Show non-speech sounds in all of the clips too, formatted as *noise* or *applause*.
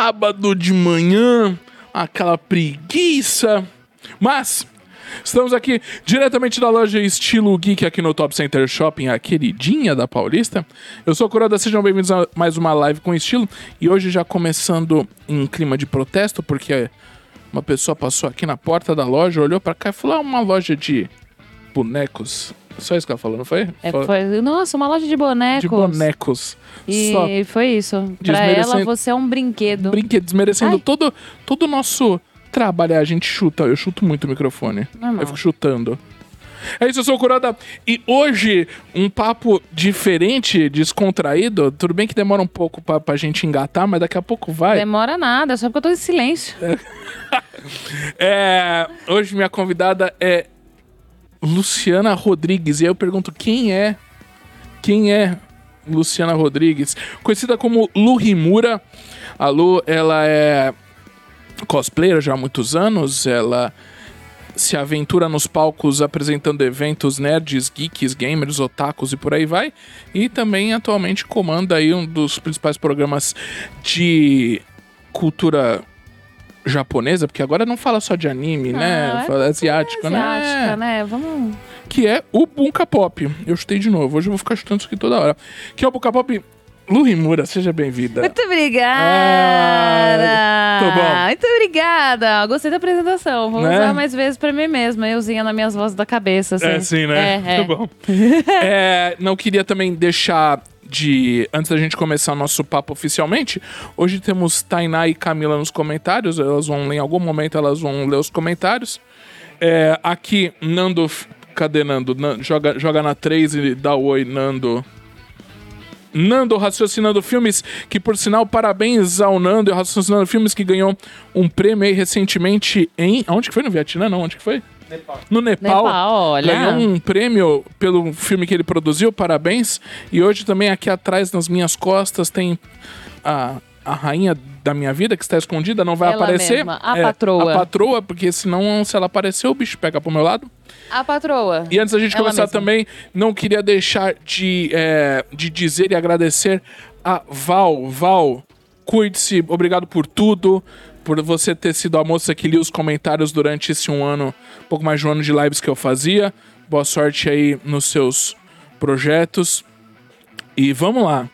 sábado de manhã, aquela preguiça. Mas estamos aqui diretamente da loja Estilo Geek aqui no Top Center Shopping, a queridinha da Paulista. Eu sou o Kuroda, sejam bem-vindos a mais uma live com estilo. E hoje já começando em clima de protesto, porque uma pessoa passou aqui na porta da loja, olhou pra cá e falou: ah, uma loja de bonecos. Só isso que ela falou, não foi? É, foi, nossa, uma loja de bonecos. De bonecos. E Só foi isso. Pra Desmerecendo- ela, você é um brinquedo. brinquedo, desmerecendo Ai. todo todo o nosso trabalho. A gente chuta, eu chuto muito o microfone. Normal. Eu fico chutando. É isso, eu sou o Kuroda. E hoje, um papo diferente, descontraído. Tudo bem que demora um pouco pra, pra gente engatar, mas daqui a pouco vai. Demora nada, só porque eu tô em silêncio. *laughs* É, hoje minha convidada é Luciana Rodrigues. E aí eu pergunto, quem é? Quem é Luciana Rodrigues? Conhecida como Lu Rimura. A Lu, ela é cosplayer já há muitos anos. Ela se aventura nos palcos apresentando eventos nerds, geeks, gamers, otakus e por aí vai. E também atualmente comanda aí um dos principais programas de cultura japonesa, porque agora não fala só de anime, né? Ah, é Fala asiático, Asiática, né? né? Vamos. Que é o Bunka Pop. Eu chutei de novo, hoje eu vou ficar chutando isso aqui toda hora. Que é o Bunka Pop. Lu Rimura, seja bem-vinda. Muito obrigada! Ah, tô bom. Muito obrigada! Gostei da apresentação. Vou Né? usar mais vezes pra mim mesma. Euzinha nas minhas vozes da cabeça. Assim. É sim, né? É, *laughs* é. Muito bom. É, não queria também deixar de. Antes da gente começar nosso papo oficialmente, hoje temos Tainá e Camila nos comentários. Elas vão em algum momento, elas vão ler os comentários. É, aqui, Nando. Cadê Nando? Nan- joga, joga na 3 e dá oi, Nando. Nando raciocinando filmes, que por sinal, parabéns ao Nando raciocinando filmes que ganhou um prêmio aí recentemente em. Onde que foi? No Vietnã? Não, onde que foi? No Nepal. Nepal, olha. Ganhou um prêmio pelo filme que ele produziu, parabéns. E hoje também aqui atrás, nas minhas costas, tem a, a rainha da minha vida, que está escondida, não vai Ela aparecer. mesma, a patroa. A patroa, porque senão, se ela aparecer, o bicho pega pro meu lado. A patroa. E antes da gente Ela começar mesma. também, não queria deixar de, é, de dizer e agradecer a Val. Val, cuide-se, obrigado por tudo, por você ter sido a moça que lia os comentários durante esse um ano, um pouco mais de um ano de lives que eu fazia. Boa sorte aí nos seus projetos. E vamos lá.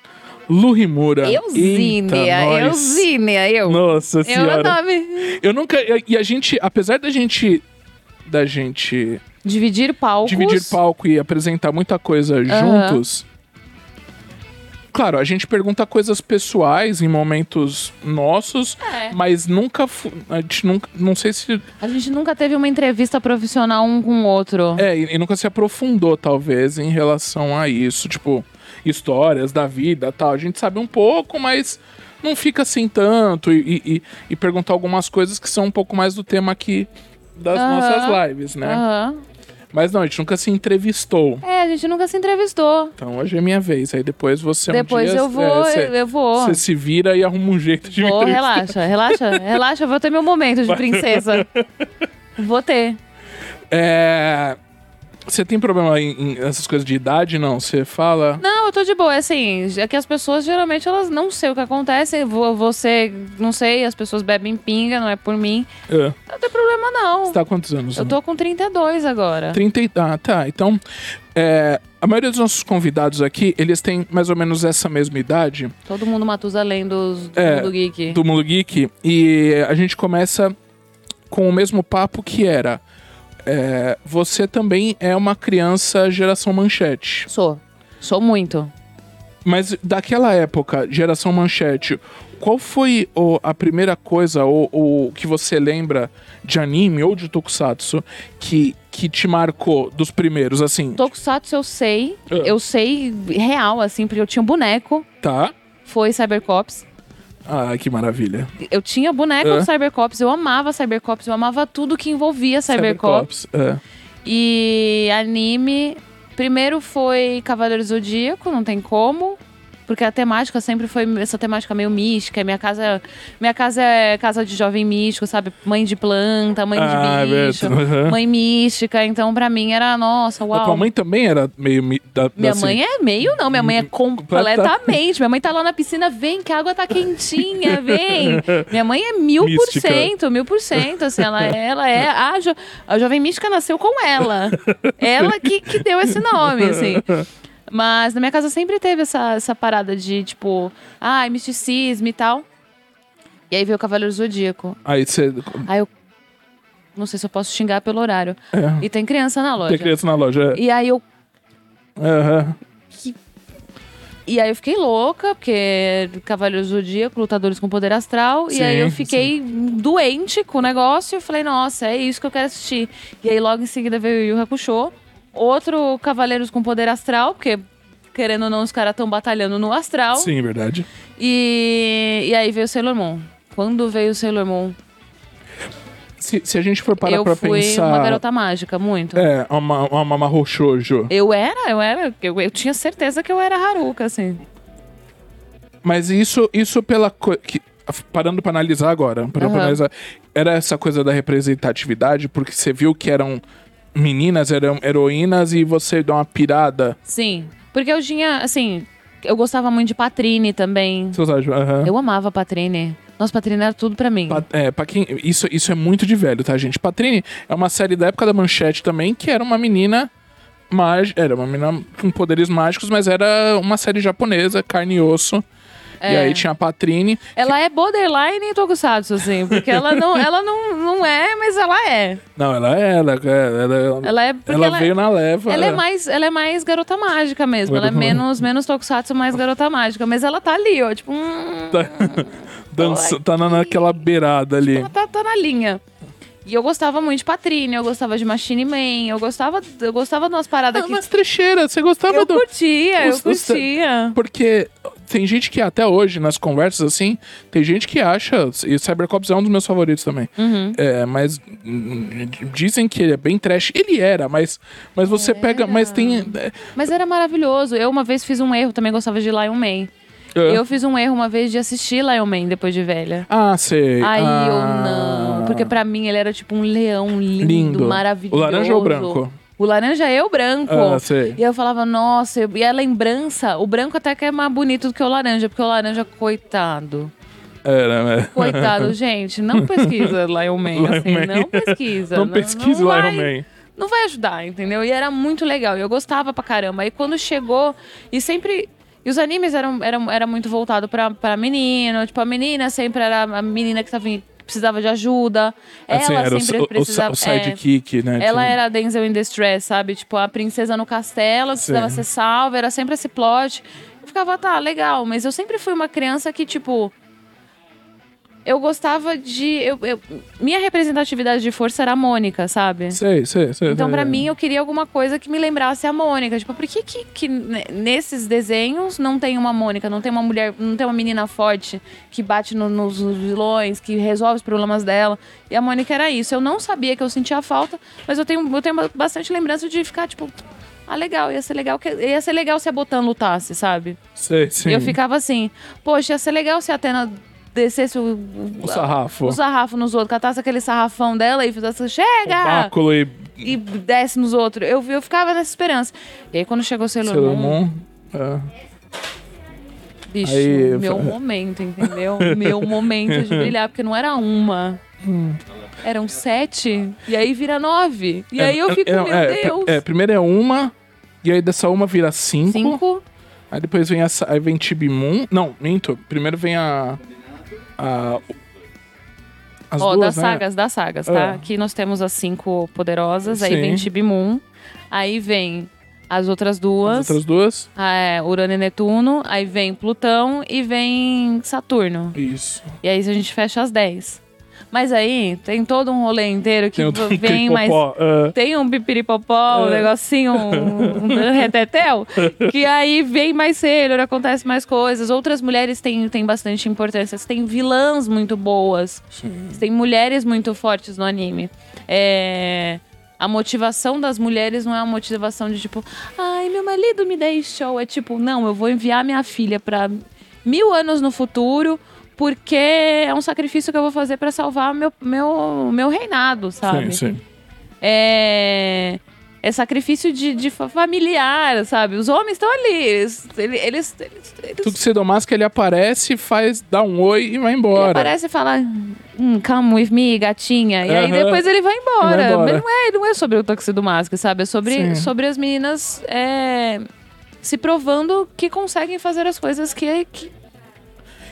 Lu Rimura. Eusínia. Eusínia, eu. Nossa Eu senhora. o nome. Eu nunca. E a gente, apesar da gente. Da gente Dividir palcos. dividir palco e apresentar muita coisa juntos. Claro, a gente pergunta coisas pessoais em momentos nossos, É. mas nunca. A gente nunca. Não sei se. A gente nunca teve uma entrevista profissional um com o outro. É, e, e nunca se aprofundou, talvez, em relação a isso. Tipo, histórias da vida tal. A gente sabe um pouco, mas não fica assim tanto. E, e- e- perguntar algumas coisas que são um pouco mais do tema aqui das nossas lives, né? Aham. Mas não, a gente nunca se entrevistou. É, a gente nunca se entrevistou. Então hoje é minha vez. Aí depois você Depois um dia, eu vou, é, cê- eu vou. Você se vira e arruma um jeito de me Vou, entrevistar. relaxa, relaxa, *laughs* relaxa, eu vou ter meu momento de princesa. Vou ter. É, Você tem problema em, em essas coisas de idade, não? Você fala. Não, eu tô de boa, é assim, é que as pessoas geralmente elas não sei o que acontece, vo- você, não sei, as pessoas bebem pinga, não é por mim. É. Não tem problema não. Você tá há quantos anos? Eu tô com 32 agora. 30 e... Ah, tá. Então, é, a maioria dos nossos convidados aqui, eles têm mais ou menos essa mesma idade Todo mundo Matusalém dos, do É, mundo geek. do Mundo Geek. E a gente começa com o mesmo papo que era... é, você também é uma criança geração manchete. Sou. Sou muito. Mas daquela época, geração manchete, qual foi o- a primeira coisa ou, ou que você lembra de anime ou de tokusatsu que, que te marcou dos primeiros, assim? Tokusatsu eu sei, Ah. eu sei real, assim, porque eu tinha um boneco, Tá? foi Cybercops. Ah, que maravilha. Eu tinha boneco Ah. do Cybercops, eu amava Cybercops, eu amava tudo que envolvia Cybercops. Cybercops, É. E anime, primeiro foi Cavaleiro Zodíaco, não tem como. Porque a temática sempre foi essa temática meio mística. Minha casa, minha casa é casa de jovem místico, sabe? Mãe de planta, mãe Ah, de bicho, verdade. Uhum. mãe mística. Então, pra mim, era, nossa, uau. A tua mãe também era meio. Da, Minha assim, mãe é meio, não. Minha mãe é completamente. Minha mãe tá lá na piscina, vem, que a água tá quentinha, vem. *laughs* Minha mãe é mil por cento, mil por cento. Assim, ela, é- ela é. A, jo, a Jovem Mística nasceu com ela. Ela que, que deu esse nome, assim. Mas na minha casa sempre teve essa, essa parada de, tipo, ai, misticismo e tal. E aí veio o Cavaleiro Zodíaco. Aí você. Aí eu. Não sei se eu posso xingar pelo horário. É, E tem criança na loja. tem criança na loja. é. E aí eu Aham. E aí eu fiquei louca, porque Cavaleiros do Zodíaco, lutadores com poder astral. Sim, e aí eu fiquei doente com o negócio e falei, nossa, é isso que eu quero assistir. E aí logo em seguida veio o Yu Hakusho, outro Cavaleiros com poder astral, porque querendo ou não, os caras estão batalhando no astral. Sim, verdade. E, e aí veio o Sailor Moon. Quando veio o Sailor Moon, Se, se a gente for parar eu pra fui pensar. uma garota mágica, muito. É, uma, uma Mamarro Shoujo. Eu era, eu era, eu, eu tinha certeza que eu era Haruka, assim. Mas isso, isso pela coisa. Parando pra analisar agora, parando pra Aham. analisar, era essa coisa da representatividade, porque você viu que eram meninas, eram heroínas e você dá uma pirada. Sim. Porque eu tinha, assim, eu gostava muito de Patrine também. Aham. Eu amava Patrine. Nossa, Patrine era tudo pra mim. Pa- É, pra quem. Isso, isso é muito de velho, tá, gente? Patrine é uma série da época da manchete também, que era uma menina. Mágica, era uma menina com poderes mágicos, mas era uma série japonesa, carne e osso. E É. aí tinha a Patrine. Ela é borderline tokusatsu, assim. Porque ela não, *laughs* ela não, não é, mas ela é. Não, ela é, ela, ela, ela, Ela é ela ela, veio na leva. ela é mais, ela é mais garota mágica mesmo. Ela é menos, menos tokusatsu, mais garota mágica. Mas ela tá ali, ó. Tipo, hum, *laughs* Dança, tá na, naquela beirada ali. ela tá, tá na linha. E eu gostava muito de Patrine, eu gostava de Machine Man, eu gostava, eu gostava de umas paradas Ah, que. mas trecheira, você gostava Eu do. curtia, eu os- os- curtia. Porque tem gente que até hoje, nas conversas assim, tem gente que acha. E Cybercops é um dos meus favoritos também. Uhum. É, mas dizem que ele é bem trash. Ele era, mas, mas você pega. Mas tem. Mas era maravilhoso. Eu uma vez fiz um erro, também gostava de Lion Man. É. Eu fiz um erro uma vez de assistir Lion Man depois de velha. Ah, sei. Aí ah, eu não. Porque pra mim ele era tipo um leão lindo, Lindo. maravilhoso. O laranja ou o branco? O laranja é o branco. Ah, sei. E eu falava, nossa, eu- e a lembrança, o branco até que é mais bonito do que o laranja, porque o laranja, coitado. Era, é. Coitado, *laughs* gente, não pesquisa Lion Man, Lion assim, Man. não pesquisa. Não pesquise não Lion vai- Man. não vai ajudar, entendeu? E era muito legal. E eu gostava pra caramba. Aí quando chegou, e sempre. E os animes eram, eram, era muito voltado pra, pra menino. Tipo, a menina sempre era a menina que, tava, em- precisava de ajuda. Assim, ela o, sempre o, o, precisava. o sidekick, né? Ela que- era a Denzel in Distress, sabe? Tipo, a princesa no castelo, precisava ser salva, era sempre esse plot. Eu ficava, tá, legal, mas eu sempre fui uma criança que, tipo. Eu gostava de. Eu, eu- minha representatividade de força era a Mônica, sabe? Sei, sei, sei. Então, sei. pra mim, eu queria alguma coisa que me lembrasse a Mônica. Tipo, por que, que, que ne- nesses desenhos não tem uma Mônica, não tem uma mulher, não tem uma menina forte que bate no- nos vilões, que resolve os problemas dela? E a Mônica era isso. Eu não sabia que eu sentia falta, mas eu tenho, eu tenho bastante lembrança de ficar, tipo, ah, legal, ia ser legal, que, ia ser legal se a Botan lutasse, sabe? Sei, sim. E eu ficava assim, poxa, ia ser legal se a Atena descesse o, O sarrafo. o sarrafo nos outros, catasse aquele sarrafão dela e fizesse, O chega! báculo e e desce nos outros. Eu, eu ficava nessa esperança. E aí quando chegou o Sailor, Sailor Moon, Moon. é. bicho, Aí, meu momento, entendeu? meu momento de brilhar, porque não era uma. Hum. Eram sete, e aí vira nove. E aí eu fico, É, meu é, Deus. É, primeiro é uma, e aí dessa uma vira cinco. Cinco. Aí depois vem essa. Aí vem Tibimun. Não, minto. Primeiro vem a. a as Ó, duas, das né? sagas, das sagas, tá? É. Aqui nós temos as cinco poderosas, aí Sim. vem Tibimun, aí vem as outras duas, As outras duas. ah, é, Urano e Netuno, aí vem Plutão e vem Saturno. Isso. E aí a gente fecha as 10. Mas aí tem todo um rolê inteiro que Tem vem mais. Popó, é. Tem um pipiripopó, um É. negocinho, um, um *laughs* retetel, que aí vem mais Sailor, acontece mais coisas. Outras mulheres têm, têm bastante importância. Você tem vilãs muito boas. Você tem mulheres muito fortes no anime. É, A motivação das mulheres não é uma motivação de tipo, ai, meu marido me deixou. É tipo, não, eu vou enviar minha filha pra mil anos no futuro porque é um sacrifício que eu vou fazer pra salvar meu, meu, meu reinado, sabe? Sim, sim. É, é sacrifício de, de fa- familiar, sabe? Os homens estão ali, eles, eles, eles, eles, Tudo cedomasca ele aparece, faz, dá um oi e vai Ele embora. aparece e fala, hum, come with me, gatinha. E aí depois ele vai embora. Vai embora. Mas não é, não é sobre o Tuxedo Mask, sabe? É sobre, Sim. sobre as meninas é, se provando que conseguem fazer as coisas que, que,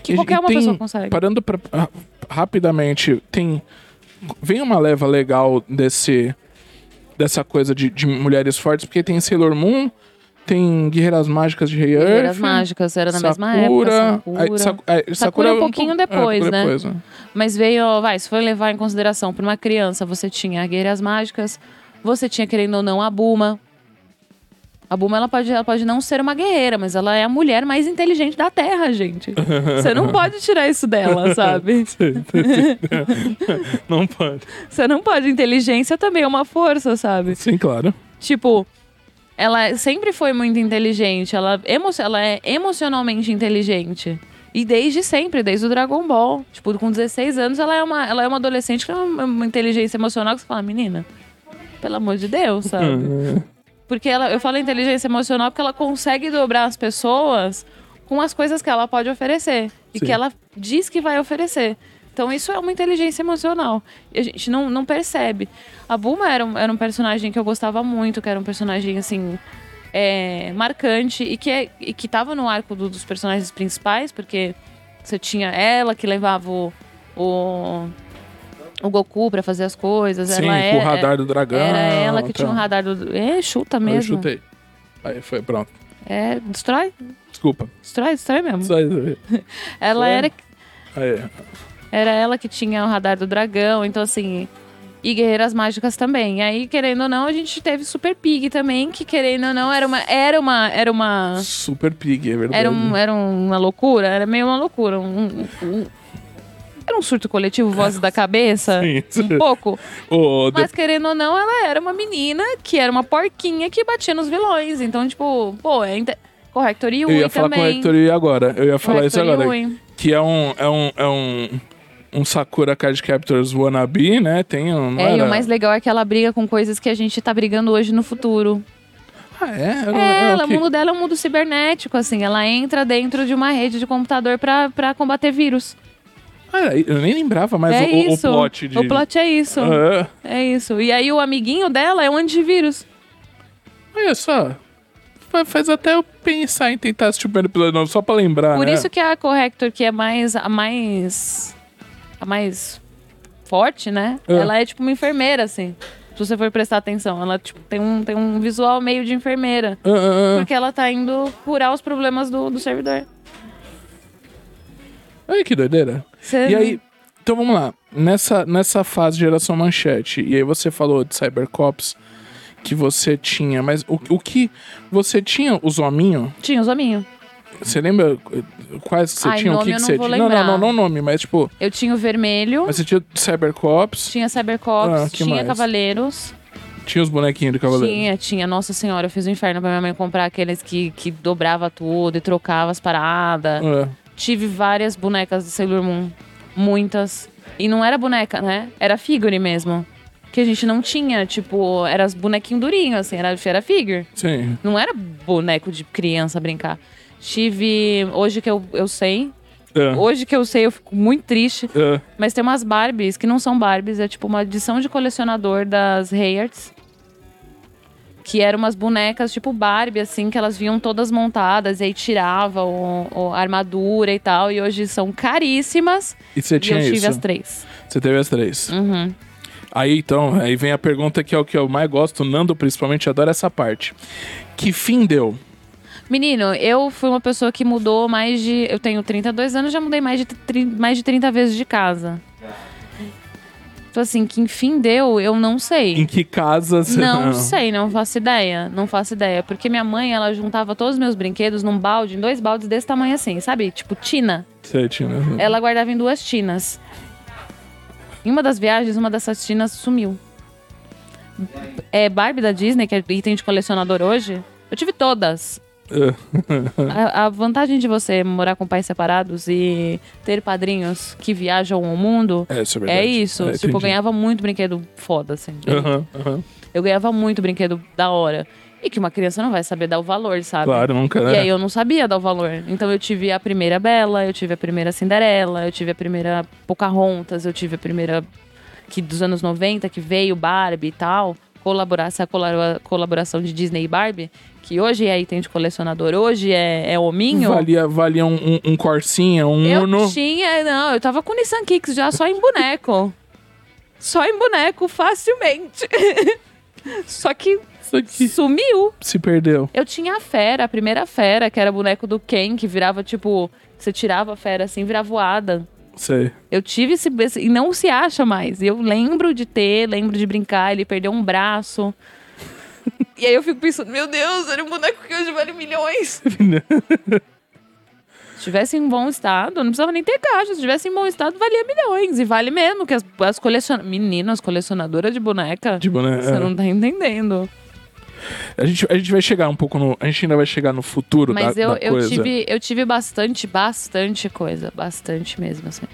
que qualquer uma tem- pessoa consegue. Parando pra, ah, rapidamente, tem. Vem uma leva legal desse. Dessa coisa de, de mulheres fortes, porque tem Sailor Moon, tem Guerreiras Mágicas de Rei Guerreiras Earth. mágicas, era na mesma Sakura, época. aí, Sakura. Saku- é, Sakura um é pouquinho pouco- depois, é, né? depois, né? Mas veio, vai, se for levar em consideração para uma criança, você tinha Guerreiras Mágicas, você tinha, querendo ou não, a Buma. A Buma, ela pode, ela pode não ser uma guerreira, mas ela é a mulher mais inteligente da Terra, gente. Você não *laughs* pode tirar isso dela, sabe? *laughs* *laughs* Não pode. Você não pode. Inteligência também é uma força, sabe? Sim, claro. Tipo, ela sempre foi muito inteligente. Ela, emo ela é emocionalmente inteligente. E desde sempre, desde o Dragon Ball. Tipo, com 16 anos, ela é uma, ela é uma adolescente que tem uma, uma inteligência emocional que você fala, menina, pelo amor de Deus, sabe? Porque ela, eu falo inteligência emocional porque ela consegue dobrar as pessoas com as coisas que ela pode oferecer. E Sim. que ela diz que vai oferecer. Então isso é uma inteligência emocional. E a gente não, não percebe. A Bulma era um, era um personagem que eu gostava muito, que era um personagem, assim, é, marcante. E que, é, e que tava no arco do- dos personagens principais, porque você tinha ela que levava o... o o Goku pra fazer as coisas. Sim, ela com o é- radar do dragão. Era ela que tinha o então. radar do. É, chuta Aí Eu mesmo. chutei. Aí foi, pronto. É, destrói. Desculpa. Destrói, destrói mesmo. Aí. *laughs* Ela era, Aí. era ela que tinha o radar do dragão, então assim. E Guerreiras Mágicas também. E aí, querendo ou não, a gente teve Super Pig também, que querendo ou não, era uma. Era uma. Era uma. Super pig, é verdade. Era, um, era uma loucura, era meio uma loucura. Um, um- era um surto coletivo, vozes da cabeça. *laughs* Sim. Um pouco. De- Mas querendo ou não, ela era uma menina que era uma porquinha que batia nos vilões. Então, tipo, pô, é inte... Corrector Eu Yui ia falar o também. Yui agora. Eu ia falar isso Corrector agora. Yui. Que é um. É um, é um, um Sakura Card Captors wannabe, né? Tem um. É, e era? o mais legal é que ela briga com coisas que a gente tá brigando hoje no futuro. Ah, é? Era- É, era ela, o o mundo dela é um mundo cibernético, assim. Ela entra dentro de uma rede de computador pra, pra combater vírus. Ah, eu nem lembrava mais é o, o- o isso. plot de. O plot é isso. Ah, É isso. E aí o amiguinho dela é um antivírus. olha só. Fa- Faz até eu pensar em tentar assistir o primeiro episódio novo, só pra lembrar. Por né? isso que a Corrector, que é mais a mais a mais forte, né? É. Ela é tipo uma enfermeira assim. Se você for prestar atenção, ela tipo, tem um tem um visual meio de enfermeira, Ah, ah, porque ela tá indo curar os problemas do, do servidor. ah. Olha que doideira. Você- E aí, então vamos lá. Nessa, nessa fase de geração manchete, e aí você falou de Cybercops que você tinha, mas o, o que você tinha os hominhos? tinha os hominhos. Você lembra quais que você Ai, tinha? o que, que não você tinha? Não, lembrar. não, não, não nome, mas tipo, Eu tinha o vermelho, mas você tinha Cybercops, tinha Cybercops, Ah, tinha mais? Cavaleiros. tinha os bonequinhos do Cavaleiro. Tinha, tinha. Nossa senhora, eu fiz o inferno pra minha mãe comprar aqueles que, que dobrava tudo e trocava as paradas. Ah, Tive várias bonecas de Sailor Moon. Muitas. E não era boneca, né? Era figure mesmo. Que a gente não tinha, tipo, era os bonequinhos durinhos, assim, era, era figure. sim. Não era boneco de criança brincar. Tive. Hoje que eu, eu sei. Ah, Hoje que eu sei, eu fico muito triste. ah, Mas tem umas Barbies que não são Barbies, é tipo uma edição de colecionador das Hayards. Que eram umas bonecas tipo Barbie, assim, que elas vinham todas montadas e aí tirava o, o- a armadura e tal. E hoje são caríssimas. e você tinha eu tive isso? as três. Você teve as três. Uhum. Aí então, aí vem a pergunta que é o que eu mais gosto, o Nando principalmente adora essa parte. Que fim deu? Menino, eu fui uma pessoa que mudou mais de. Eu tenho 32 anos, já mudei mais de, mais de 30 vezes de casa. Então, assim, que enfim deu, eu não sei. Em que casa você Não *laughs* sei, não faço ideia. Não faço ideia. Porque minha mãe, ela juntava todos os meus brinquedos num balde, em dois baldes desse tamanho assim, sabe? Tipo, tina. Tinha, né? Ela guardava em duas tinas. Em uma das viagens, uma dessas tinas sumiu. É Barbie da Disney, que é item de colecionador hoje. Eu tive todas. É. A, a vantagem de você morar com pais separados e ter padrinhos que viajam o mundo É, isso é é isso. É, tipo, eu ganhava muito brinquedo foda, assim. Aham, aham. Eu ganhava muito brinquedo da hora. E que uma criança não vai saber dar o valor, sabe? Claro, nunca, E né? aí eu não sabia dar o valor. Então eu tive a primeira Bela, eu tive a primeira Cinderela, eu tive a primeira Pocahontas, eu tive a primeira que dos anos 90 que veio Barbie e tal. Colaborar, essa colabora- colaboração de Disney e Barbie, que hoje é item de colecionador, hoje é, é hominho. Valia, valia um, um, um Corsinha, um Eu Uno. tinha, não, eu tava com Nissan Kicks já só em boneco. *laughs* só em boneco, facilmente. *laughs* só que sumiu. se perdeu. Eu tinha a fera, a primeira fera, que era boneco do Ken, que virava tipo. Você tirava a fera assim, virava o Adam. Sei. Eu tive esse, esse- E não se acha mais. Eu lembro de ter, lembro de brincar, ele perdeu um braço. E aí eu fico pensando, meu Deus, era um boneco que hoje vale milhões. *laughs* Se tivesse em bom estado, não precisava nem ter caixa. Se tivesse em bom estado, valia milhões. E vale mesmo, que as, as colecionadoras. Meninas, colecionadoras de boneca. Tipo, né? Você é. não tá entendendo. a, gente, a gente vai chegar um pouco no. A gente ainda vai chegar no futuro Mas da, eu, da eu, coisa. tive, eu tive bastante, bastante coisa. Bastante mesmo, assim.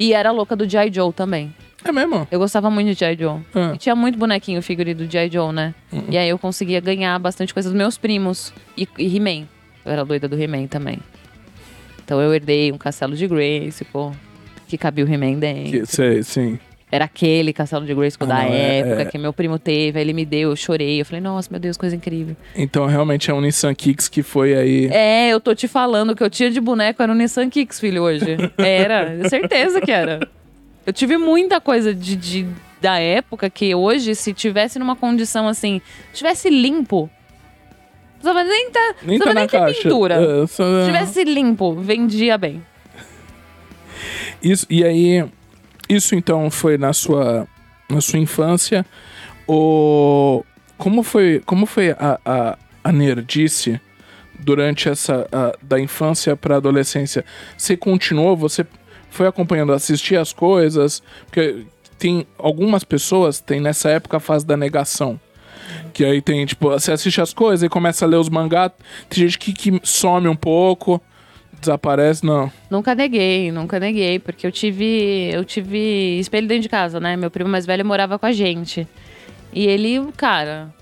E era louca do G.I. Joe também. É mesmo? Eu gostava muito de G.I. Joe. Ah. E tinha muito bonequinho figurino do G.I. Joe, né? Uhum. E aí eu conseguia ganhar bastante coisa dos meus primos. E, e He-Man. Eu era doida do He-Man também. Então eu herdei um castelo de Grace, pô. Que cabia o He-Man dentro. Que, sei, sim. Era aquele castelo de Grace Ah, da é- época é. que meu primo teve. Aí ele me deu, eu chorei. Eu falei, nossa, meu Deus, coisa incrível. Então realmente é um Nissan Kicks que foi aí. É, eu tô te falando que eu tinha de boneco era o Nissan Kicks, filho, hoje. Era, certeza que era. Eu tive muita coisa de, de- da época que hoje, se tivesse numa condição assim, tivesse limpo. Precisava nem tá, Nem tá nem ter caixa. pintura. É, só- Se tivesse limpo, vendia bem. Isso, e aí, isso então foi na sua, na sua infância. O, como foi, como foi a, a, a nerdice durante essa a- da infância para adolescência? Você continuou? Você foi acompanhando, assistir as coisas? Porque tem algumas pessoas tem nessa época a fase da negação. Que aí tem, tipo, você assiste as coisas e começa a ler os mangá. Tem gente que, que some um pouco, desaparece, não. Nunca neguei, nunca neguei, porque eu tive, eu tive espelho dentro de casa, né? Meu primo mais velho morava com a gente. E ele, cara,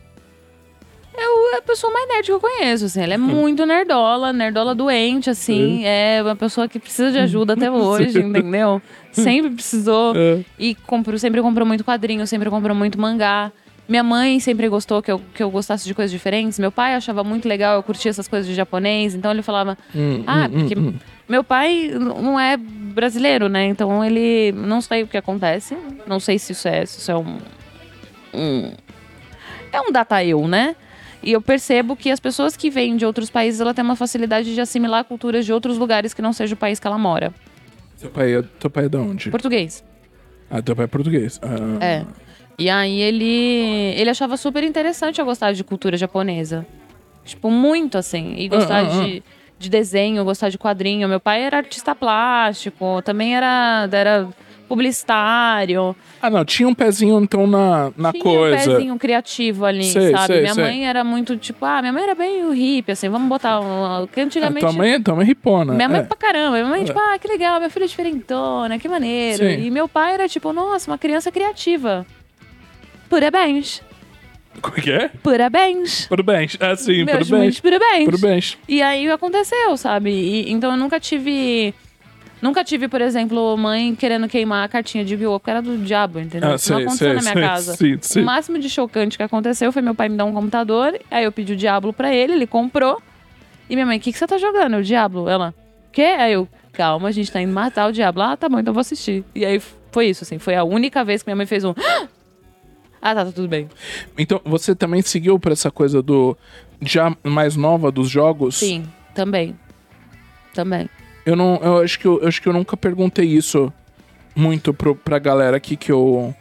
é é a pessoa mais nerd que eu conheço, assim. Ele é *laughs* muito nerdola, nerdola doente, assim. É uma pessoa que precisa de ajuda até *laughs* hoje, entendeu? Sempre precisou. É. E comprou, sempre comprou muito quadrinho, sempre comprou muito mangá. Minha mãe sempre gostou que eu, que eu gostasse de coisas diferentes. Meu pai achava muito legal, eu curtia essas coisas de japonês. Então ele falava, Hum, ah, hum, porque hum, hum. meu pai não é brasileiro, né? Então ele não sei o que acontece. Não sei se isso é, se isso é um, um- é um data eu, né? E eu percebo que as pessoas que vêm de outros países, ela tem uma facilidade de assimilar culturas de outros lugares que não seja o país que ela mora. Teu pai, é, teu pai é de onde? Português. Ah, teu pai é português. Ah, É. E aí ele ele achava super interessante eu gostar de cultura japonesa. Tipo, muito assim. E gostar Ah, ah, de, de desenho, gostar de quadrinho. Meu pai era artista plástico, também era, era publicitário. Ah, não, tinha um pezinho então na, na Tinha coisa. um pezinho criativo ali, Sei, sabe? sei, minha sei. mãe era muito tipo, ah, minha mãe era bem hippie, assim, vamos botar um. Que Ah, antigamente. tua mãe, tua mãe é ripona. Minha mãe é. pra caramba. Minha mãe, tipo, ah, que legal, minha filha é diferentona, que maneiro. Sim. E meu pai era tipo, nossa, uma criança criativa. Parabéns. Como é que é? Parabéns. Parabéns. Ah, sim, Meus parabéns. parabéns. Parabéns. E aí aconteceu, sabe? E- então eu nunca tive. Nunca tive, por exemplo, mãe querendo queimar a cartinha de Yu-Gi-Oh! porque era do diabo, entendeu? Ah, Isso não aconteceu sei, na minha sei, casa. sim, sim. O máximo de chocante que aconteceu foi meu pai me dar um computador, aí eu pedi o Diablo pra ele, ele comprou. E minha mãe, o que, que você tá jogando? O Diablo? Ela, quê? Aí eu, calma, a gente tá indo matar o Diablo. Ah, tá bom, então vou assistir. E aí foi isso, assim, foi a única vez que minha mãe fez um. Ah, tá, tá tudo bem. Então, você também seguiu pra essa coisa do. Já mais nova dos jogos? Sim, também. Também. Eu não. Eu acho que eu, eu acho que eu nunca perguntei isso muito pro, pra galera aqui que eu.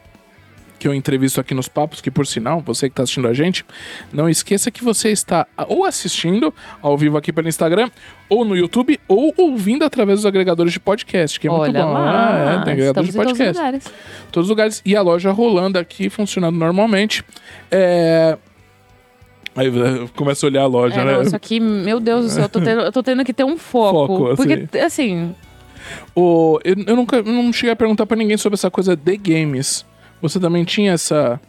Que eu entrevisto aqui nos papos, que por sinal, você que tá assistindo a gente, não esqueça que você está ou assistindo ao vivo aqui pelo Instagram, ou no YouTube, ou ouvindo através dos agregadores de podcast, que é Olha muito bom. lá, Ah, é, tem agregadores de em todos os podcast. lugares. todos os lugares. E a loja rolando aqui, funcionando normalmente. É... Aí começa a olhar a loja, É, né? não, isso aqui, meu Deus do céu, eu tô tendo, eu tô tendo que ter um foco. Foco, porque, assim, O, eu, eu nunca eu não cheguei a perguntar pra ninguém sobre essa coisa de games. Você também tinha essa.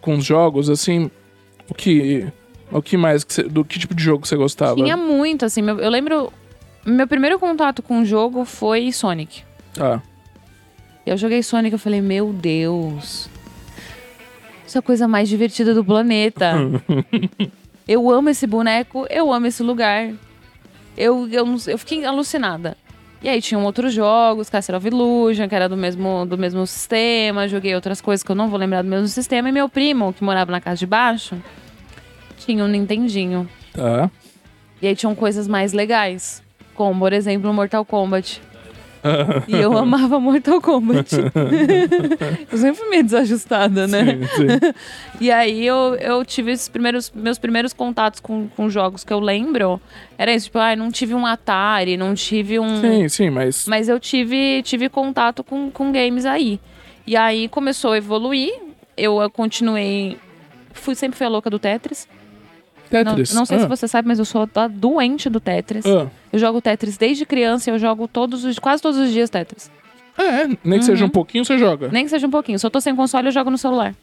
Com os jogos, assim. O que. O que mais? que você- do que tipo de jogo você gostava? tinha muito, assim. meu- eu lembro. Meu primeiro contato com o jogo foi Sonic. Ah, Eu joguei Sonic eu falei, meu Deus. Isso é a coisa mais divertida do planeta. *laughs* eu amo esse boneco, eu amo esse lugar. Eu, eu, eu fiquei alucinada. E aí tinham outros jogos, Castle of Illusion, que era do mesmo, do mesmo sistema. Joguei outras coisas que eu não vou lembrar do mesmo sistema. E meu primo, que morava na casa de baixo, tinha um Nintendinho. tá. E aí tinham coisas mais legais. Como, por exemplo, Mortal Kombat. E eu *laughs* amava Mortal Kombat. *laughs* eu sempre fui meio desajustada, né? Sim, sim. *laughs* E aí eu, eu tive esses primeiros, meus primeiros contatos com, com jogos que eu lembro. Era isso, tipo, ah, não tive um Atari, não tive um. sim, sim, mas. Mas eu tive, tive contato com, com games aí. E aí começou a evoluir. Eu continuei. Fui, sempre fui a louca do Tetris. Não, Tetris. não sei ah, se você sabe, mas eu sou doente do Tetris. ah. Eu jogo Tetris desde criança e eu jogo todos os, quase todos os dias Tetris. É, nem que seja Uhum. um pouquinho, você joga. Nem que seja um pouquinho. Se eu tô sem console, eu jogo no celular.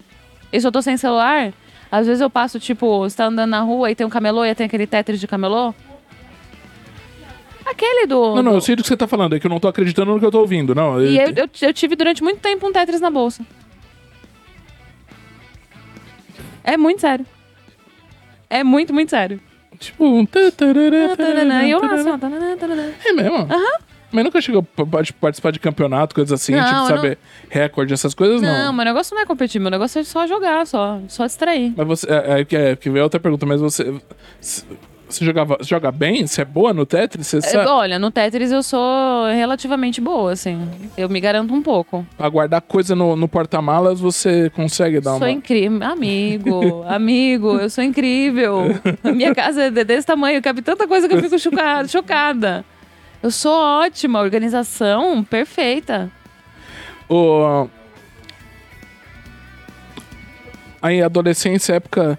E se eu tô sem celular, às vezes eu passo, tipo, você tá andando na rua e tem um camelô e tem aquele Tetris de camelô. Aquele do. Não, não, eu sei do que você tá falando, é que eu não tô acreditando no que eu tô ouvindo, não. E eu, eu, eu tive durante muito tempo um Tetris na bolsa. É muito sério. É muito, muito sério. Tipo, um. E eu lá, assim, ó. É mesmo? Mas nunca chegou a pa- participar de campeonato, coisas assim, Não, tipo, eu saber recorde, essas coisas, não. Não, meu negócio não é competir, meu negócio é só jogar, só, só distrair. Mas você. É, é, que- é, que veio outra pergunta, mas você. Você jogava, joga bem? Você é boa no Tetris? Você É, sabe olha, no Tetris eu sou relativamente boa, assim. Eu me garanto um pouco. pra guardar coisa no, no porta-malas, você consegue dar Sou uma. incrível. Amigo, *laughs* amigo, eu sou incrível. A minha casa é de- desse tamanho, cabe tanta coisa que eu fico chocada. chocada. Eu sou ótima, organização perfeita. O... Aí, adolescência, época.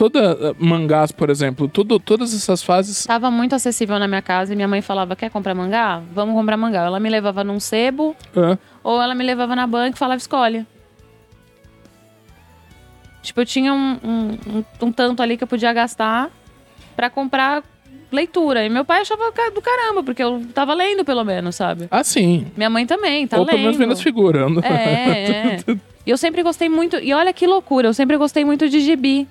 Toda. eh, Mangás, por exemplo, tudo, todas essas fases. Tava muito acessível na minha casa e minha mãe falava: quer comprar mangá? Vamos comprar mangá. Ela me levava num sebo ah, ou ela me levava na banca e falava: escolhe. Tipo, eu tinha um, um, um- um tanto ali que eu podia gastar pra comprar leitura. E meu pai achava do caramba, porque eu tava lendo pelo menos, sabe? ah, sim. Minha mãe também, tá Ou lendo. pelo menos vendo as figuras. É, é. *laughs* E eu sempre gostei muito. E olha que loucura, eu sempre gostei muito de gibi.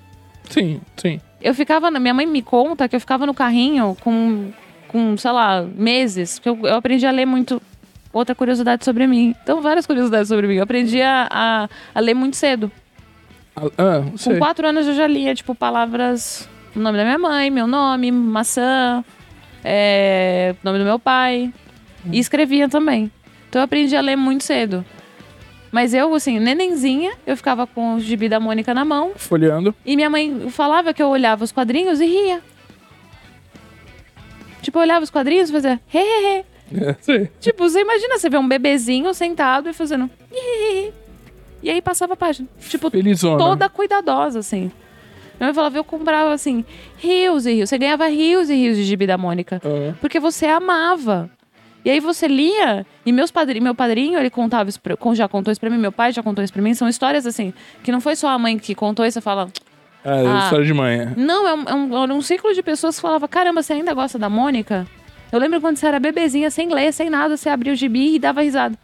Sim, sim. Eu ficava. Minha mãe me conta que eu ficava no carrinho com, com sei lá, meses. Porque eu, eu aprendi a ler muito. Outra curiosidade sobre mim. Então, várias curiosidades sobre mim. Eu aprendi a, a, a ler muito cedo. Ah, ah. Com quatro anos eu já lia, tipo, palavras. O nome da minha mãe, meu nome, maçã, é, nome do meu pai. E escrevia também. Então eu aprendi a ler muito cedo. Mas eu, assim, nenenzinha, eu ficava com o gibi da Mônica na mão. Folheando. E minha mãe falava que eu olhava os quadrinhos e ria. Tipo, eu olhava os quadrinhos e fazia hehehe. É, sei. Tipo, você imagina você ver um bebezinho sentado e fazendo hehehe. E aí passava a página. Tipo, Felizona. toda cuidadosa, assim. Minha mãe falava, eu comprava assim, rios e rios. Você ganhava rios e rios de gibi da Mônica. Ah, Porque você amava. E aí você lia, e meus meu padrinho, ele contava isso, pra, já contou isso pra mim, meu pai já contou isso pra mim. São histórias assim, que não foi só a mãe que contou isso, você fala, é, Ah. história de mãe. é. não, é um, é um, um ciclo de pessoas que falava, caramba, você ainda gosta da Mônica? Eu lembro quando você era bebezinha, sem ler, sem nada, você abria o gibi e dava risada.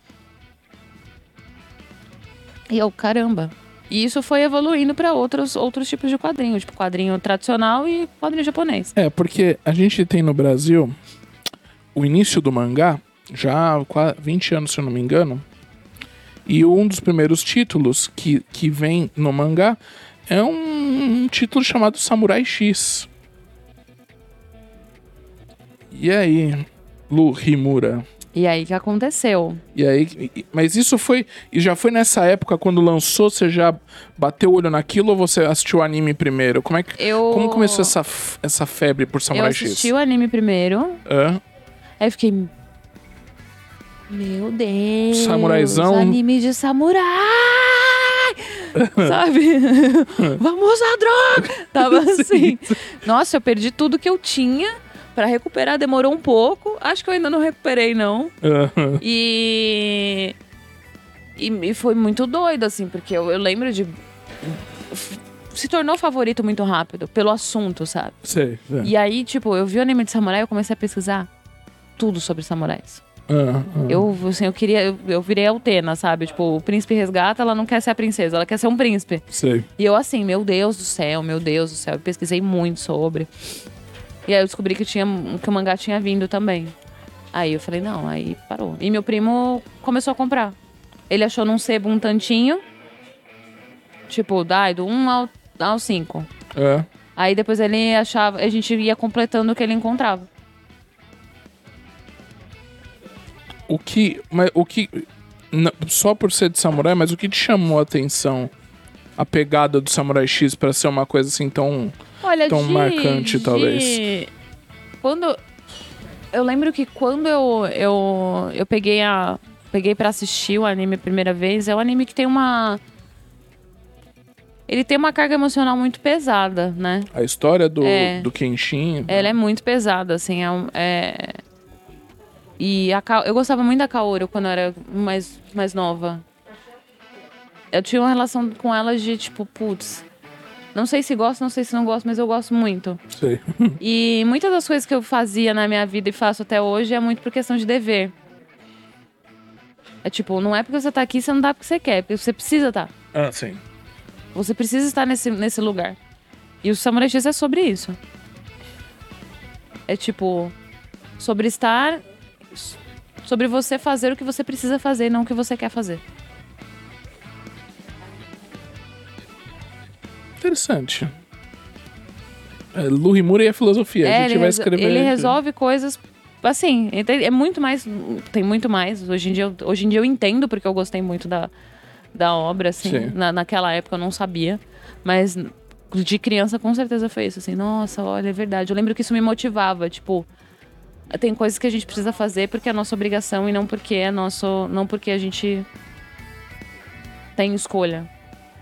E eu, caramba. E isso foi evoluindo pra outros, outros tipos de quadrinho, tipo quadrinho tradicional e quadrinho japonês. É, porque a gente tem no Brasil o início do mangá, já há qua- 20 anos, se eu não me engano. E um dos primeiros títulos que, que vem no mangá é um, um título chamado Samurai X. E aí, Lu Himura? E aí que aconteceu? E aí, mas isso foi. E já foi nessa época quando lançou, você já bateu o olho naquilo ou você assistiu o anime primeiro? Como é que. Eu, Como começou essa, essa febre por Eu Samurai assisti X? o anime primeiro, Hã? Aí eu fiquei... Meu Deus! Samuraizão. Anime de samurai! *laughs* sabe? *laughs* Vamos usar droga! Tava assim. Nossa, eu perdi tudo que eu tinha pra recuperar. Demorou um pouco. Acho que eu ainda não recuperei, não. E. E, e foi muito doido, assim, porque eu, eu lembro de. Se tornou favorito muito rápido, pelo assunto, sabe? Sei. é. E aí, tipo, eu vi o anime de samurai e eu comecei a pesquisar tudo sobre samurais. Ah. Eu, assim, eu queria. Eu, eu virei Altena, sabe? Tipo, o príncipe resgata, ela não quer ser a princesa, ela quer ser um príncipe. Sei. E eu, assim, meu Deus do céu, meu Deus do céu. Eu pesquisei muito sobre. E aí eu descobri que, tinha, que o mangá tinha vindo também. Aí eu falei, não, aí parou. E meu primo começou a comprar. Ele achou num sebo um tantinho. Tipo, dai, do 1 ao, ao 5. É. Aí depois ele achava, a gente ia completando o que ele encontrava. O que. Mas o que. n- Só por ser de samurai, mas o que te chamou a atenção? A pegada do Samurai X pra ser uma coisa assim tão. Olha, Tão de, marcante, de- talvez. Quando eu lembro que quando eu eu, eu peguei a peguei para assistir o anime a primeira vez, é um anime que tem uma ele tem uma carga emocional muito pesada, né? A história do, É. do Kenshin. Ela é muito pesada, assim, é, um- é... E a Ka- eu gostava muito da Kaoru quando eu era mais, mais nova. Eu tinha uma relação com ela de, tipo, putz... Não sei se gosto, não sei se não gosto, mas eu gosto muito. Sei. *laughs* E muitas das coisas que eu fazia na minha vida e faço até hoje é muito por questão de dever. É tipo, não é porque você tá aqui, você não dá porque você quer, é porque você precisa estar. ah, sim. Você precisa estar nesse, nesse lugar. E o Samurai X é sobre isso. É tipo, sobre estar. Sobre você fazer o que você precisa fazer, não o que você quer fazer. Interessante. É, Lu Himura e a filosofia. a É, gente ele, vai escrever. ele resolve coisas. Assim, é muito mais. Tem muito mais. Hoje em dia, hoje em dia eu entendo porque eu gostei muito da, da obra, assim. Sim. Na, naquela época eu não sabia. Mas de criança com certeza foi isso. Assim, nossa, olha, é verdade. Eu lembro que isso me motivava. Tipo, tem coisas que a gente precisa fazer porque é nossa obrigação e não porque é nosso. Não porque a gente tem escolha.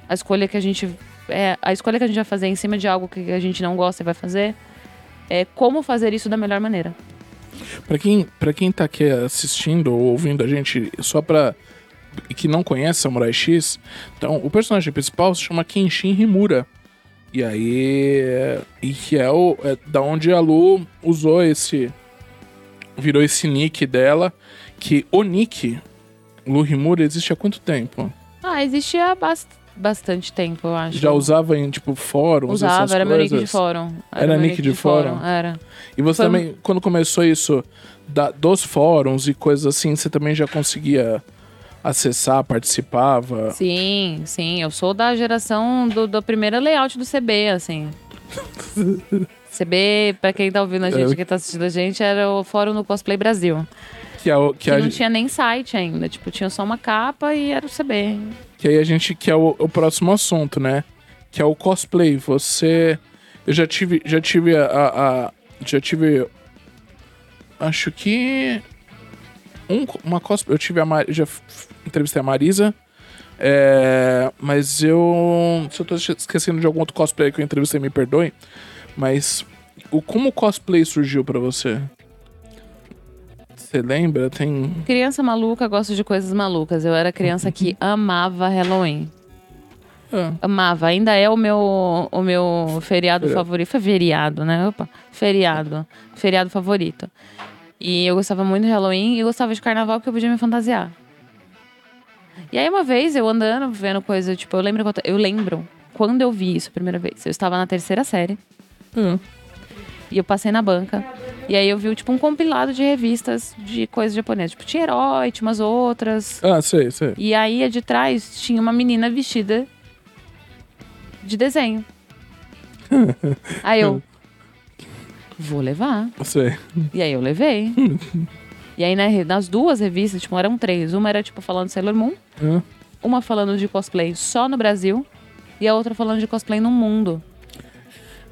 A escolha que a gente. É, a escolha que a gente vai fazer em cima de algo que a gente não gosta e vai fazer é como fazer isso da melhor maneira. Pra quem, pra quem tá aqui assistindo ou ouvindo a gente, só pra. que não conhece Samurai X, então o personagem principal se chama Kenshin Himura. E aí. E que é, o, é da onde a Lu usou esse. Virou esse nick dela. Que o nick, Lu Himura, existe há quanto tempo? Ah, existia bast bastante tempo, eu acho. Já usava em, tipo, fóruns, Usava, essas era meu coisas? nick de fórum. Era meu nick de fórum? Era. E você Foi também, quando começou isso da- dos fóruns e coisas assim, você também já conseguia acessar, participava? Sim, sim. Eu sou da geração do, do primeiro layout do CB, assim. *laughs* CB, pra quem tá ouvindo a gente, É. quem tá assistindo a gente, era o fórum do Cosplay Brasil. Que, é o, que, Que a, não gente- tinha nem site ainda. Tipo, tinha só uma capa e era o CB. que aí a gente que é o, o próximo assunto, né? Que é o cosplay. Você, eu já tive, já tive a, a- a- já tive, acho que um, uma cosplay. Eu tive a Mar, já entrevistei a Marisa. é, mas eu. Se eu tô esque- esquecendo de algum outro cosplay que eu entrevistei, me perdoe. Mas o, como o cosplay surgiu pra você? Você lembra? Tem. Criança maluca gosta de coisas malucas. Eu era criança que *laughs* amava Halloween. Ah, Amava. Ainda é o meu, o meu feriado favorito. Foi feriado, né? Opa. Feriado. Feriado favorito. E eu gostava muito de Halloween e gostava de carnaval porque eu podia me fantasiar. E aí, uma vez, eu andando, vendo coisa, tipo, eu lembro, eu lembro quando eu vi isso a primeira vez. Eu estava na terceira série. Ah, E eu passei na banca. E aí eu vi, tipo, um compilado de revistas de coisas japonesas. Tipo, tinha herói, tinha umas outras. ah, sei, sei. E aí, de trás, tinha uma menina vestida de desenho. *laughs* aí eu... *laughs* Vou levar. Sei. E aí eu levei. *laughs* e aí, né, nas duas revistas, tipo, eram três. Uma era, tipo, falando Sailor Moon. Uma falando de cosplay só no Brasil. E a outra falando de cosplay no mundo.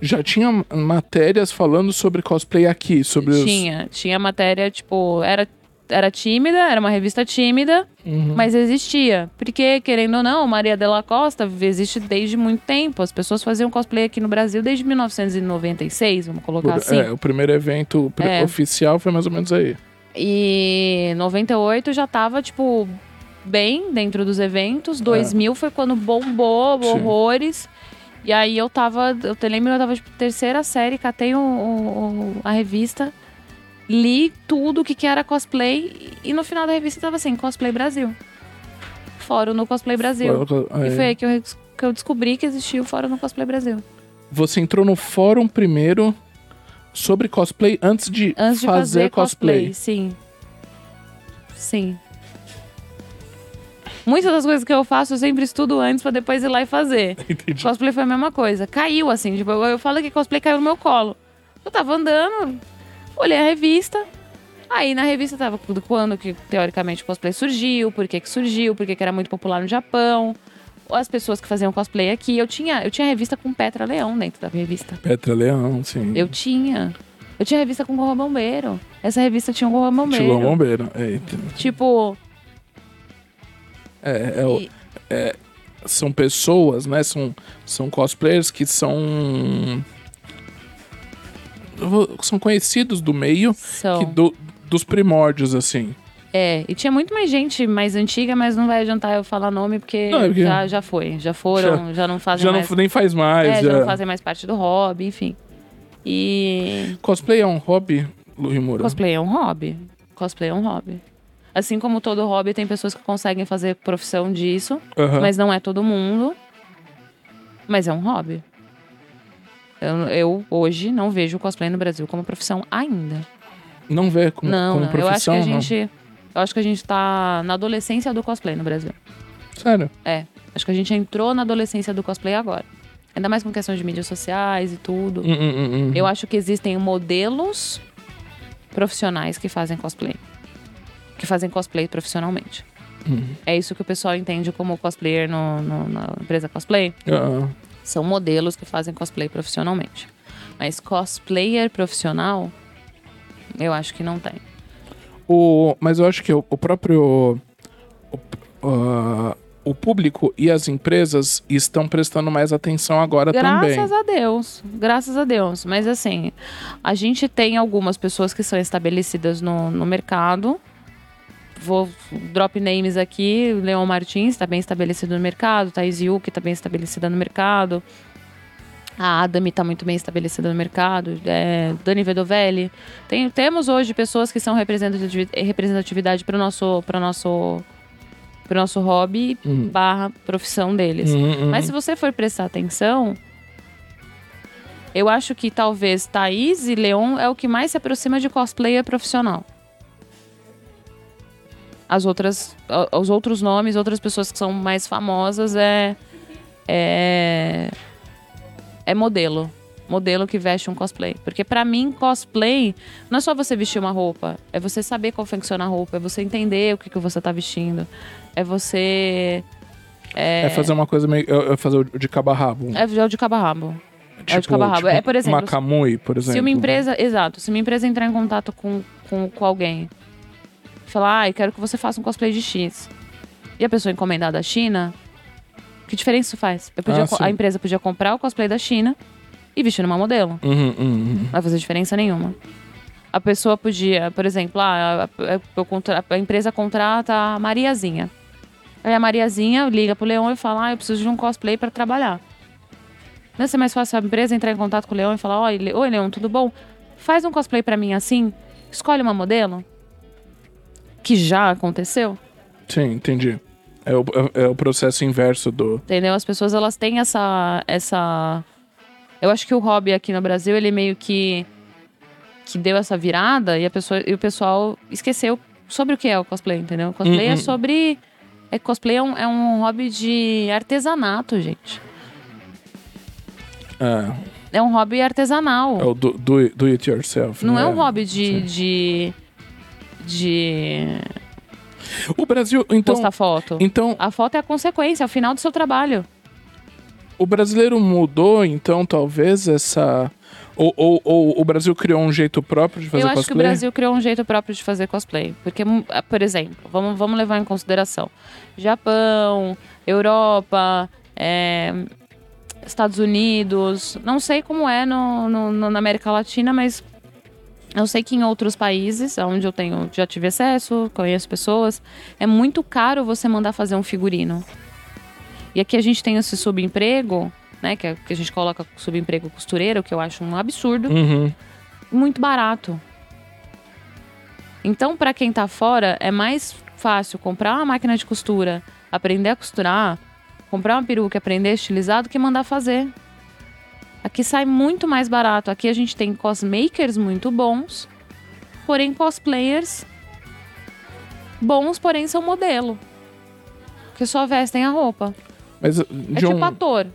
Já tinha matérias falando sobre cosplay aqui, sobre os... Tinha. Tinha matéria, tipo, era, era tímida, era uma revista tímida, Uhum. mas existia. Porque, querendo ou não, Maria Della Costa existe desde muito tempo. As pessoas faziam cosplay aqui no Brasil desde 1996, vamos colocar assim. É, o primeiro evento É. oficial foi mais ou menos aí. E 98 já tava, tipo, bem dentro dos eventos. 2000 foi quando bombou É. Sim. horrores. E aí eu tava, eu te lembro, eu tava, tipo, terceira série, catei o- o- a revista, li tudo o que, que era cosplay. E no final da revista tava assim, Cosplay Brasil. Fórum no Cosplay Brasil. Aí. E foi aí que eu, que eu descobri que existia o Fórum no Cosplay Brasil. Você entrou no fórum primeiro sobre cosplay antes de Antes de fazer, fazer cosplay. cosplay. Sim. Sim. Muitas das coisas que eu faço eu sempre estudo antes pra depois ir lá e fazer. *laughs* Entendi. Cosplay foi a mesma coisa. Caiu assim, tipo, eu, eu falo que cosplay caiu no meu colo. Eu tava andando, olhei a revista. Aí na revista tava tudo quando que teoricamente o cosplay surgiu, por que que surgiu, por que que era muito popular no Japão. As pessoas que faziam cosplay aqui, eu tinha, eu tinha revista com Petra Leão dentro da revista. Petra Leão, sim. Eu tinha. Eu tinha revista com Gorra Bombeiro. Essa revista tinha um Gorra Bombeiro. Tilão Bombeiro. Eita. Tipo, É, é e- são pessoas, né? São, são cosplayers que são. São conhecidos do meio, são. do- dos primórdios, assim. É, e tinha muito mais gente mais antiga, mas não vai adiantar eu falar nome, porque, Não, é porque- já, já foi. Já foram, já, não fazem Já mais. não, nem faz mais. é, já já. não fazem mais parte do hobby, enfim. E Cosplay é um hobby, Lurimura? cosplay é um hobby. Cosplay é um hobby. Assim como todo hobby, tem pessoas que conseguem fazer profissão disso, Aham. mas não é todo mundo. Mas é um hobby. Eu, eu, hoje não vejo o cosplay no Brasil como profissão ainda. Não vê como, não, como não. eu acho que profissão, a não? gente. Eu acho que a gente tá na adolescência do cosplay no Brasil. Sério? É. Acho que a gente entrou na adolescência do cosplay agora. Ainda mais com questão de mídias sociais e tudo. Hum, hum, hum, hum. Eu acho que existem modelos profissionais que fazem cosplay. Que fazem cosplay profissionalmente. Hum. É isso que o pessoal entende como cosplayer no, no- na empresa cosplay. Ah, São modelos que fazem cosplay profissionalmente. Mas cosplayer profissional, eu acho que não tem. o, mas eu acho que o, o próprio. O, ah, o público e as empresas estão prestando mais atenção agora também. Graças a Deus, graças a Deus. Mas assim, a gente tem algumas pessoas que são estabelecidas no, no mercado. Vou drop names aqui, Leon Martins está bem estabelecido no mercado, Thais Yuki está bem estabelecida no mercado. A Adami está muito bem estabelecida no mercado. É, Dani Vedovelli. Tem, temos hoje pessoas que são representativi- representatividade para o nosso, pro nosso, pro nosso hobby Hum. barra profissão deles. Hum, hum. Mas se você for prestar atenção, eu acho que talvez Thaís e Leon é o que mais se aproxima de cosplayer profissional. As outras, os outros nomes, outras pessoas que são mais famosas é é é modelo, modelo que veste um cosplay. Porque pra mim cosplay não é só você vestir uma roupa, é você saber confeccionar a roupa, é você entender o que, que você tá vestindo, é você É fazer uma coisa meio. É é fazer o de cabo a rabo. é o de cabo a rabo. é o de cabo a rabo. É, por exemplo, Uma Kamui, por exemplo. Se uma empresa, exato, se uma empresa entrar em contato com, com, com alguém, falar, ah, eu quero que você faça um cosplay de X, e a pessoa encomendar da China, que diferença isso faz? Podia Ah, a empresa podia comprar o cosplay da China e vestir numa modelo. Uhum, uhum, uhum. Não vai fazer diferença nenhuma. A pessoa podia, por exemplo, ah, a, a- a empresa contrata a Mariazinha. Aí a Mariazinha liga pro Leão e fala: Ah, eu preciso de um cosplay para trabalhar. Não ser mais fácil a empresa entrar em contato com o Leão e falar: Oi Leão, tudo bom? Faz um cosplay para mim assim, escolhe uma modelo. Que já aconteceu, Sim, entendi. É o, é, é o processo inverso do. entendeu? As pessoas elas têm essa. essa... Eu acho que o hobby aqui no Brasil, ele meio que. que deu essa virada e, a pessoa, e o pessoal esqueceu sobre o que é o cosplay, entendeu? Cosplay Hum, é hum. sobre. É, cosplay é um, é um hobby de artesanato, gente. É, É um hobby artesanal. é o do, do, do it yourself. Não né? é um hobby de. Sim. de. De O Brasil, então. postar foto. Então, A foto é a consequência, é o final do seu trabalho. o brasileiro mudou, então, talvez, essa. Ou, ou, ou o Brasil criou um jeito próprio de fazer Eu acho cosplay? que o Brasil criou um jeito próprio de fazer cosplay. Porque, hum, ah, por exemplo, vamos, vamos levar em consideração: Japão, Europa, é, Estados Unidos. Não sei como é no, no- no- na América Latina, mas eu sei que em outros países, onde eu tenho, já tive acesso, conheço pessoas, é muito caro você mandar fazer um figurino. E aqui a gente tem esse subemprego, né? Que, é- que a gente coloca subemprego costureiro, que eu acho um absurdo Uhum. muito barato. Então, para quem tá fora, é mais fácil comprar uma máquina de costura, aprender a costurar, comprar uma peruca, aprender a estilizar do que mandar fazer. Aqui sai muito mais barato. Aqui a gente tem cosmakers muito bons, porém cosplayers bons, porém são modelo. Que só vestem a roupa. Mas, É John, tipo ator.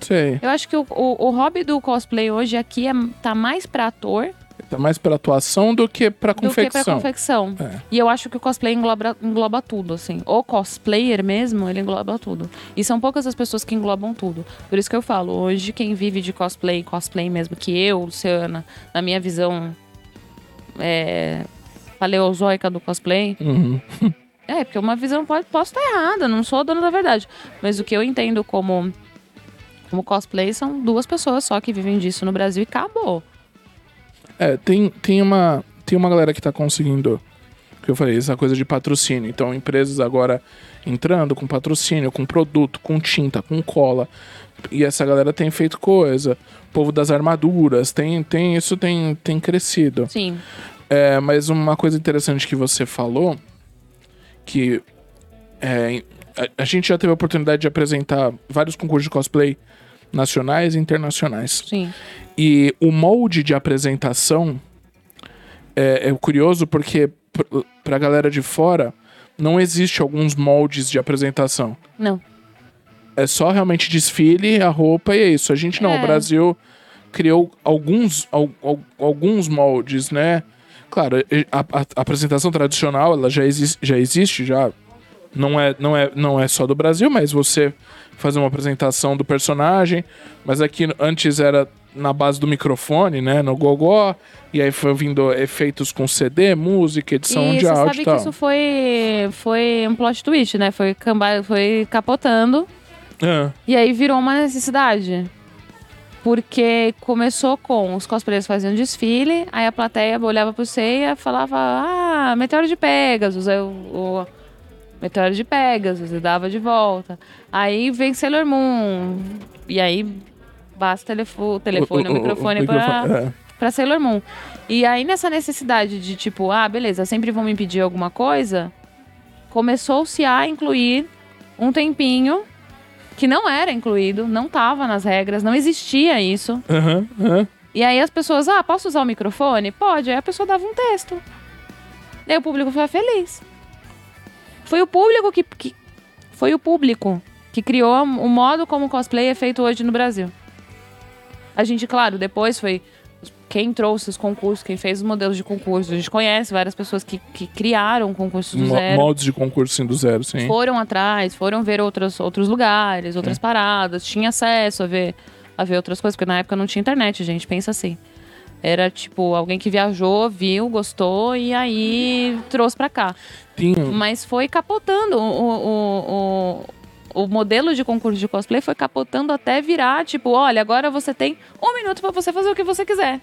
sei. Eu acho que o, o, o hobby do cosplay hoje aqui é, tá mais pra ator Tá mais pra atuação do que pra do que confecção. pra confecção. É. E eu acho que o cosplay engloba, engloba tudo, assim. O cosplayer mesmo, ele engloba tudo. E são poucas as pessoas que englobam tudo. Por isso que eu falo, hoje quem vive de cosplay, cosplay mesmo, que eu, Luciana, na minha visão é, paleozoica do cosplay, Uhum. *laughs* é, porque uma visão pode, posso estar errada, não sou a dona da verdade. Mas o que eu entendo como, como cosplay são duas pessoas só que vivem disso no Brasil e acabou. É, tem, tem, uma, tem uma galera que tá conseguindo, que eu falei, essa coisa de patrocínio. Então, empresas agora entrando com patrocínio, com produto, com tinta, com cola. E essa galera tem feito coisa. O povo das armaduras, tem, tem, isso tem, tem crescido. Sim. É, mas uma coisa interessante que você falou, que é, a, a gente já teve a oportunidade de apresentar vários concursos de cosplay nacionais e internacionais. Sim. E o molde de apresentação é, é curioso porque pr- pra galera de fora não existe alguns moldes de apresentação. Não. É só realmente desfile, a roupa e é isso. A gente não, É. o Brasil criou alguns, al- al- alguns moldes, né? Claro, a, a- a apresentação tradicional ela já, exi já existe, já não é, não, é, não é só do Brasil, mas você fazer uma apresentação do personagem, mas aqui antes era na base do microfone, né, no gogó, e aí foi vindo efeitos com CD, música, edição e de você áudio sabe e tal. que isso foi, foi um plot twist, né? Foi, camba- foi capotando É. e aí virou uma necessidade. Porque começou com os cosplayers faziam desfile, aí a plateia olhava pro ceia e falava: Ah, Meteoro de Pegasus. Aí o, o Meteoro de Pegasus e dava de volta. Aí vem Sailor Moon. E aí basta telefo telefone ou microfone para microfone, é. pra Sailor Moon. E aí, nessa necessidade de, tipo, ah, beleza, sempre vão me pedir alguma coisa, começou-se a incluir um tempinho que não era incluído, não tava nas regras, não existia isso. Aham, aham. E aí as pessoas, ah, posso usar o microfone? Pode. Aí a pessoa dava um texto. E aí o público foi feliz. Foi o público que, que foi o público que criou o modo como o cosplay é feito hoje no Brasil. A gente, claro, depois foi quem trouxe os concursos, quem fez os modelos de concurso. A gente conhece várias pessoas que, que criaram concursos do Mo- zero Moldes de concurso sim, do zero, sim. foram atrás, foram ver outros, outros lugares, outras É. paradas, tinha acesso a ver, a ver outras coisas, porque na época não tinha internet, gente, pensa assim. Era tipo alguém que viajou, viu, gostou e aí trouxe pra cá. Tinha, Mas foi capotando o, o, o, o modelo de concurso de cosplay foi capotando até virar tipo, olha, agora você tem um minuto pra você fazer o que você quiser.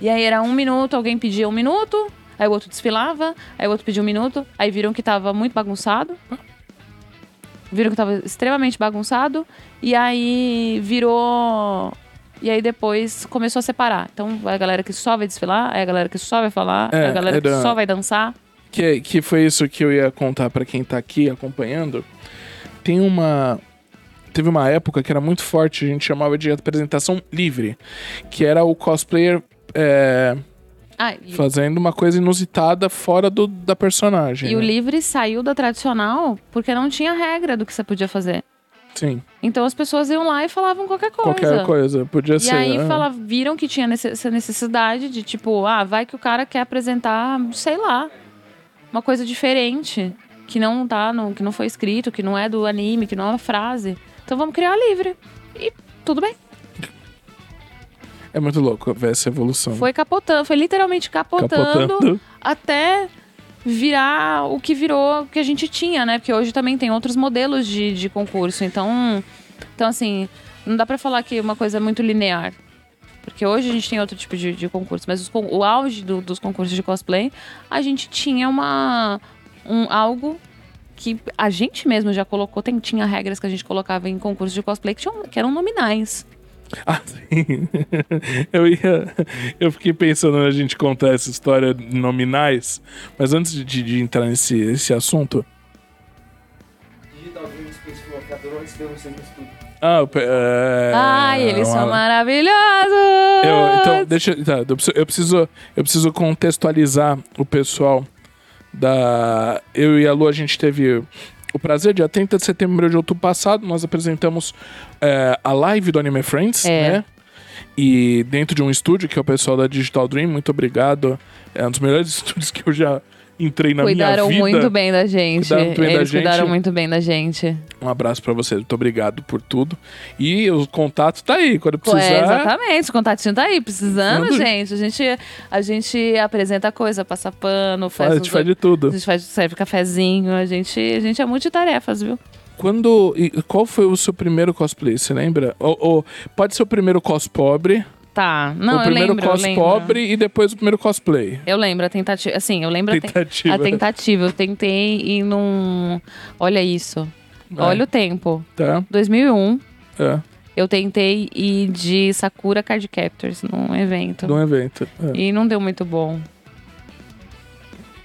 E aí era um minuto, alguém pedia um minuto, aí o outro desfilava, aí o outro pedia um minuto, aí viram que tava muito bagunçado. Viram que tava extremamente bagunçado. E aí virou. E aí depois começou a separar. Então a galera que só vai desfilar, é a galera que só vai falar, é, É, a galera que só vai dançar. Que, que foi isso que eu ia contar pra quem tá aqui acompanhando. Tem uma. Teve uma época que era muito forte, a gente chamava de apresentação livre, que era o cosplayer é, Ah, e, fazendo uma coisa inusitada fora do, da personagem. e o né? livre saiu da tradicional porque não tinha regra do que você podia fazer. Sim, Então as pessoas iam lá e falavam qualquer coisa. qualquer coisa. Podia E ser. aí é. fala, viram que tinha essa necessidade de tipo, ah, vai que o cara quer apresentar, sei lá, uma coisa diferente, que não tá, no, que não foi escrito, que não é do anime, que não é uma frase. Então vamos criar livre. E tudo bem. É muito louco ver essa evolução. Foi capotando, foi literalmente capotando, Capotando. até virar o que virou, o que a gente tinha, né? Porque hoje também tem outros modelos de, de concurso. Então, então, assim, não dá pra falar que uma coisa é muito linear. Porque hoje a gente tem outro tipo de, de concurso. Mas os o auge do- dos concursos de cosplay, a gente tinha uma, um, algo que a gente mesmo já colocou. Tem, tinha regras que a gente colocava em concursos de cosplay que, tinham, que eram nominais. Ah, sim. *laughs* Eu ia. Eu fiquei pensando na gente contar essa história de nominais, mas antes de, de entrar nesse esse assunto. Digital Dream Space que adorou receber vocês no estúdio. Ah, eu é, Ai, eles são uma- maravilhosos! Eu, então, deixa. Tá, eu, preciso, eu, preciso, eu preciso contextualizar o pessoal da. Eu e a Lu, a gente teve o prazer, dia 30 de setembro de outubro passado, nós apresentamos é, a live do Anime Friends, É. né? E dentro de um estúdio, que é o pessoal da Digital Dream, muito obrigado. É um dos melhores *laughs* estúdios que eu já entrei na cuidaram minha vida. muito bem da gente. Cuidaram muito bem da Eles cuidaram gente. muito bem da gente. Um abraço pra vocês, muito obrigado por tudo. E o contato tá aí, quando precisar. é, exatamente, o contatinho tá aí. Precisando, Precisando. gente. A gente, a gente apresenta coisa, passa pano, faz, a gente faz de tudo. a gente faz, serve cafezinho. A gente, a gente é multitarefas, viu? Quando. e qual foi o seu primeiro cosplay? Você lembra? Ou, ou pode ser o primeiro cos pobre, Tá. Não, o eu primeiro lembro, cos pobre e depois o primeiro cosplay. Eu lembro a tentativa. Assim, eu lembro a ten- Tentativa. a tentativa. Eu tentei ir num. Olha isso. Vai. Olha o tempo. Tá? 2001. É. Eu tentei ir de Sakura Card Captors num evento. De um evento. É. E não deu muito bom.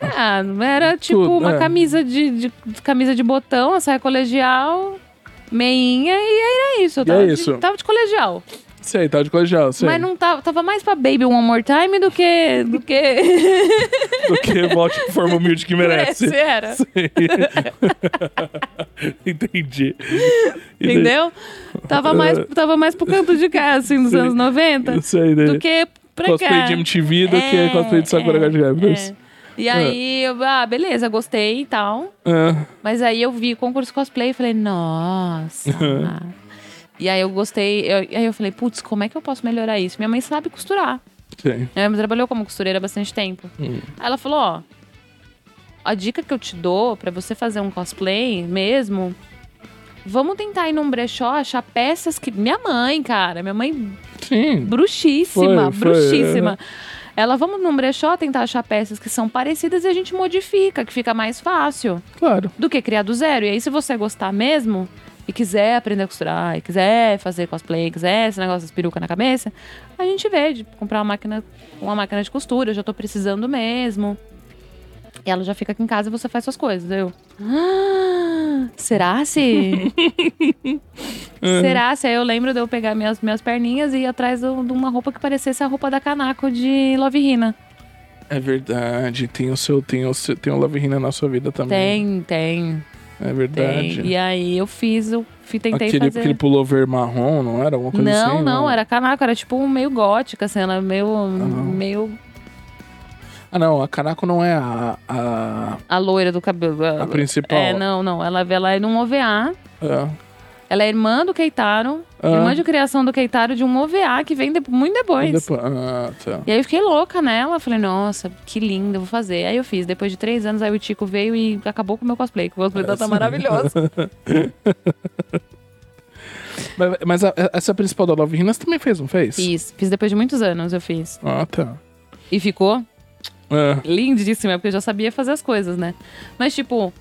Ah, era tipo Tudo, uma é. camisa de, de- camisa de botão, a saia colegial, meinha e era isso. Eu E é tava, isso. De, tava de colegial. Sei, tá de colegial, sei. Mas não tava, tava mais pra Baby One More Time do que. do que. *laughs* Do que volte com forma humilde que merece. Esse era. *laughs* *laughs* Entendi. Entendeu? Tava mais, tava mais pro canto de cá, assim, dos Sim. anos 90. Eu sei, né? Do que pra Cosplay cá. de MTV do que É, cosplay de Sakura é, Card é. E aí, eu, ah, beleza, gostei e tal. É. Mas aí eu vi concurso cosplay e falei, nossa. E aí eu gostei. eu- aí eu falei, putz, como é que eu posso melhorar isso? Minha mãe sabe costurar. Sim. Minha mãe trabalhou como costureira há bastante tempo. Hum. Aí ela falou, ó. A dica que eu te dou pra você fazer um cosplay mesmo. Vamos tentar ir num brechó, achar peças que. Minha mãe, cara, minha mãe Sim. bruxíssima, Foi, foi, bruxíssima. Ela, vamos num brechó tentar achar peças que são parecidas e a gente modifica, que fica mais fácil Claro. do que criar do zero. E aí, se você gostar mesmo e quiser aprender a costurar, e quiser fazer cosplay, quiser esse negócio das perucas na cabeça, a gente vê de comprar uma máquina, uma máquina de costura, eu já tô precisando mesmo. E ela já fica aqui em casa e você faz suas coisas. Eu. "Ah, *gasps* será se? será se? Aí eu lembro de eu pegar minhas, minhas perninhas e ir atrás de uma roupa que parecesse a roupa da Kanako de Love Hina. É verdade. Tem o seu, tem o seu, tem o Love Hina na sua vida também. Tem, tem. É Tem. verdade. E aí eu fiz, eu fi- tentei aquele, fazer. aquele pullover marrom, não era? Alguma coisa não, assim? não, era Kanako, era tipo meio gótica, assim, ela meio. não. meio. Ah, não, a Kanako não é a. a, a loira do cabelo. a principal. É, não, não. Ela, ela é num OVA. É. Ela é irmã do Keitaro, Ah. irmã de criação do Keitaro de um OVA que vem de- muito depois. Depois- Ah, tá. E aí eu fiquei louca nela. Falei, nossa, que linda, vou fazer. Aí eu fiz. Depois de três anos, aí o Tico veio e acabou com o meu cosplay. que O cosplay tá, tá maravilhoso. *laughs* Mas, mas a- essa principal da Love Hina você também fez, não fez? fiz. Fiz depois de muitos anos, eu fiz. Ah, tá. E ficou É. lindíssima, porque eu já sabia fazer as coisas, né? Mas, tipo,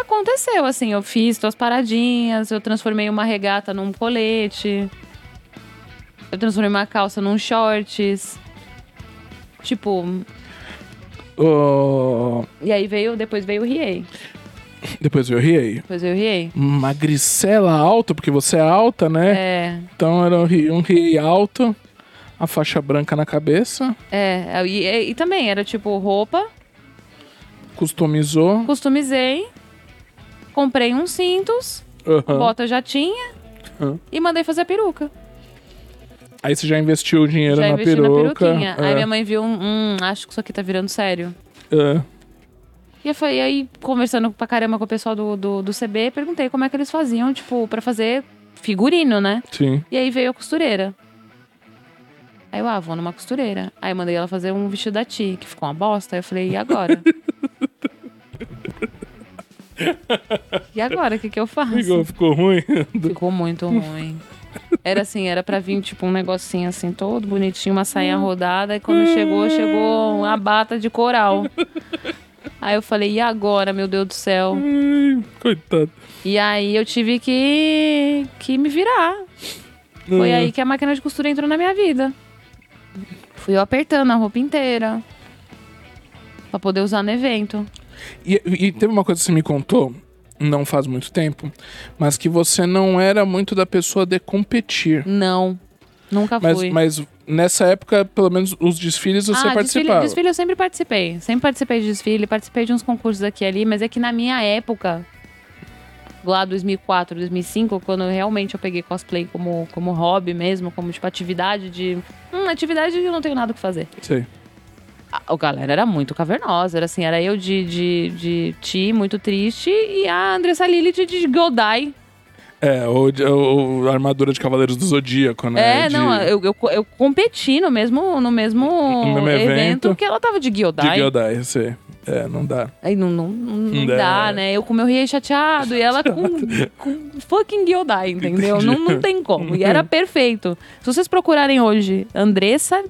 aconteceu, assim. Eu fiz tuas paradinhas, eu transformei uma regata num colete. Eu transformei uma calça num shorts. Tipo, e aí veio, depois veio o Riei. Depois eu riei. Depois veio o Riei. Magricela alta, porque você é alta, né? É, Então era um um riei alto, a faixa branca na cabeça, é. E, e- e também era tipo roupa, customizou. customizei, comprei uns cintos, Aham. bota já tinha Aham. e mandei fazer a peruca. Aí você já investiu o dinheiro já na investi peruca. na peruquinha. Aí é, minha mãe viu um, hum, acho que isso aqui tá virando sério. é. E eu falei, aí, conversando pra caramba com o pessoal do, do, do CB, perguntei como é que eles faziam, tipo, pra fazer figurino, né? Sim. E aí veio a costureira. Aí eu, ah, vou numa costureira. Aí mandei ela fazer um vestido da Ti, que ficou uma bosta. Aí eu falei, e agora? *laughs* *laughs* e agora, o que, que eu faço? Ficou, ficou ruim? Ficou muito ruim. Era assim, era pra vir tipo um negocinho assim, todo bonitinho, uma sainha rodada. E quando chegou, chegou uma bata de coral. Aí eu falei, e agora, meu Deus do céu? Coitado. E aí eu tive que, que me virar. Foi aí que a máquina de costura entrou na minha vida. Fui eu apertando a roupa inteira. Pra poder usar no evento. E, e teve uma coisa que você me contou, não faz muito tempo, mas que você não era muito da pessoa de competir. Não. Nunca Mas, fui. mas nessa época, pelo menos os desfiles você ah, desfile, participava. desfile eu sempre participei. Sempre participei de desfile, participei de uns concursos aqui e ali, mas é que na minha época, lá 2004, 2005, quando realmente eu peguei cosplay como, como hobby mesmo, como tipo atividade de. Hum, atividade que eu não tenho nada o que fazer. Sei. A, galera era muito cavernosa, era assim, era eu de, de, de Ti, muito triste, e a Andressa Lilith de Godai. É, ou, de- ou a armadura de Cavaleiros do Zodíaco, né? É, De- não, eu, eu, eu competi no mesmo, no mesmo, No mesmo evento, evento. que ela tava de De Gyodai. Gyodai, eu sei. É, não dá. Aí não, não, não, não dá, dá. né? Eu com meu riei chateado e ela com, com fucking Gyodai, entendeu? Entendi. Não, não tem como. E era perfeito. Se vocês procurarem hoje Andressa,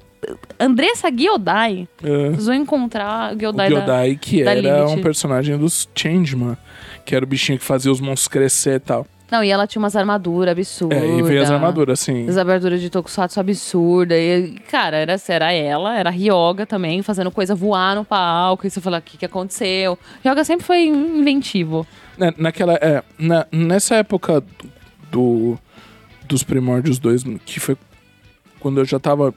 Andressa Gyodai, É. vocês vão encontrar O Gyodai, da... Que da era um personagem dos Changeman, que era o bichinho que fazia os monstros crescer e tal. Não, e ela tinha umas armaduras absurdas. É, e veio as armaduras, assim. As armaduras de Tokusatsu absurda. E, cara, era, era ela, era a Ryoga também, fazendo coisa voar no palco. E você fala, o que, que aconteceu? Ryoga sempre foi inventivo. Né, naquela, é, na- nessa época do, dos primórdios 2, que foi quando eu já tava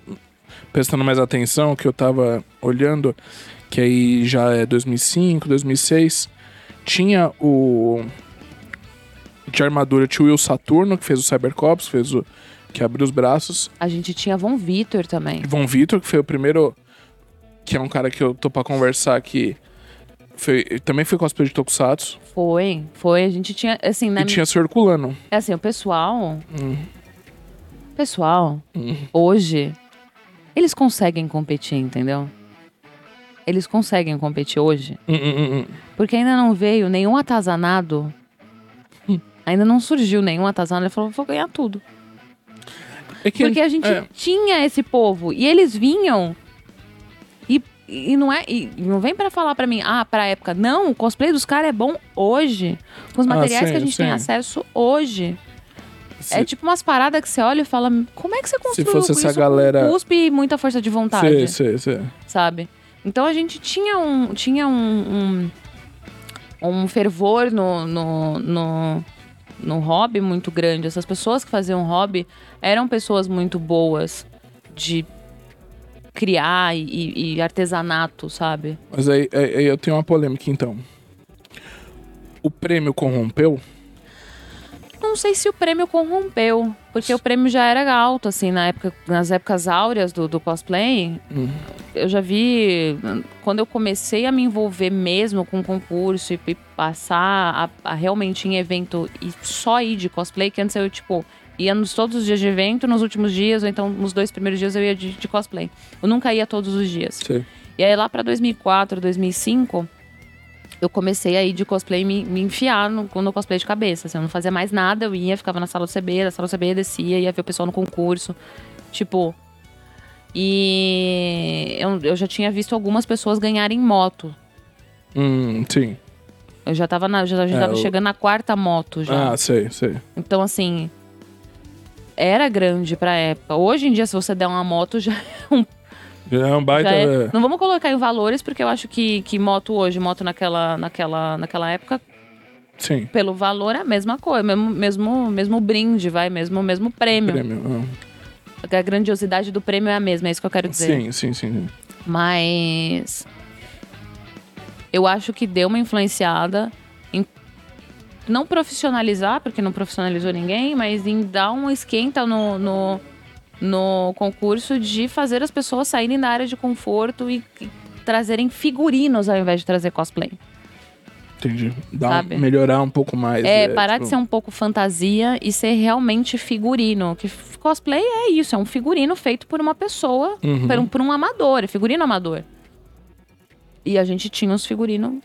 prestando mais atenção, que eu tava olhando, que aí já é 2005, 2006, tinha o de armadura tinha o Will Saturno, que fez o Cybercops, fez o que abriu os braços. A gente tinha Von Vitor também. Von Vitor, que foi o primeiro. Que é um cara que eu tô pra conversar aqui. Foi, também foi cosplay de Tokusatsu. Foi, foi. A gente tinha, assim, na E tinha Sr. Herculano. É assim, o pessoal. Hum. Pessoal, hoje, eles conseguem competir, entendeu? Eles conseguem competir hoje. Hum, hum, hum, hum. Porque ainda não veio nenhum atazanado. Ainda não surgiu nenhum atazanado. Ele falou, vou ganhar tudo. É que, Porque a gente é, tinha esse povo. E eles vinham. E, e não é. E não vem pra falar pra mim, ah, pra época. Não, o cosplay dos caras é bom hoje. Com os Ah, materiais sim, que a gente tem sim. acesso hoje. se, É tipo umas paradas que você olha e fala, como é que você construiu fosse essa isso galera- com cuspe e muita força de vontade, sei, sei, sei. sabe? Então a gente tinha um, tinha um, um, um fervor no, no, no, no hobby muito grande. Essas pessoas que faziam hobby eram pessoas muito boas de criar e- e, artesanato, sabe? Mas aí- aí eu tenho uma polêmica, então. O prêmio corrompeu? Não sei se o prêmio corrompeu, porque o prêmio já era alto, assim, na época, nas épocas áureas do, do cosplay. Hum. Eu já vi, quando eu comecei a me envolver mesmo com concurso e, e passar a, a realmente em evento e só ir de cosplay, que antes eu, tipo, ia nos todos os dias de evento, nos últimos dias, ou então nos dois primeiros dias eu ia de, de cosplay. Eu nunca ia todos os dias. Sei. E aí lá pra 2004, 2005, eu comecei a ir de cosplay me, me enfiar no, no cosplay de cabeça. Assim, eu não fazia mais nada, eu ia, ficava na sala do CB, da sala do CB descia, ia ver o pessoal no concurso. Tipo. E eu, eu já tinha visto algumas pessoas ganharem moto. Hum, sim. Eu já tava, na, já, já É, tava eu- chegando na quarta moto já. Ah, sei, sei. Então, assim. Era grande pra época. Hoje em dia, se você der uma moto, *laughs* já Já é um baita. É- é, Não vamos colocar em valores, porque eu acho que, que moto hoje, moto naquela, naquela, naquela época, Sim. pelo valor é a mesma coisa, mesmo, mesmo, mesmo brinde, vai, mesmo, mesmo prêmio. Prêmio. A grandiosidade do prêmio é a mesma, é isso que eu quero dizer. Sim, sim, sim. Mas eu acho que deu uma influenciada em não profissionalizar, porque não profissionalizou ninguém, mas em dar um esquenta no, no, no concurso de fazer as pessoas saírem da área de conforto e, e trazerem figurinos ao invés de trazer cosplay. Entendi. Dá um- melhorar um pouco mais. É, parar de tipo, ser um pouco fantasia e ser realmente figurino. Que cosplay é isso, é um figurino feito por uma pessoa, Uhum. por, um, por um amador, é figurino amador. E a gente tinha uns figurinos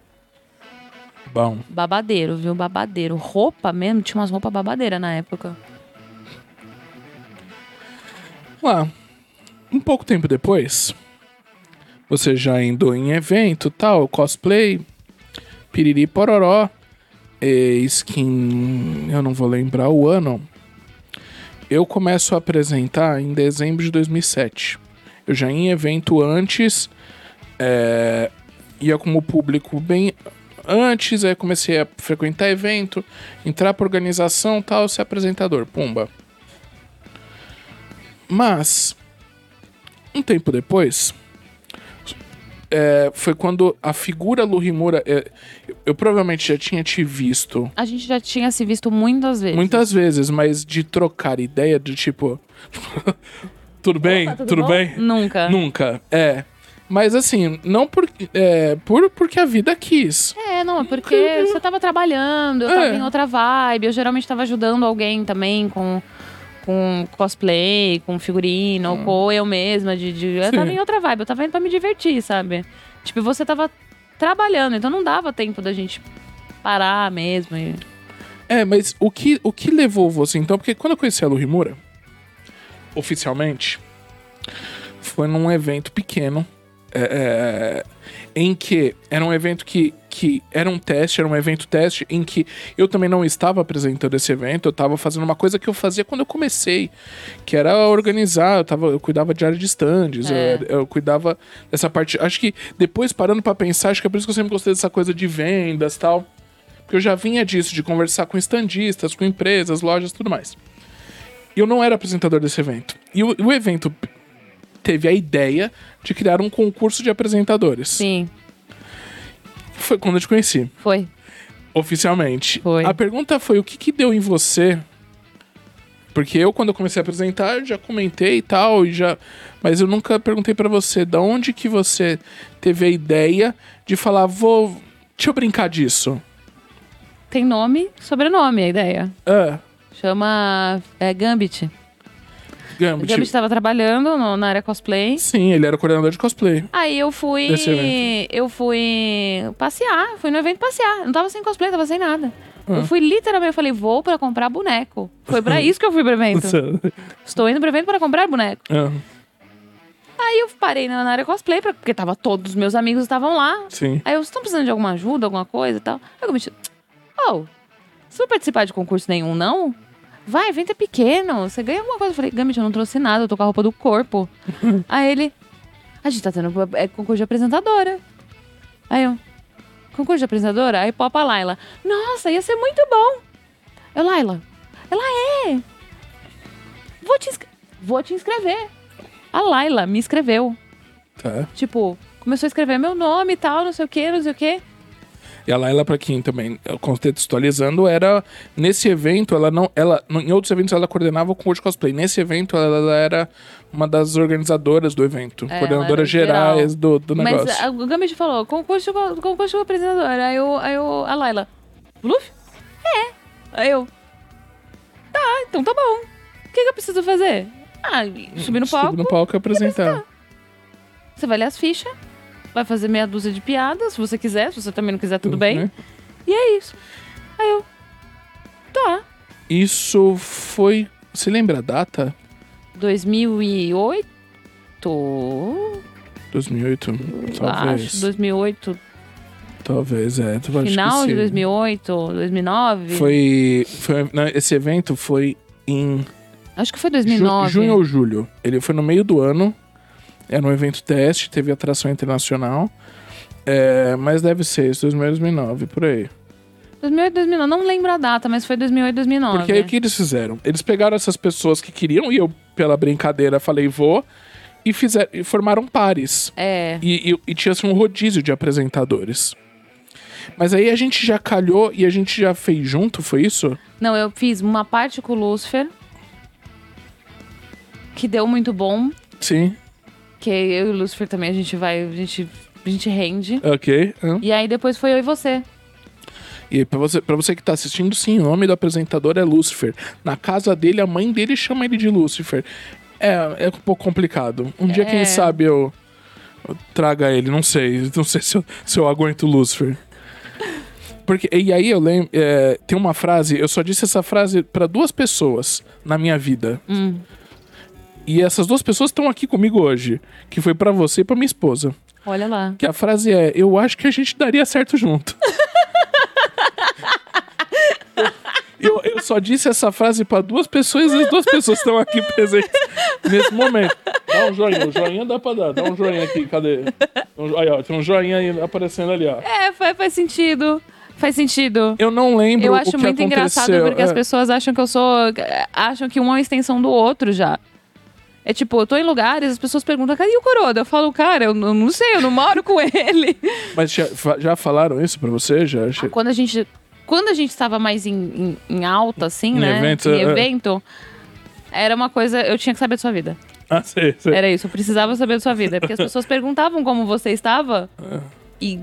Bom. babadeiro, viu? Babadeiro. Roupa mesmo, tinha umas roupas babadeiras na época. Lá, um pouco tempo depois, você já indo em evento tal, cosplay, piriri pororó, eis eu não vou lembrar o ano, eu começo a apresentar em dezembro de 2007. Eu já em evento antes, é, ia como público bem antes, aí comecei a frequentar evento, entrar pra organização tal, ser apresentador, pumba. Mas, um tempo depois, é, foi quando a figura Lu Rimura. é, eu, provavelmente já tinha te visto A gente já tinha se visto muitas vezes. muitas vezes, mas de trocar ideia de tipo. *laughs* tudo bem? Opa, tudo bom? bem? Nunca. Nunca, é. Mas assim, não por, é, por, porque a vida quis. É, não, é porque você tava trabalhando, eu tava É. em outra vibe, eu geralmente tava ajudando alguém também com, com cosplay, com figurino, ou eu mesma, de, de- eu Hum. Tava em outra vibe, eu tava indo pra me divertir, sabe? Tipo, você tava trabalhando, então não dava tempo da gente parar mesmo. e- É, mas o que, o que levou você então? Porque quando eu conheci a Lu Rimura, oficialmente, foi num evento pequeno. é, é, em que era um evento que, que era um teste, era um evento teste, em que eu também não estava apresentando esse evento, eu estava fazendo uma coisa que eu fazia quando eu comecei, que era organizar, eu, tava, eu cuidava de área de stands, É. eu, eu cuidava dessa parte. Acho que depois, parando pra pensar, acho que é por isso que eu sempre gostei dessa coisa de vendas e tal. Porque eu já vinha disso, de conversar com standistas, com empresas, lojas tudo mais. E eu não era apresentador desse evento. E o, o evento teve a ideia de criar um concurso de apresentadores. Sim, Foi quando eu te conheci, foi. oficialmente. Foi. A pergunta foi: o que, que deu em você? Porque eu, quando eu comecei a apresentar, já comentei e tal, e já. Mas eu nunca perguntei pra você da onde que você teve a ideia de falar, vou. Deixa eu brincar disso. Tem nome, sobrenome a ideia. Ah, Chama é, Gambit. O Gambit. Gambit tava trabalhando no- na área cosplay. Sim, ele era coordenador de cosplay. Aí eu fui. Eu fui passear, fui no evento passear. Não tava sem cosplay, tava sem nada. Ah. Eu fui literalmente, eu falei, vou pra comprar boneco. Foi pra *laughs* isso que eu fui pro evento. Estou indo pro evento para comprar boneco. Ah, Aí eu parei na, na área cosplay, pra- porque tava todos os meus amigos estavam lá. sim. Aí eu, estão precisando de alguma ajuda, alguma coisa e tal? Aí eu comecei, oh, você não vai participar de concurso nenhum, não? Vai, evento é pequeno, você ganha alguma coisa. Eu falei, Gambit, eu não trouxe nada, eu tô com a roupa do corpo. *laughs* Aí ele, a gente tá tendo é, concurso de apresentadora. Aí eu, concurso de apresentadora? Aí popa a Laila, nossa, ia ser muito bom. Eu, Laila, ela é. Vou te, vou te inscrever. A Laila me escreveu. Tá. Tipo, começou a escrever meu nome e tal, não sei o que, não sei o que. E a Laila, pra quem também, eh, contextualizando, era. Nesse evento, ela não. ela Em outros eventos ela coordenava o concurso de cosplay. Nesse evento, ela, ela era uma das organizadoras do evento. É, era geral. gerais do, do negócio. Mas a- o Gambit falou, concurso, concurso de apresentador. Aí eu, aí eu, a Laila, Bluff? É. Aí eu, tá, então tá bom. O que, que eu preciso fazer? Ah, subir no palco, Subir no palco e apresentar. você vai ler as fichas, vai fazer meia dúzia de piadas, se você quiser, se você também não quiser, tudo bem. Né? E é isso. Aí eu, tá. Isso foi. Você lembra a data? 2008? 2008? Talvez. Acho, 2008, Talvez, é. Tu final de sim. 2008, 2009. Foi. foi não, esse evento foi em Acho que foi Ju- 2009. junho ou julho. Ele foi no meio do ano. Era um evento teste, teve atração internacional. É, mas deve ser isso, 2008, 2009, por aí. 2008, 2009. Não lembro a data, mas foi 2008, 2009. Porque aí o que eles fizeram? Eles pegaram essas pessoas que queriam, e eu, pela brincadeira, falei vou, e, fizeram, e formaram pares. É. E, e, e tinha assim, um rodízio de apresentadores. Mas aí a gente já calhou e a gente já fez junto, foi isso? Não, eu fiz uma parte com o Lucifer. Que deu muito bom. Sim, Que eu e o Lucifer também a gente vai. A gente, a gente rende. ok. E aí depois foi eu e você. E pra você, pra você que tá assistindo, sim, o nome do apresentador é Lúcifer. Na casa dele, a mãe dele chama ele de Lúcifer. É, é um pouco complicado. Um dia, quem É. sabe, eu, eu traga ele. Não sei. Não sei se eu, se eu aguento Lúcifer. Porque, e aí eu lembro. é, tem uma frase, eu só disse essa frase pra duas pessoas na minha vida. Hum. E essas duas pessoas estão aqui comigo hoje. Que foi pra você e pra minha esposa. Olha lá. Que a frase é: Eu acho que a gente daria certo junto. *laughs* eu, eu só disse essa frase pra duas pessoas e as duas pessoas estão aqui presentes nesse momento. Dá um joinha, o joinha dá pra dar. Dá um joinha aqui, cadê? Um, aí, ó, tem um joinha aí aparecendo ali, ó. É, faz, faz sentido. Faz sentido. Eu não lembro Eu acho muito engraçado aconteceu. porque as É. pessoas acham que eu sou. acham que um é uma extensão do outro já. É tipo, eu tô em lugares, as pessoas perguntam, cadê o Coroda? Eu falo, cara, eu não sei, eu não moro com *laughs* ele. Mas já, já falaram isso pra você? Já, já- Quando a gente. Quando a gente estava mais em, em, em alta, assim, Em né? evento, em é. evento, era uma coisa. Eu tinha que saber da sua vida. Ah, sei, sei. Era isso, eu precisava saber da sua vida. Porque as pessoas perguntavam como você estava É. e.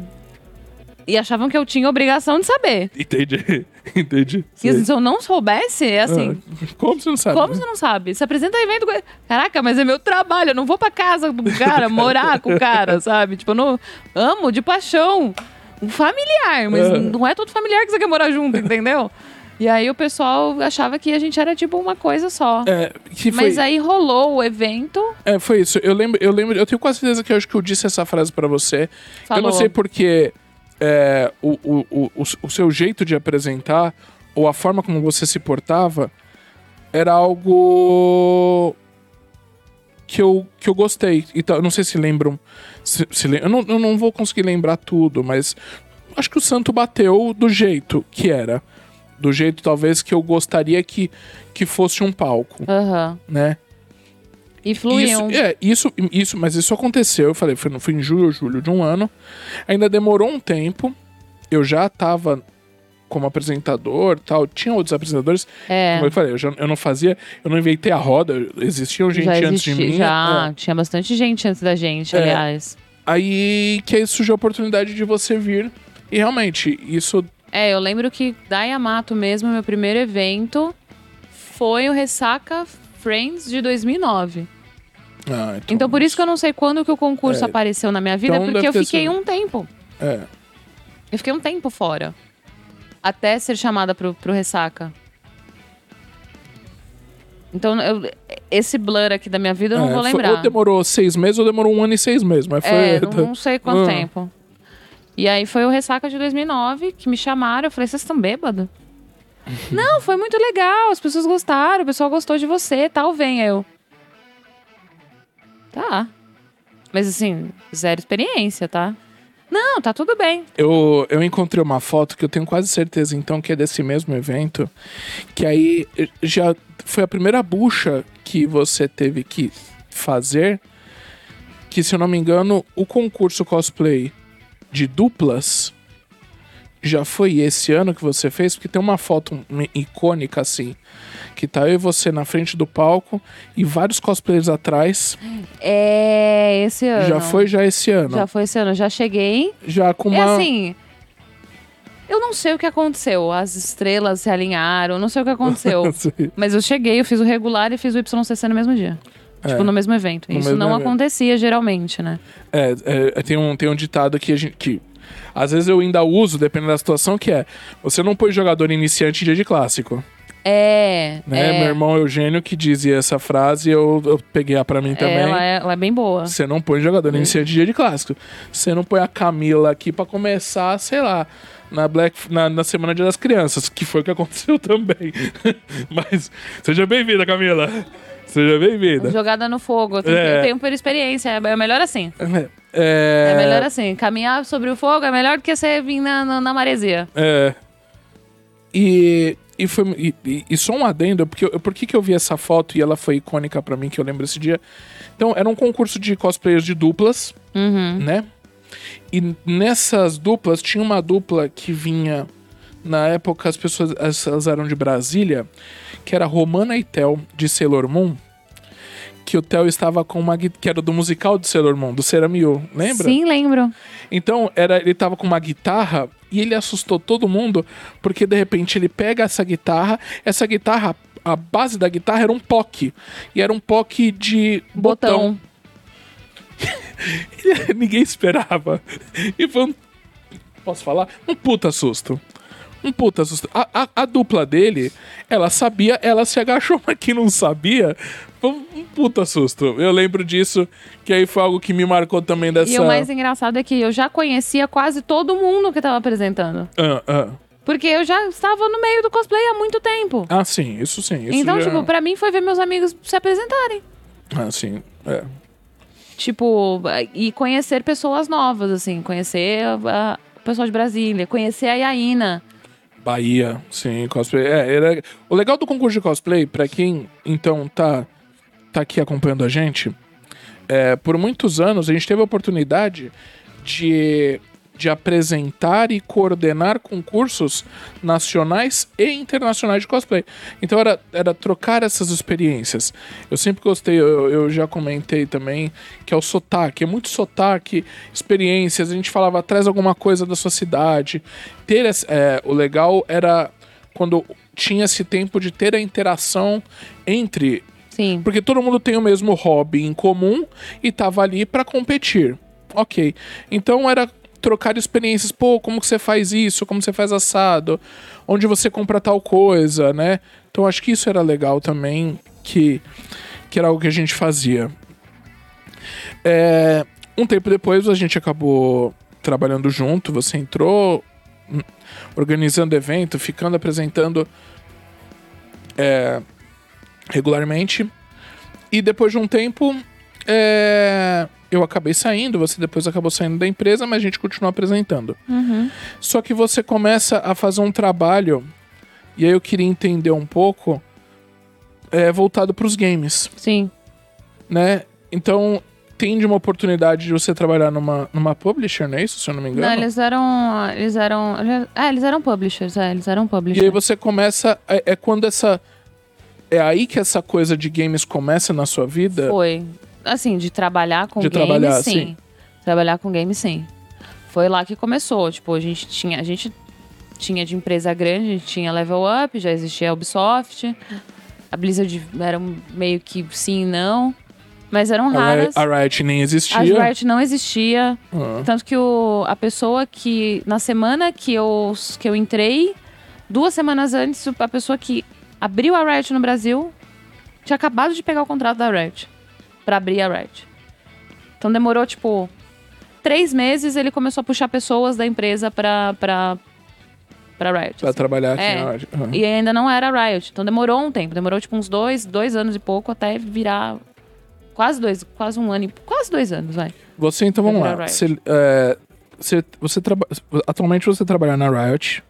E achavam que eu tinha obrigação de saber. Entendi, *laughs* entendi. E se eu não soubesse, é assim. Ah, como você não sabe? Como né? você não sabe? Você apresenta evento. com- Caraca, mas é meu trabalho. Eu não vou pra casa do cara, morar com o cara, *laughs* sabe? Tipo, eu não amo de paixão. Um familiar, mas É. não é todo familiar que você quer morar junto, entendeu? E aí o pessoal achava que a gente era tipo uma coisa só. É, que foi, Mas aí rolou o evento. é, foi isso. Eu lembro, eu lembro, eu tenho quase certeza que eu acho que eu disse essa frase pra você. Falou. Eu não sei porque é, o, o, o, o, seu jeito de apresentar ou a forma como você se portava era algo que eu, que eu gostei. Então, não sei se lembram. Se, se eu, não, eu não vou conseguir lembrar tudo, mas acho que o santo bateu do jeito que era. Do jeito, talvez, que eu gostaria que, que fosse um palco, Aham. né? E fluíam. Isso, é, isso, isso, mas isso aconteceu, eu falei, foi, no- foi em julho ou julho de um ano. Ainda demorou um tempo. Eu já tava como apresentador tal. Tinha outros apresentadores. É. Como eu falei, eu, já, eu não fazia, eu não inventei a roda. Existiam gente já antes de mim. já. é. Tinha bastante gente antes da gente, É. aliás. Aí que aí surgiu a oportunidade de você vir. E realmente, isso. É, eu lembro que da Yamato mesmo, meu primeiro evento foi o Ressaca Friends de 2009. Ah, Então por isso que eu não sei quando que o concurso É. apareceu na minha vida, Então porque eu fiquei sido- um tempo. É. Eu fiquei um tempo fora. Até ser chamada pro, pro Ressaca. Então, eu- esse blur aqui da minha vida eu não é, vou foi- lembrar. ou demorou seis meses ou demorou um ano e seis meses. Mas foi. É, não, não *laughs* sei quanto Ah. tempo. E aí foi o Ressaca de 2009 que me chamaram. Eu falei, vocês estão bêbados? *laughs* não, foi muito legal. As pessoas gostaram. O pessoal gostou de você tal. Vem eu. Tá. Mas assim, zero experiência, tá? Não, tá tudo bem. Eu, eu encontrei uma foto que eu tenho quase certeza, então, que é desse mesmo evento. Que aí já foi a primeira bucha que você teve que fazer. Que, se eu não me engano, o concurso cosplay de duplas já foi esse ano que você fez, porque tem uma foto icônica assim. Que tá eu e você na frente do palco e vários cosplayers atrás. É, esse ano. Já foi já esse ano. Já foi esse ano. Já cheguei. Já com É uma. assim. Eu não sei o que aconteceu. As estrelas se alinharam. Não sei o que aconteceu. *laughs* Mas eu cheguei, eu fiz o regular e fiz o YCC no mesmo dia. Tipo, no mesmo evento. No Isso mesmo não evento. acontecia geralmente, né? É, é, tem, um, tem um ditado que a gente. Que, às vezes eu ainda uso, dependendo da situação, que é: você não põe jogador iniciante em dia de clássico. É. Né? é. Meu irmão Eugênio que dizia essa frase, eu, eu peguei a pra mim É, também. ela, é, ela é bem boa. Você não põe jogador iniciante em dia de clássico. Você não põe a Camila aqui pra começar, sei lá, na, Black, na, na Semana Dia das Crianças, que foi o que aconteceu *laughs* também. Mas seja bem-vinda, Camila. Seja bem-vinda. Jogada no fogo. Eu tenho, É. eu tenho por experiência. É é melhor assim. É, É melhor assim. Caminhar sobre o fogo é melhor do que você vir na, na, na maresia. É. E, e, foi, e, e- e só um adendo, porque eu- por que, que eu vi essa foto e ela foi icônica pra mim, que eu lembro esse dia? Então, era um concurso de cosplayers de duplas, Uhum. né? E nessas duplas, tinha uma dupla que vinha. Na época, as pessoas as- elas eram de Brasília, que era Romana e Tel, de Sailor Moon. Que o Theo estava com uma que era do musical do Sailor Moon, do Ceramiu, lembra? Sim, lembro. Então, era, ele tava com uma guitarra e ele assustou todo mundo, porque de repente ele pega essa guitarra, essa guitarra, a base da guitarra era um POC. E era um POC de botão. Botão. *laughs* Ninguém esperava. E foi um. Posso falar? Um puta susto. Um puta susto. A, a, a dupla dele, ela sabia, ela se agachou, *laughs* mas quem não sabia, foi um puta susto. Eu lembro disso, que aí foi algo que me marcou também dessa. E o mais engraçado é que eu já conhecia quase todo mundo que tava apresentando. Ah, ah. Porque eu já estava no meio do cosplay há muito tempo. Ah, sim, isso sim. Isso então, já- tipo, pra mim foi ver meus amigos se apresentarem. Ah, sim. É. Tipo, e conhecer pessoas novas, assim. Conhecer a- a- o pessoal de Brasília, conhecer a Yaina. Bahia, sim, cosplay. É, era... O legal do concurso de cosplay, pra quem então tá, tá aqui acompanhando a gente, é, por muitos anos a gente teve a oportunidade de, de apresentar e coordenar concursos nacionais e internacionais de cosplay. Então era, era trocar essas experiências. Eu sempre gostei, eu, eu já comentei também, que é o sotaque. É muito sotaque, experiências. A gente falava, traz alguma coisa da sua cidade. Ter é, o legal era quando tinha esse tempo de ter a interação entre Sim. porque todo mundo tem o mesmo hobby em comum e tava ali pra competir. Ok. Então era trocar experiências. Pô, como que você faz isso? Como você faz assado? Onde você compra tal coisa, né? Então acho que isso era legal também, que, que era algo que a gente fazia. É, um tempo depois a gente acabou trabalhando junto. Você entrou hum, organizando evento, ficando apresentando é, regularmente. E depois de um tempo, é, eu acabei saindo, você depois acabou saindo da empresa, mas a gente continuou apresentando. Uhum. Só que você começa a fazer um trabalho, e aí eu queria entender um pouco, é, voltado para os games, Sim. né? Então, tem de uma oportunidade de você trabalhar numa, numa publisher, não é isso, se eu não me engano? Não, eles eram. Eles eram. É, eles eram publishers, é, eles eram E publishers. aí você começa. É, é quando essa. É aí que essa coisa de games começa na sua vida? Foi. Assim, de trabalhar com De games, trabalhar, sim. sim. Trabalhar com games, sim. Foi lá que começou. Tipo, a gente tinha. A gente tinha de empresa grande, a gente tinha Level Up, já existia a Ubisoft. A Blizzard era meio que sim e não. Mas eram A Riot, raras. a Riot nem existia. A Riot não existia. Ah. Tanto que o, a pessoa que. Na semana que eu, que eu entrei, duas semanas antes, a pessoa que abriu a Riot no Brasil tinha acabado de pegar o contrato da Riot. Pra abrir a Riot. Então demorou, tipo. Três meses ele começou a puxar pessoas da empresa pra. pra, pra Riot. Pra assim. trabalhar aqui É. na Riot. Aham. E ainda não era a Riot. Então demorou um tempo. Demorou, tipo, uns dois, dois anos e pouco até virar. Quase dois, quase um ano e. Quase dois anos, vai. Você, então, vamos lá. Você, é, você, você traba... Atualmente você trabalha na Riot.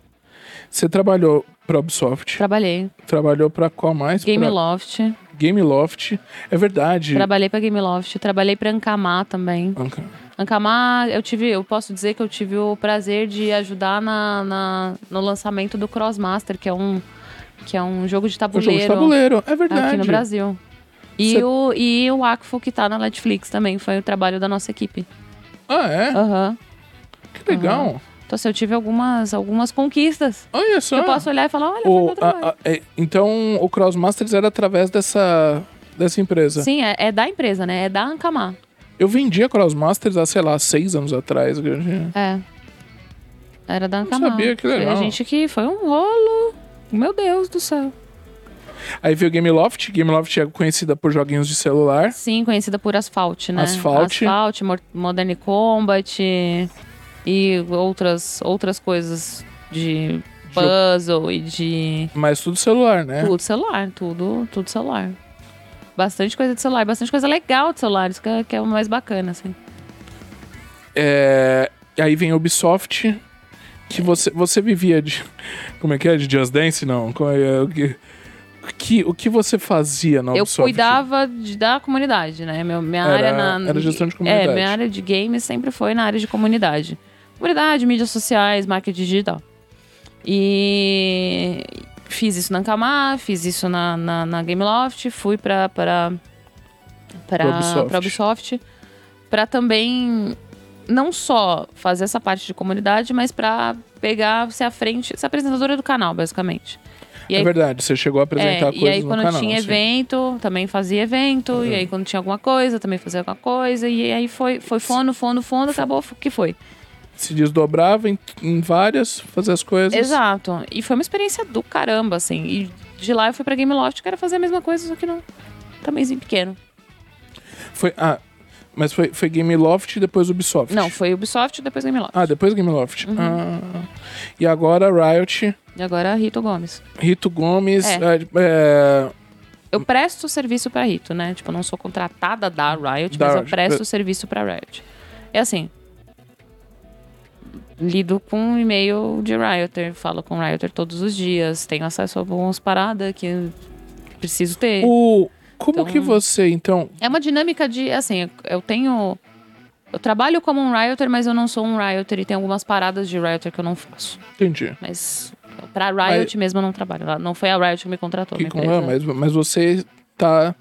Você trabalhou pra Ubisoft. Trabalhei. Trabalhou pra qual mais? Game pra Loft. Gameloft. É verdade. Trabalhei pra Game Loft, trabalhei pra Ancamar também. Anca. Ancamar, eu tive, eu posso dizer que eu tive o prazer de ajudar na, na- no lançamento do Crossmaster, que é um que é um jogo de tabuleiro, jogo de tabuleiro. É verdade. aqui no Brasil. E Cê- o e o Acfo que tá na Netflix também, foi o trabalho da nossa equipe. Ah, é? Aham. Que legal. Então, assim, eu tive algumas algumas conquistas. Olha só. Eu posso olhar e falar, olha, foi O- a- a- é, então, o Crossmasters era através dessa, dessa empresa. Sim, é, é da empresa, né? É da Ancamar. Eu vendia Crossmasters há, sei lá, seis anos atrás. eu É. Era da Ancamar. sabia, que Foi legal. a gente que foi um rolo. Meu Deus do céu. Aí veio Gameloft. Gameloft é conhecida por joguinhos de celular. Sim, conhecida por Asphalt, né? Asphalt. Asphalt, Modern Combat e outras, outras coisas de puzzle e de Mas tudo celular, né? tudo celular, tudo, tudo celular. Bastante coisa de celular, bastante coisa legal de celular, isso que é, que é o mais bacana, assim. É, Aí vem Ubisoft, que você, você vivia de. Como é que é? De Just Dance? Não. É, o, que, que, o que você fazia na Eu Ubisoft? cuidava de- da comunidade, né? Meu, minha Era- área na. era gestão de comunidade. É, minha área de games sempre foi na área de comunidade. Comunidade, mídias sociais, marketing digital. E fiz isso na Ancamar, fiz isso na, na, na Gameloft, fui pra, pra Pra Ubisoft. Ubisoft. Pra também não só fazer essa parte de comunidade, mas pra pegar, ser à frente, ser apresentadora do canal, basicamente. E É aí, verdade, você chegou a apresentar é, coisas e aí no quando canal. tinha sim. Uhum. evento, também fazia evento. E aí quando tinha alguma coisa, também fazia alguma coisa. E aí foi, foi fono, fono, fono, acabou que foi. Se desdobrava em, em várias, fazer as coisas. Exato. E foi uma experiência do caramba, assim. E de lá eu fui pra Game Loft, que era fazer a mesma coisa, só que não. Tamanhozinho pequeno. Foi, ah, mas foi, foi Game Loft e depois Ubisoft. Não, foi Ubisoft e depois Game Loft. Ah, depois Game Loft. Uhum. Ah, e agora Riot, E agora Rito Gomes. Rito Gomes. É. é, é, Eu presto serviço pra Rito, né? Tipo, eu não sou contratada da Riot, Da mas eu presto serviço pra Riot. É assim. Lido com um e-mail de Rioter, falo com o Rioter todos os dias, tenho acesso a algumas paradas que preciso ter. o, como Então- que você, então. É uma dinâmica de, assim, eu tenho. Eu trabalho como um Rioter, mas eu não sou um Rioter e tem algumas paradas de Rioter que eu não faço. Entendi. Mas pra Riot mesmo eu não trabalho. Não foi a Riot que me contratou. Que com- ah, mas, mas você tá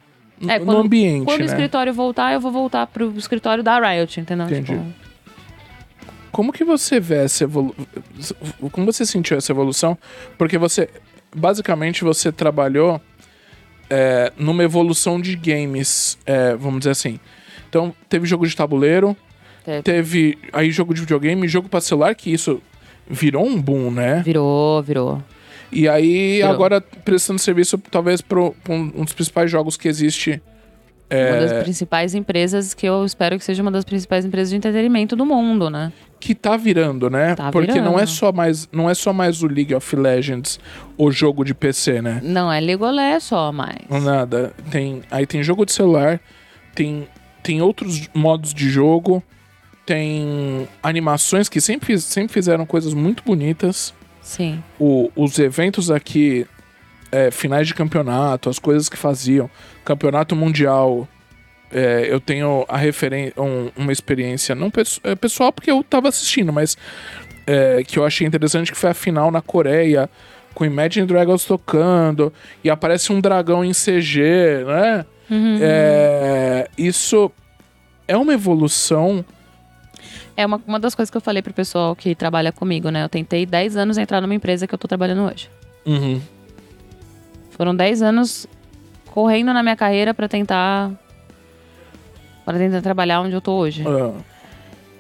É, no quando- ambiente, Quando o né? escritório voltar, eu vou voltar pro escritório da Riot, entendeu? Entendi. Tipo, Como que você vê essa evolução? Como você sentiu essa evolução? Porque você, basicamente, você trabalhou é, numa evolução de games, é, vamos dizer assim. Então, teve jogo de tabuleiro, Teve. teve aí jogo de videogame, jogo pra celular, que isso virou um boom, né? virou, virou. E aí, Virou. agora prestando serviço, talvez, para um dos principais jogos que existe. Uma das É, principais empresas que eu espero que seja uma das principais empresas de entretenimento do mundo, né? Que tá virando, né? Tá Porque não é virando. só mais não é só mais o League of Legends, o jogo de PC, né? Não é Legolé só, mas. Não nada. Tem aí tem jogo de celular, tem tem outros modos de jogo, tem animações que sempre sempre fizeram coisas muito bonitas. Sim. O- os eventos aqui é, finais de campeonato, as coisas que faziam, campeonato mundial. É, eu tenho a referência, uma experiência não pesso- é, pessoal porque eu tava assistindo, mas é, que eu achei interessante que foi a final na Coreia com Imagine Dragons tocando e aparece um dragão em CG, né? Uhum. É, isso é uma evolução. É uma, uma das coisas que eu falei pro pessoal que trabalha comigo, né? Eu tentei 10 anos entrar numa empresa que eu tô trabalhando hoje. Uhum. Foram 10 anos correndo na minha carreira pra tentar. Para tentar trabalhar onde eu tô hoje. Ah,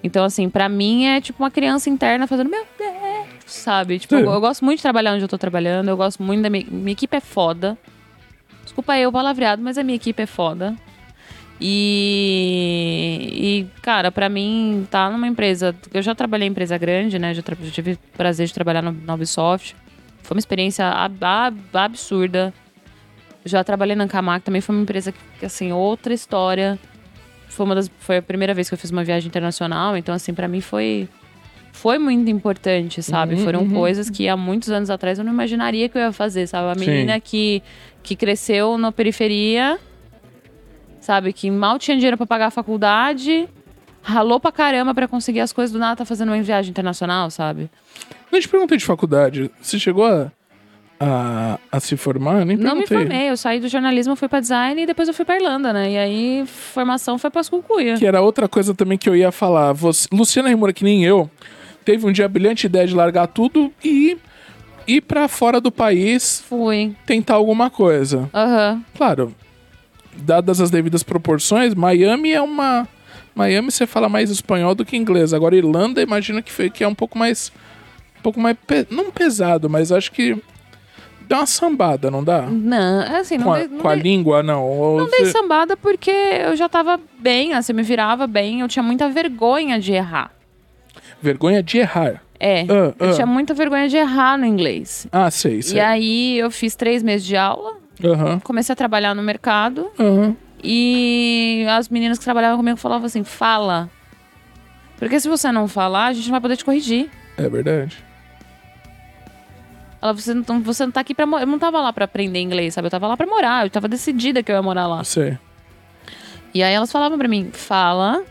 Então, assim, pra mim é tipo uma criança interna fazendo meu Deus, sabe? Tipo, eu, eu gosto muito de trabalhar onde eu tô trabalhando, eu gosto muito da minha, minha equipe é foda. Desculpa eu, palavreado, mas a minha equipe é foda. E, e cara, pra mim, tá numa empresa. Eu já trabalhei em empresa grande, né? Já, já tive prazer de trabalhar no, na Ubisoft. Foi uma experiência ab- ab- absurda. Já trabalhei na Camac, também foi uma empresa que, assim, outra história. Foi, uma das, foi a primeira vez que eu fiz uma viagem internacional, então, assim, pra mim foi. Foi muito importante, sabe? Uhum, Foram uhum. coisas que há muitos anos atrás eu não imaginaria que eu ia fazer, sabe? A Sim. menina que, que cresceu na periferia, sabe? Que mal tinha dinheiro pra pagar a faculdade, ralou pra caramba pra conseguir as coisas do nada, tá fazendo uma viagem internacional, sabe? Não te perguntei de faculdade. Você chegou a, a, a se formar? Eu nem Não me perguntei. formei, eu saí do jornalismo, fui pra design e depois eu fui pra Irlanda, né? E aí, formação foi pras cucuia. Que era outra coisa também que eu ia falar. Você, Luciana Rimura, que nem eu, teve um dia brilhante ideia de largar tudo e ir pra fora do país Fui. tentar alguma coisa. Aham. Claro, dadas as devidas proporções, Miami é uma. Miami você fala mais espanhol do que inglês. Agora, Irlanda, imagina que, foi, que é um pouco mais. Um pouco mais. pe- não pesado, mas acho que. Dá uma sambada, não dá? Não, é assim, não com a, dei, não com a dei- língua, não. Ou não dei você- sambada porque eu já tava bem, assim, me virava bem, eu tinha muita vergonha de errar. Vergonha de errar. É, Ah, eu ah. tinha muita vergonha de errar no inglês. Ah, sei, sei. E aí eu fiz três meses de aula, Aham, comecei a trabalhar no mercado aham. e as meninas que trabalhavam comigo falavam assim, fala. Porque se você não falar, a gente não vai poder te corrigir. É verdade. Ela, você não, você não tá aqui pra... Eu não tava lá pra aprender inglês, sabe? Eu tava lá pra morar, eu tava decidida que eu ia morar lá. Sei. E aí elas falavam pra mim, fala,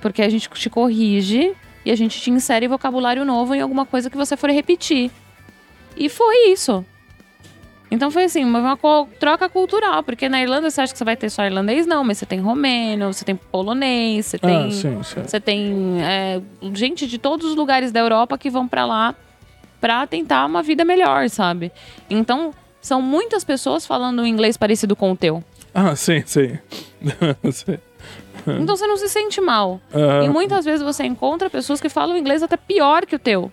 porque a gente te corrige e a gente te insere vocabulário novo em alguma coisa que você for repetir. E foi isso. Então foi assim, uma, uma troca cultural, porque na Irlanda você acha que você vai ter só irlandês? Não, mas você tem romeno, você tem polonês, você tem. Ah, sim, sim. Você tem é, gente de todos os lugares da Europa que vão pra lá pra tentar uma vida melhor, sabe? Então, são muitas pessoas falando um inglês parecido com o teu. Ah, sim, sim. *laughs* Sim. Então você não se sente mal. E muitas vezes você encontra pessoas que falam inglês até pior que o teu.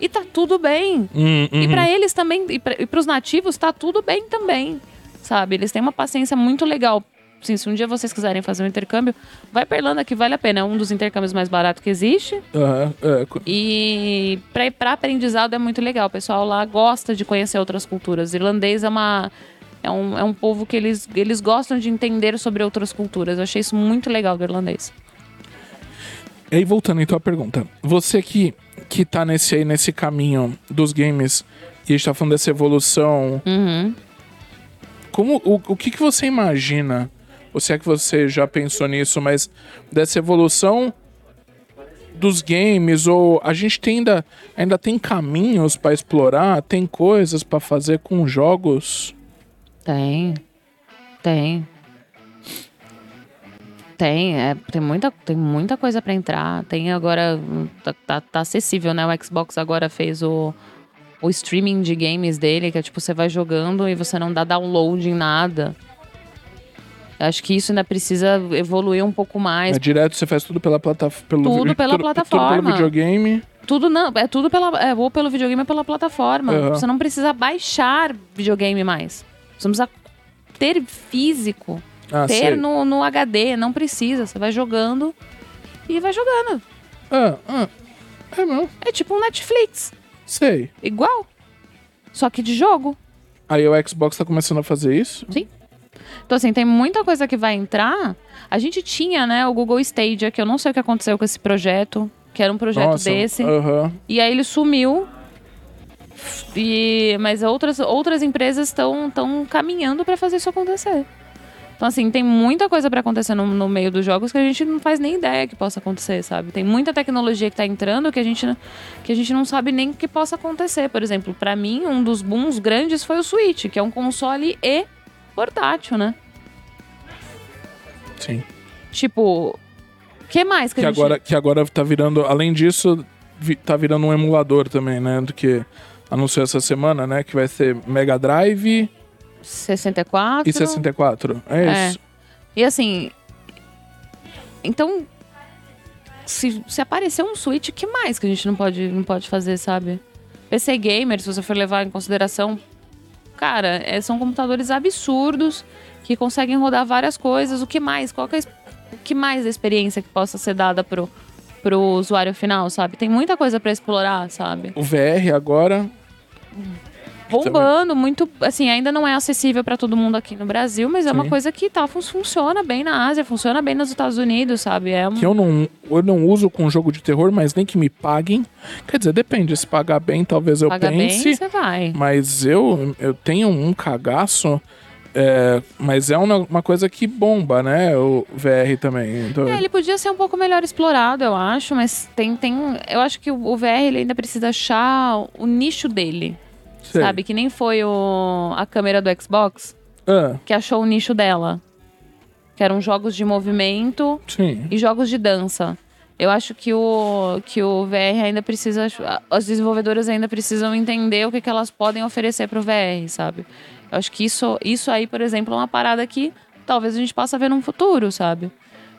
E tá tudo bem. Hum, E uhum. pra eles também, e, pra, e pros nativos, tá tudo bem também. Sabe? Eles têm uma paciência muito legal. Assim, se um dia vocês quiserem fazer um intercâmbio, vai pra Irlanda que vale a pena. É um dos intercâmbios mais baratos que existe. Aham, é, E pra, pra aprendizado é muito legal. O pessoal lá gosta de conhecer outras culturas. Irlandês é uma. É um, é um povo que eles, eles gostam de entender sobre outras culturas. Eu achei isso muito legal do irlandês. E aí, voltando então à pergunta. Você que, que tá nesse, aí, nesse caminho dos games e a gente tá falando dessa evolução, Uhum. como, o, o que, que você imagina? Ou se é que você já pensou nisso, mas dessa evolução dos games, ou a gente tem ainda, ainda tem caminhos pra explorar, tem coisas pra fazer com jogos? Tem. Tem. Tem, é, tem, muita, tem muita coisa pra entrar. Tem agora. Tá, tá- tá acessível, né? O Xbox agora fez o, o streaming de games dele, que é tipo, você vai jogando e você não dá download em nada. Acho que isso ainda precisa evoluir um pouco mais. É direto, você faz tudo pela plataforma. Tudo pela Tudo plataforma. pelo videogame. Tudo não, é tudo pela, é, ou pelo videogame ou pela plataforma. Aham. Você não precisa baixar videogame mais. Você não precisa ter físico. Ah, ter sei. no, no HD, não precisa. Você vai jogando e vai jogando. Ah, ah. É mesmo, É tipo um Netflix. sei. Igual. Só que de jogo. Aí o Xbox tá começando a fazer isso? Então, assim, tem muita coisa que vai entrar. A gente tinha, né, o Google Stadia, que eu não sei o que aconteceu com esse projeto, que era um projeto Nossa, desse. Aham. E aí ele sumiu. E, mas outras, outras empresas estão caminhando para fazer isso acontecer. Então, assim, tem muita coisa para acontecer no, no meio dos jogos que a gente não faz nem ideia que possa acontecer, sabe? Tem muita tecnologia que tá entrando que a gente, não- que a gente não sabe nem que possa acontecer. Por exemplo, para mim, um dos booms grandes foi o Switch, que é um console e portátil, né? Sim. Tipo, o que mais que, Que a gente... agora, que agora tá virando, além disso, vi- tá virando um emulador também, né? Do que anunciou essa semana, né? Que vai ser Mega Drive 64... e 64. É É. isso. E assim. Então. Se, se aparecer um Switch, que mais que a gente não pode, não pode fazer, sabe? PC Gamer, se você for levar em consideração. Cara, é, são computadores absurdos que conseguem rodar várias coisas. O que mais? Qual que é o que mais da experiência que possa ser dada pro, pro usuário final, sabe? Tem muita coisa pra explorar, sabe? O VR agora. Bombando muito, assim, ainda não é acessível para todo mundo aqui no Brasil, mas é uma coisa que tá, fun- funciona bem na Ásia, funciona bem nos Estados Unidos, sabe? É um... Que eu não, eu não uso com jogo de terror, mas nem que me paguem. Quer dizer, depende. Se pagar bem, talvez eu paga bem, pense. você vai. Mas eu, eu tenho um cagaço. é, mas é uma, uma coisa que bomba, né? O VR também. Então, É, ele podia ser um pouco melhor explorado, eu acho, mas tem, tem, eu acho que o o VR ele ainda precisa achar o nicho dele, sei. sabe? Que nem foi o, a câmera do Xbox, Ah, que achou o nicho dela, que eram jogos de movimento sim. e jogos de dança. Eu acho que o, que o VR ainda precisa. As desenvolvedoras ainda precisam entender o que, que elas podem oferecer pro VR, sabe? Eu acho que isso, isso aí, por exemplo, é uma parada que talvez a gente possa ver num futuro, sabe?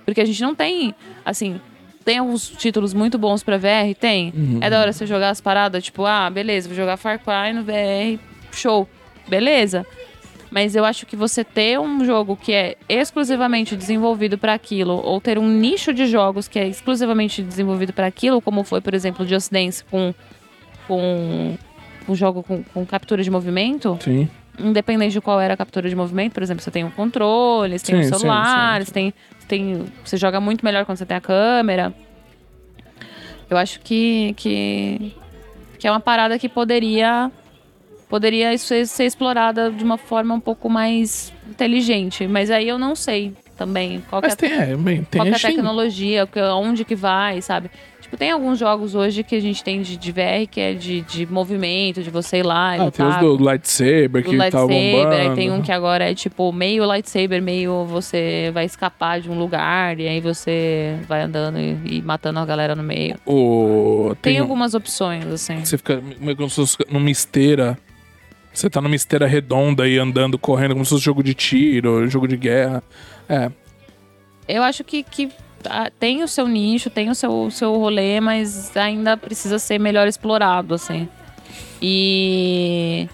Porque a gente não tem, assim, tem alguns títulos muito bons pra VR? Tem. É da hora você jogar as paradas, tipo, ah, beleza, vou jogar Far Cry no VR, show. Beleza. Mas eu acho que você ter um jogo que é exclusivamente desenvolvido para aquilo, ou ter um nicho de jogos que é exclusivamente desenvolvido para aquilo, como foi, por exemplo, Just Dance com com um jogo com, com captura de movimento, Sim. Independente de qual era a captura de movimento, por exemplo, você tem um controle, você tem Sim, um sim, celular, sim, Você, tem, você tem você joga muito melhor quando você tem a câmera. Eu acho que que, que é uma parada que poderia poderia ser, ser explorada de uma forma um pouco mais inteligente, mas aí eu não sei também qual que é tem, é, bem, tem qual é a tecnologia, onde que vai, sabe? Tipo, tem alguns jogos hoje que a gente tem de, de VR que é de, de movimento, de você ir lá e Ah, tem os lutar do lightsaber do que tá lightsaber, bombando. aí tem um que agora é tipo meio lightsaber, meio você vai escapar de um lugar e aí você vai andando e, e matando a galera no meio. O... Tem, Tem, um- algumas opções, assim. Você fica meio como se fosse numa esteira. Você tá numa esteira redonda e andando, correndo, como se fosse jogo de tiro, jogo de guerra. É, Eu acho que, que ah, tem o seu nicho, tem o seu, o seu rolê, mas ainda precisa ser melhor explorado, assim. E.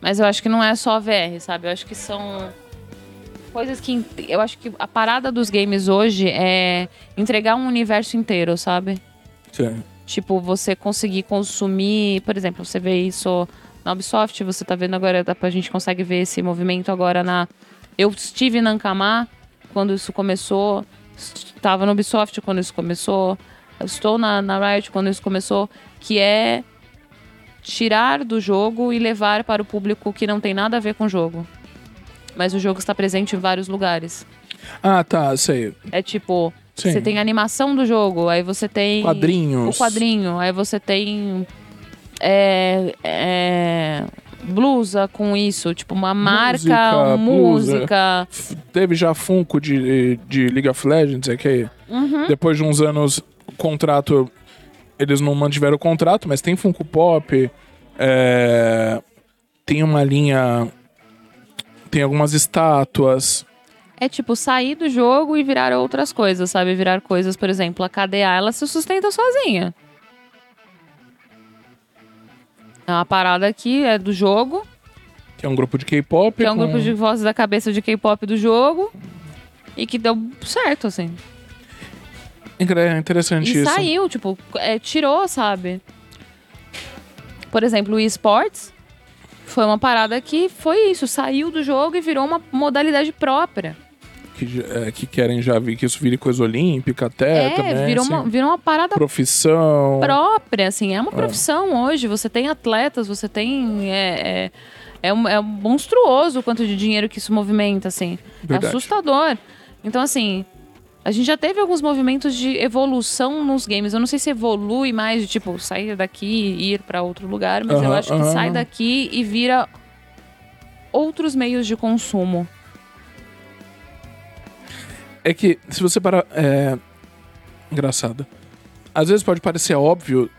Mas eu acho que não é só VR, sabe? Eu acho que são coisas que. Eu acho que a parada dos games hoje é entregar um universo inteiro, sabe? sim. Tipo, você conseguir consumir, por exemplo, você vê isso na Ubisoft, você tá vendo agora, pra gente consegue ver esse movimento agora na. Eu estive na Ankama quando isso começou, estava no Ubisoft quando isso começou, estou na, na Riot quando isso começou, que é tirar do jogo e levar para o público que não tem nada a ver com o jogo. Mas o jogo está presente em vários lugares. Ah, tá, sei. É tipo, Sim. você tem a animação do jogo, aí você tem Quadrinhos. o quadrinho, aí você tem é, é, blusa com isso, tipo uma marca, Música, música. Teve já Funko de, de League of Legends, é que Uhum. depois de uns anos o contrato. Eles não mantiveram o contrato, mas tem Funko Pop. é, tem uma linha. Tem algumas estátuas. É tipo sair do jogo e virar outras coisas, sabe? Virar coisas, por exemplo, a KDA, ela se sustenta sozinha. É uma parada que é do jogo, Que é um grupo de K-pop. que é um com- grupo de vozes da cabeça de K-pop do jogo. E que deu certo, assim. É interessante E isso. saiu, tipo, é, tirou, sabe? Por exemplo, o esportes foi uma parada que foi isso, saiu do jogo e virou uma modalidade própria. Que, é, que querem já ver que isso vire coisa olímpica até É, também. virou, assim. uma, virou uma parada Profissão. própria, assim, é uma profissão hoje. Você tem atletas, você tem. É, é, é, um- é monstruoso o quanto de dinheiro que isso movimenta, assim. Verdade. É assustador. Então, assim, a gente já teve alguns movimentos de evolução nos games. Eu não sei se evolui mais, de tipo, sair daqui e ir pra outro lugar, mas eu Aham, acho que aham. sai daqui e vira outros meios de consumo. É que, se você parar. É. Engraçado. Às vezes pode parecer óbvio.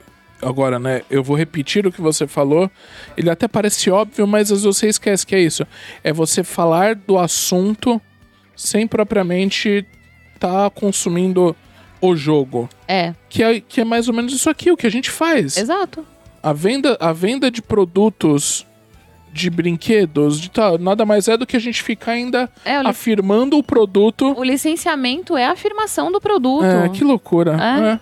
Agora, né? Eu vou repetir o que você falou. Ele até parece óbvio, mas às vezes você esquece que é isso. É você falar do assunto sem propriamente estar consumindo o jogo. É, Que é, que é mais ou menos isso aqui, o que a gente faz. exato. A venda, a venda de produtos, de brinquedos, de tal, nada mais é do que a gente ficar ainda É, o, afirmando o produto. o licenciamento é a afirmação do produto. É, que loucura. É. É.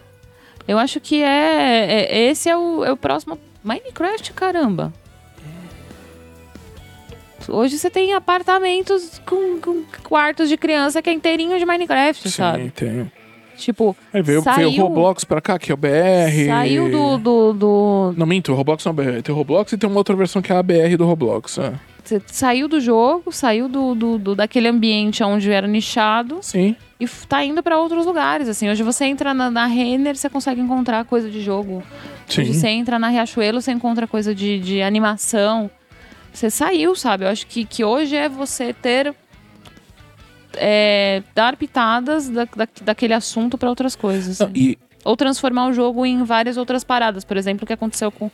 Eu acho que é, é- esse é o, é o próximo. Minecraft, caramba. Hoje você tem apartamentos com, com quartos de criança que é inteirinho de Minecraft, Sim, sabe? tem. Tipo, Aí veio, Saiu- veio o Roblox pra cá, que é o BR. saiu do, do, do- Não, minto, o Roblox não é o BR. Tem o Roblox e tem uma outra versão que é a BR do Roblox. é. Você saiu do jogo, saiu do, do, do- daquele ambiente onde era nichado Sim. e tá indo pra outros lugares. Assim, hoje você entra na, na Renner, você consegue encontrar coisa de jogo. Hoje Sim. você entra na Riachuelo, você encontra coisa de, de animação. Você saiu, sabe? Eu acho que, que hoje é você ter. É, dar pitadas da, da- daquele assunto pra outras coisas. Não, assim. e Ou transformar o jogo em várias outras paradas. Por exemplo, o que aconteceu com,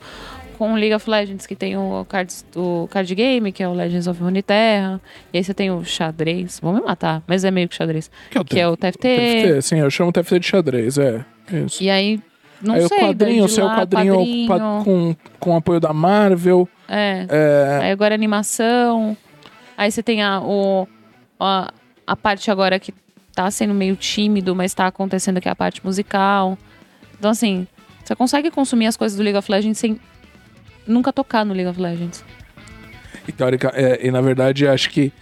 com League of Legends, que tem o card, o card game, que é o Legends of Runeterra. E aí você tem o xadrez. Vão me matar, mas é meio que xadrez. que é o, Que é o TFT. TFT, sim, eu chamo TFT de xadrez, é. Isso. E aí, não aí sei. o quadrinho, de seu lá, quadrinho, quadrinho. pa- com, com apoio da Marvel. É. É, Aí agora animação. Aí você tem a, o, a, a parte agora que tá sendo meio tímido, mas tá acontecendo que é a parte musical. Então, assim, você consegue consumir as coisas do League of Legends sem nunca tocar no League of Legends. E, teórica, é, e na verdade, acho que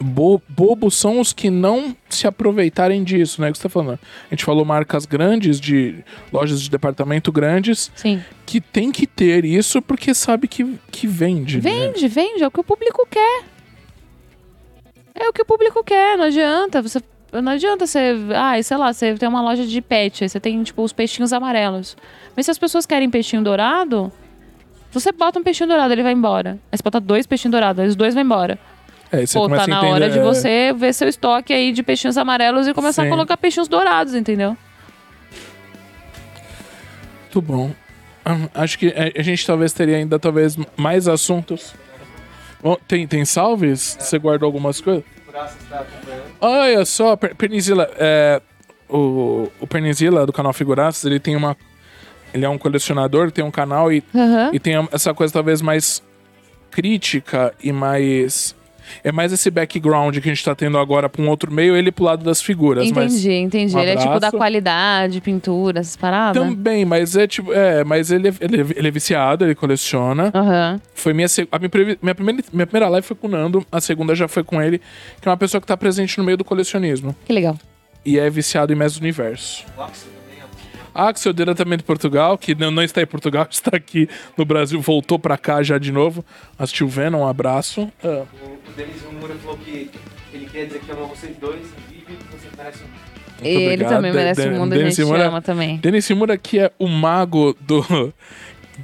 bo- bobos são os que não se aproveitarem disso, né? Que você tá falando. A gente falou marcas grandes, de lojas de departamento grandes, Sim. que tem que ter isso porque sabe que, que vende. né? Vende, vende, é o que o público quer. É o que o público quer, não adianta. Você não adianta você. Ah, sei lá, você tem uma loja de pet, aí você tem, tipo, os peixinhos amarelos. Mas se as pessoas querem peixinho dourado, você bota um peixinho dourado, ele vai embora. Aí você bota dois peixinhos dourados, aí os dois vão embora. É, Pô, tá na entender, hora de é, você ver seu estoque aí de peixinhos amarelos e começar Sim. a colocar peixinhos dourados, entendeu? Muito bom. Ah, Acho que a a gente talvez teria ainda talvez mais assuntos. Tem, tem salves? Você guardou algumas coisas? Olha só, Per- Pernizila, é, o, o Pernizila do canal Figuraças, ele tem uma. Ele é um colecionador, tem um canal e, e tem essa coisa talvez mais crítica e mais. É mais esse background que a gente tá tendo agora pra um outro meio, ele pro lado das figuras. Mas Entendi, entendi. um ele é tipo da qualidade, pintura, essas paradas. também, mas é tipo. É, mas ele, é- ele, é- ele é viciado, ele coleciona. Aham. Foi minha, a minha, minha, primeira, minha primeira live foi com o Nando, a segunda já foi com ele, que é uma pessoa que tá presente no meio do colecionismo. Que legal. E é viciado em Mestre do Universo. O Axel. Axel, diretamente de Portugal, que não, não está em Portugal, *laughs* está aqui no Brasil, voltou pra cá já de novo. Assistiu Venom, um abraço. Ah, O, o Denis Rumura falou que ele queria dizer que ama vocês dois e vive que você merece um. muito ele obrigado. também merece de- um mundo, a Denis gente Simura- ama também. Denis Simura, que é o mago do,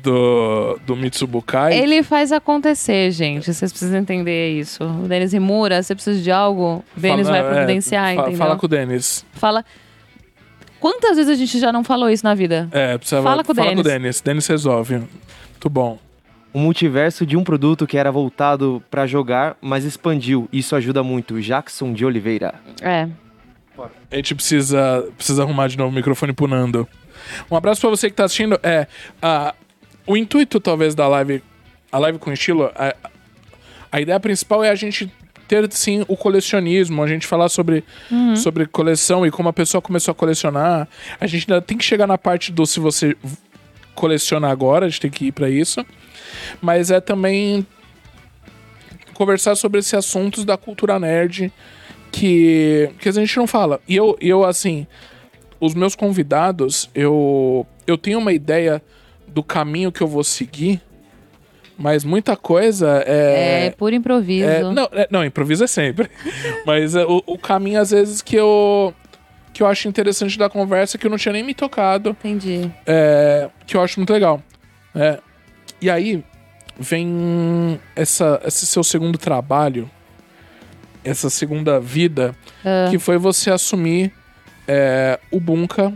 do, do Mitsubukai. Ele faz acontecer, gente. Vocês precisam entender isso. O Denis Rimura, você precisa de algo, o Denis vai é, providenciar, fa- entendeu? Fala com o Denis. Fala. Quantas vezes a gente já não falou isso na vida? É, precisa Fala com o fala com o Denis. Denis. Resolve. Muito bom. O multiverso de um produto que era voltado pra jogar, mas expandiu. Isso ajuda muito. Jackson de Oliveira. É. A gente precisa, precisa arrumar de novo o microfone pro Nando. Um abraço pra você que tá assistindo. É, a, o intuito, talvez, da live, a live com estilo, a, a ideia principal é a gente ter, sim, o colecionismo, a gente falar sobre, sobre coleção e como a pessoa começou a colecionar. A gente ainda tem que chegar na parte do se você coleciona agora, a gente tem que ir pra isso. Mas é também conversar sobre esses assuntos da cultura nerd que, que a gente não fala. E eu, eu, assim, os meus convidados, eu, eu tenho uma ideia do caminho que eu vou seguir, mas muita coisa É, é. puro improviso. é- não, é- não, improviso é sempre. *laughs* mas é, o, o caminho, às vezes, que eu. Que eu acho interessante da conversa, que eu não tinha nem me tocado Entendi. é, que eu acho muito legal. É, e aí vem essa, esse seu segundo trabalho, essa segunda vida, Ah. que foi você assumir é, o Bunka,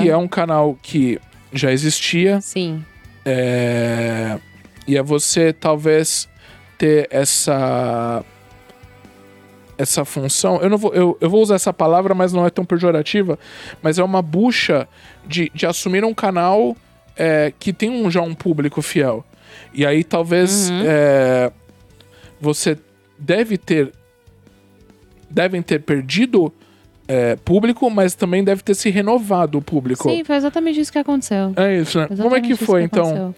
que é um canal que já existia, Sim. é, e é você talvez ter essa essa função, eu não vou eu, eu vou usar essa palavra, mas não é tão pejorativa, mas é uma bucha de, de assumir um canal é, que tem um, já um público fiel. E aí talvez Uhum. é, você deve ter devem ter perdido é, público, mas também deve ter se renovado o público. Sim, foi exatamente isso que aconteceu. É isso, né? Como é que foi então? aconteceu.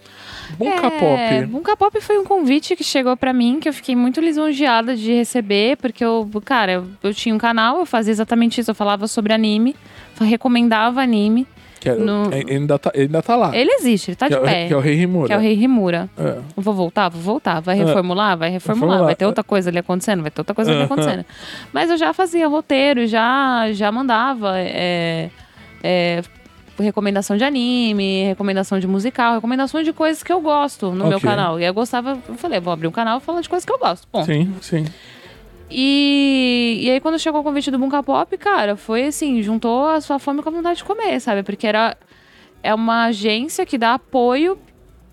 Bunka É, Pop. Bunka Pop foi um convite que chegou pra mim, que eu fiquei muito lisonjeada de receber, porque eu, cara, eu, eu tinha um canal, eu fazia exatamente isso, eu falava sobre anime, recomendava anime. Que é- no- é- ainda, tá, ele ainda tá lá. Ele existe, ele tá que, de é, pé. que é o Rei Rimura. Que é o Rei Rimura. É. Vou voltar? Vou voltar. Vai É. reformular? Vai reformular. Vai ter outra coisa ali acontecendo? Vai ter outra coisa ali acontecendo. Mas eu já fazia roteiro, já, já mandava é, recomendação de anime, recomendação de musical, recomendação de coisas que eu gosto no meu Ok. canal. E eu gostava, eu falei, vou abrir um canal e falar de coisas que eu gosto. Bom. Sim, sim. E, e aí, quando chegou o convite do Bunka Pop, cara, foi assim, juntou a sua fome com a vontade de comer, sabe? Porque era é uma agência que dá apoio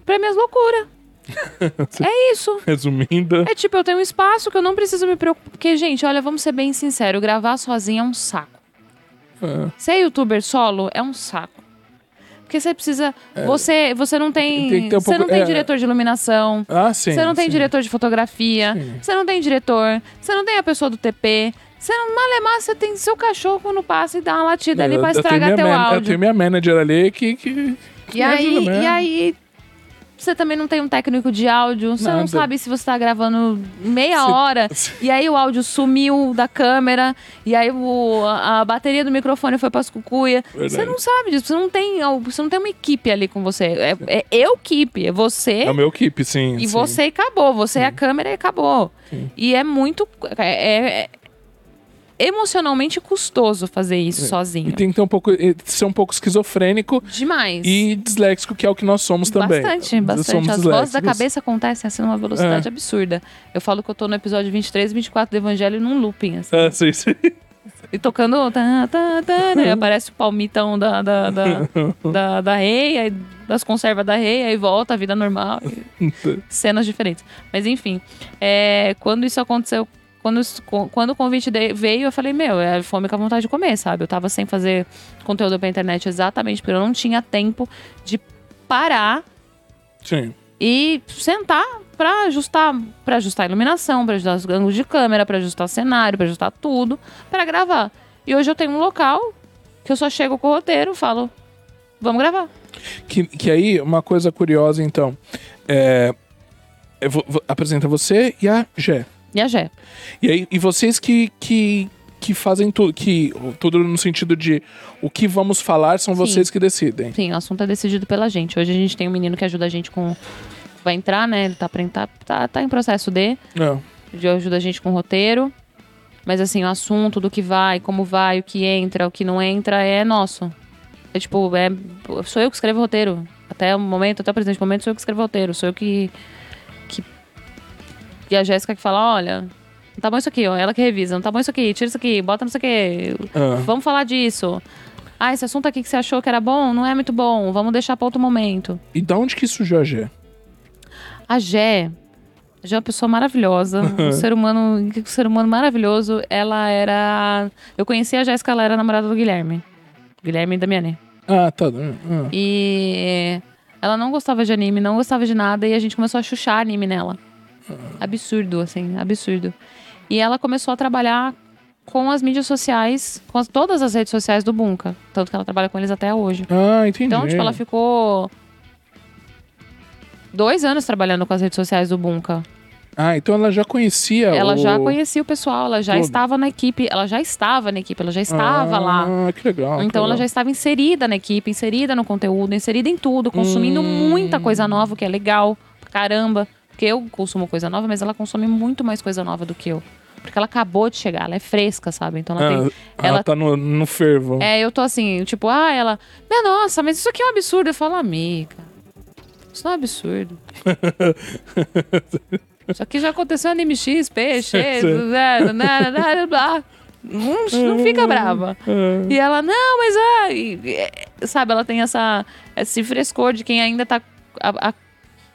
pra minhas loucuras. *laughs* é isso. Resumindo. É tipo, eu tenho um espaço que eu não preciso me preocupar. Porque, gente, olha, vamos ser bem sinceros, gravar sozinho é um saco. É. Ser youtuber solo é um saco. Porque você precisa. Você, você não tem. Tem que um você pouco- não tem é. diretor de iluminação. Ah, sim. Você não tem sim. diretor de fotografia, Sim. você não tem diretor, você não tem a pessoa do TP, você não malemar, você tem seu cachorro quando passa e dá uma latida ali Eu- pra eu estragar teu man- Eu áudio. tenho minha manager ali que. que E me aí, e aí, você também não tem um técnico de áudio, você Nada. não sabe se você tá gravando meia Se- hora, *laughs* e aí o áudio sumiu da câmera, e aí o, a, a bateria do microfone foi pras cucuia. Você Verdade. não sabe disso, você não tem, você não tem uma equipe ali com você. É, é eu equipe, é você É o meu keep, sim. e sim. você acabou. Você é a câmera e acabou. E é muito. É, é- emocionalmente custoso fazer isso E sozinho. tem que ter um pouco, e ser um pouco esquizofrênico Demais. e disléxico, que é o que nós somos também. Bastante, bastante. Somos As vozes da cabeça acontecem assim numa velocidade É. absurda. Eu falo que eu tô no episódio 23 e 24 do Evangelho num looping, assim. Ah, sim, sim. E tocando. Tá, tá, tá, né? *laughs* Aparece o palmitão da, da, da, *laughs* da, da rei, das conservas da rei, aí volta a vida normal. e *laughs* cenas diferentes. Mas enfim, é, quando isso aconteceu. Quando, quando o convite veio, eu falei, meu, é fome com a vontade de comer, sabe? Eu tava sem fazer conteúdo pra internet exatamente porque eu não tinha tempo de parar Sim. e sentar pra ajustar, para ajustar a iluminação, pra ajustar os ângulos de câmera, pra ajustar cenário, pra ajustar tudo, pra gravar. E hoje eu tenho um local que eu só chego com o roteiro, falo, vamos gravar. Que, que aí, uma coisa curiosa, então. É, eu vou- vou- apresenta você e a Gé. E a Gé. E aí, e vocês que, que, que fazem tudo, que tudo no sentido de o que vamos falar são Sim. vocês que decidem. Sim, o assunto é decidido pela gente. Hoje a gente tem um menino que ajuda a gente com vai entrar, né? Ele tá, entrar- tá, tá em processo de, Não. de ajuda a gente com o roteiro. Mas assim, o assunto do que vai, como vai, o que entra, o que não entra é nosso. É tipo, é, sou eu que escrevo o roteiro. Até o momento, até o presente momento, sou eu que escrevo o roteiro. Sou eu que e a Jéssica que fala: olha, não tá bom isso aqui, ó. Ela que revisa, não tá bom isso aqui, tira isso aqui, bota não sei o quê. Ah. Vamos falar disso. Ah, esse assunto aqui que você achou que era bom, não é muito bom. Vamos deixar pra outro momento. E da onde que surgiu a Gé? A Gé, a Gé é uma pessoa maravilhosa, *laughs* um ser humano, um ser humano maravilhoso. Ela era, eu conheci a Jéssica, ela era namorada do Guilherme, Guilherme Damiani. Ah, tá. Ah. E ela não gostava de anime, não gostava de nada e a gente começou a chuchar anime nela. Absurdo, assim, absurdo. E ela começou a trabalhar com as mídias sociais, com as- todas as redes sociais do Bunka, tanto que ela trabalha com eles até hoje. Ah, entendi. Então, tipo, ela ficou dois anos trabalhando com as redes sociais do Bunka. Ah, então ela já conhecia Ela o... já conhecia o pessoal, ela já estava na equipe, ela já estava na equipe, ela já estava lá. Ah, que legal. que Então ela legal. já estava inserida na equipe, inserida no conteúdo, inserida em tudo, consumindo Hum. muita coisa nova, que é legal, caramba. Porque eu consumo coisa nova, mas ela consome muito mais coisa nova do que eu. Porque ela acabou de chegar, ela é fresca, sabe? Então ela Ah, tem. ela, ela- tá no, no fervo. É, eu tô assim, tipo, ah, ela. Minha nossa, mas isso aqui é um absurdo. Eu falo, amiga. Isso não é um absurdo. *laughs* isso aqui já aconteceu no MX, peixe, *laughs* blá, blá, blá, blá. Não, não fica brava. Ah, E ela, não, mas ah, e- sabe, ela tem essa, esse frescor de quem ainda tá. a- a-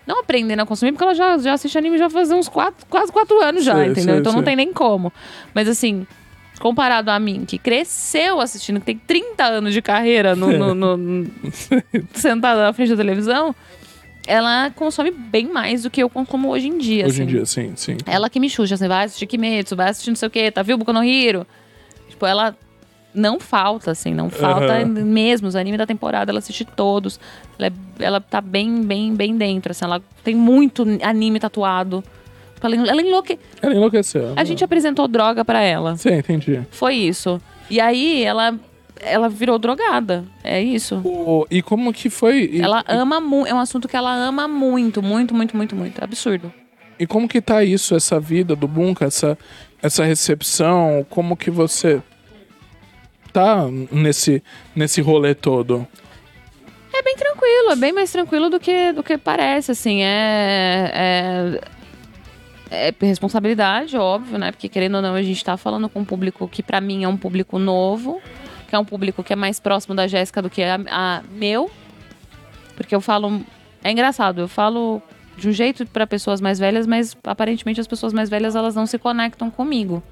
não aprendendo a consumir, porque ela já, já assiste anime já faz uns quatro, quase quatro anos já, Sei, entendeu? sei, então não tem nem como. Mas assim, comparado a mim, que cresceu assistindo, que tem 30 anos de carreira no, no- no- no- *laughs* sentada na frente da televisão, ela consome bem mais do que eu consumo hoje em dia. Hoje em assim. dia, sim, sim. Ela que me xuxa, assim, vai assistir Kimetsu, vai assistir não sei o quê, tá viu Boku no Hero? Tipo, ela não falta, assim, não falta Aham. mesmo. Os animes da temporada, ela assiste todos. Ela, é- ela tá bem, bem, bem dentro, assim, ela tem muito anime tatuado. Ela, ela enlouque... Ela enlouqueceu. A gente apresentou droga pra ela. Sim, entendi. Foi isso. E aí, ela, ela virou drogada. É isso. E como que foi? E, Ela ama muito. É um assunto que ela ama muito, muito, muito, muito, muito. Absurdo. e como que tá isso, essa vida do Bunka, essa, essa recepção? Como que você tá nesse, nesse rolê todo? É bem tranquilo, é bem mais tranquilo do que, do que parece, assim. É, é, é responsabilidade, óbvio, né? Porque querendo ou não, a gente tá falando com um público que pra mim é um público novo, que é um público que é mais próximo da Jéssica do que a, a meu. Porque eu falo. É engraçado, eu falo de um jeito pra pessoas mais velhas, mas aparentemente as pessoas mais velhas elas não se conectam comigo.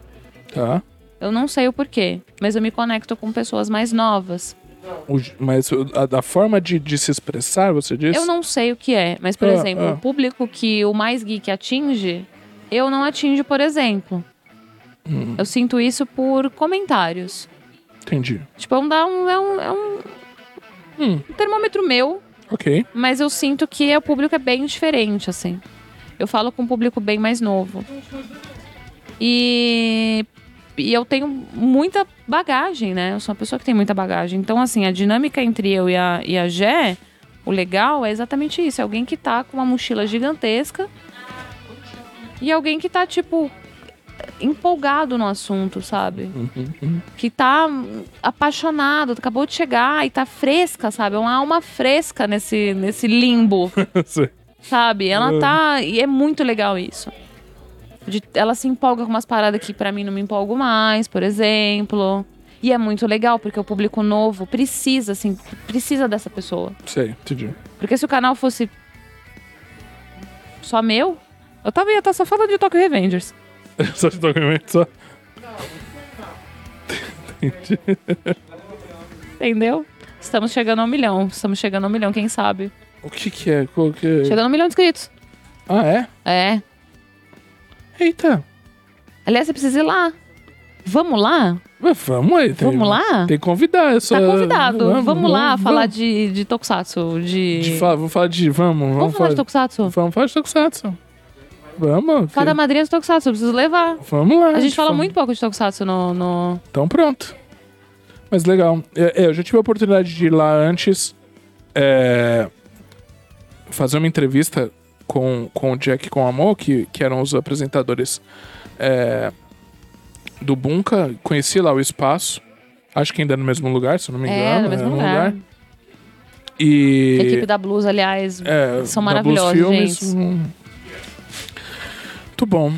Tá? Eu não sei o porquê, mas eu me conecto com pessoas mais novas. O- mas a, da forma de, de se expressar, você disse? Eu não sei o que é, mas, por Ah, exemplo, ah. o público que o mais geek atinge, eu não atinjo, por exemplo. Hum. Eu sinto isso por comentários. Entendi. Tipo, é um, é um, é um, é um Hum, termômetro meu, ok. mas eu sinto que o público é bem diferente, assim. Eu falo com um público bem mais novo. E, e eu tenho muita bagagem, né? Eu sou uma pessoa que tem muita bagagem. Então, assim, a dinâmica entre eu e a, e a Gé, o legal é exatamente isso. É alguém que tá com uma mochila gigantesca e alguém que tá, tipo, empolgado no assunto, sabe? Que tá apaixonado, acabou de chegar e tá fresca, sabe? É uma alma fresca nesse, nesse limbo, *laughs* sabe? Ela tá. E é muito legal isso. De- ela se empolga com umas paradas que pra mim não me empolgo mais, por exemplo. E é muito legal, porque o público novo precisa, assim, precisa dessa pessoa. Sei, entendi. Porque se o canal fosse só meu, eu tava ia estar só falando de Tokyo Revengers. *laughs* só de documento, só. Entendeu? Estamos chegando a um milhão. Estamos chegando a um milhão, quem sabe? O que que é? Qual que é? Chegando a um milhão de inscritos. Ah, é? É. Eita. Aliás, você precisa ir lá. Vamos lá? Vamos aí. Tem, Vamos lá? Tem que convidar. Eu só... Tá convidado. Vamos, lá vamos, falar vamos. de, de Tokusatsu. De. De fa- Vamos falar de... Vamos, vamos, Vamos falar de Tokusatsu? Vamos falar de Tokusatsu. Vamos. Fala da madrinha de Tokusatsu, eu preciso levar. Vamos lá. A gente fala muito pouco de Tokusatsu no. no... Então pronto. Mas legal. É, é, eu já tive a oportunidade de ir lá antes é, fazer uma entrevista com, com o Jack e com a Mo, que, que eram os apresentadores é, do Bunka. Conheci lá o espaço. Acho que ainda é no mesmo lugar, se eu não me engano. É, no mesmo lugar. E. A equipe da Blues, aliás, É, são maravilhosos, Filmes, gente. hum. Muito bom.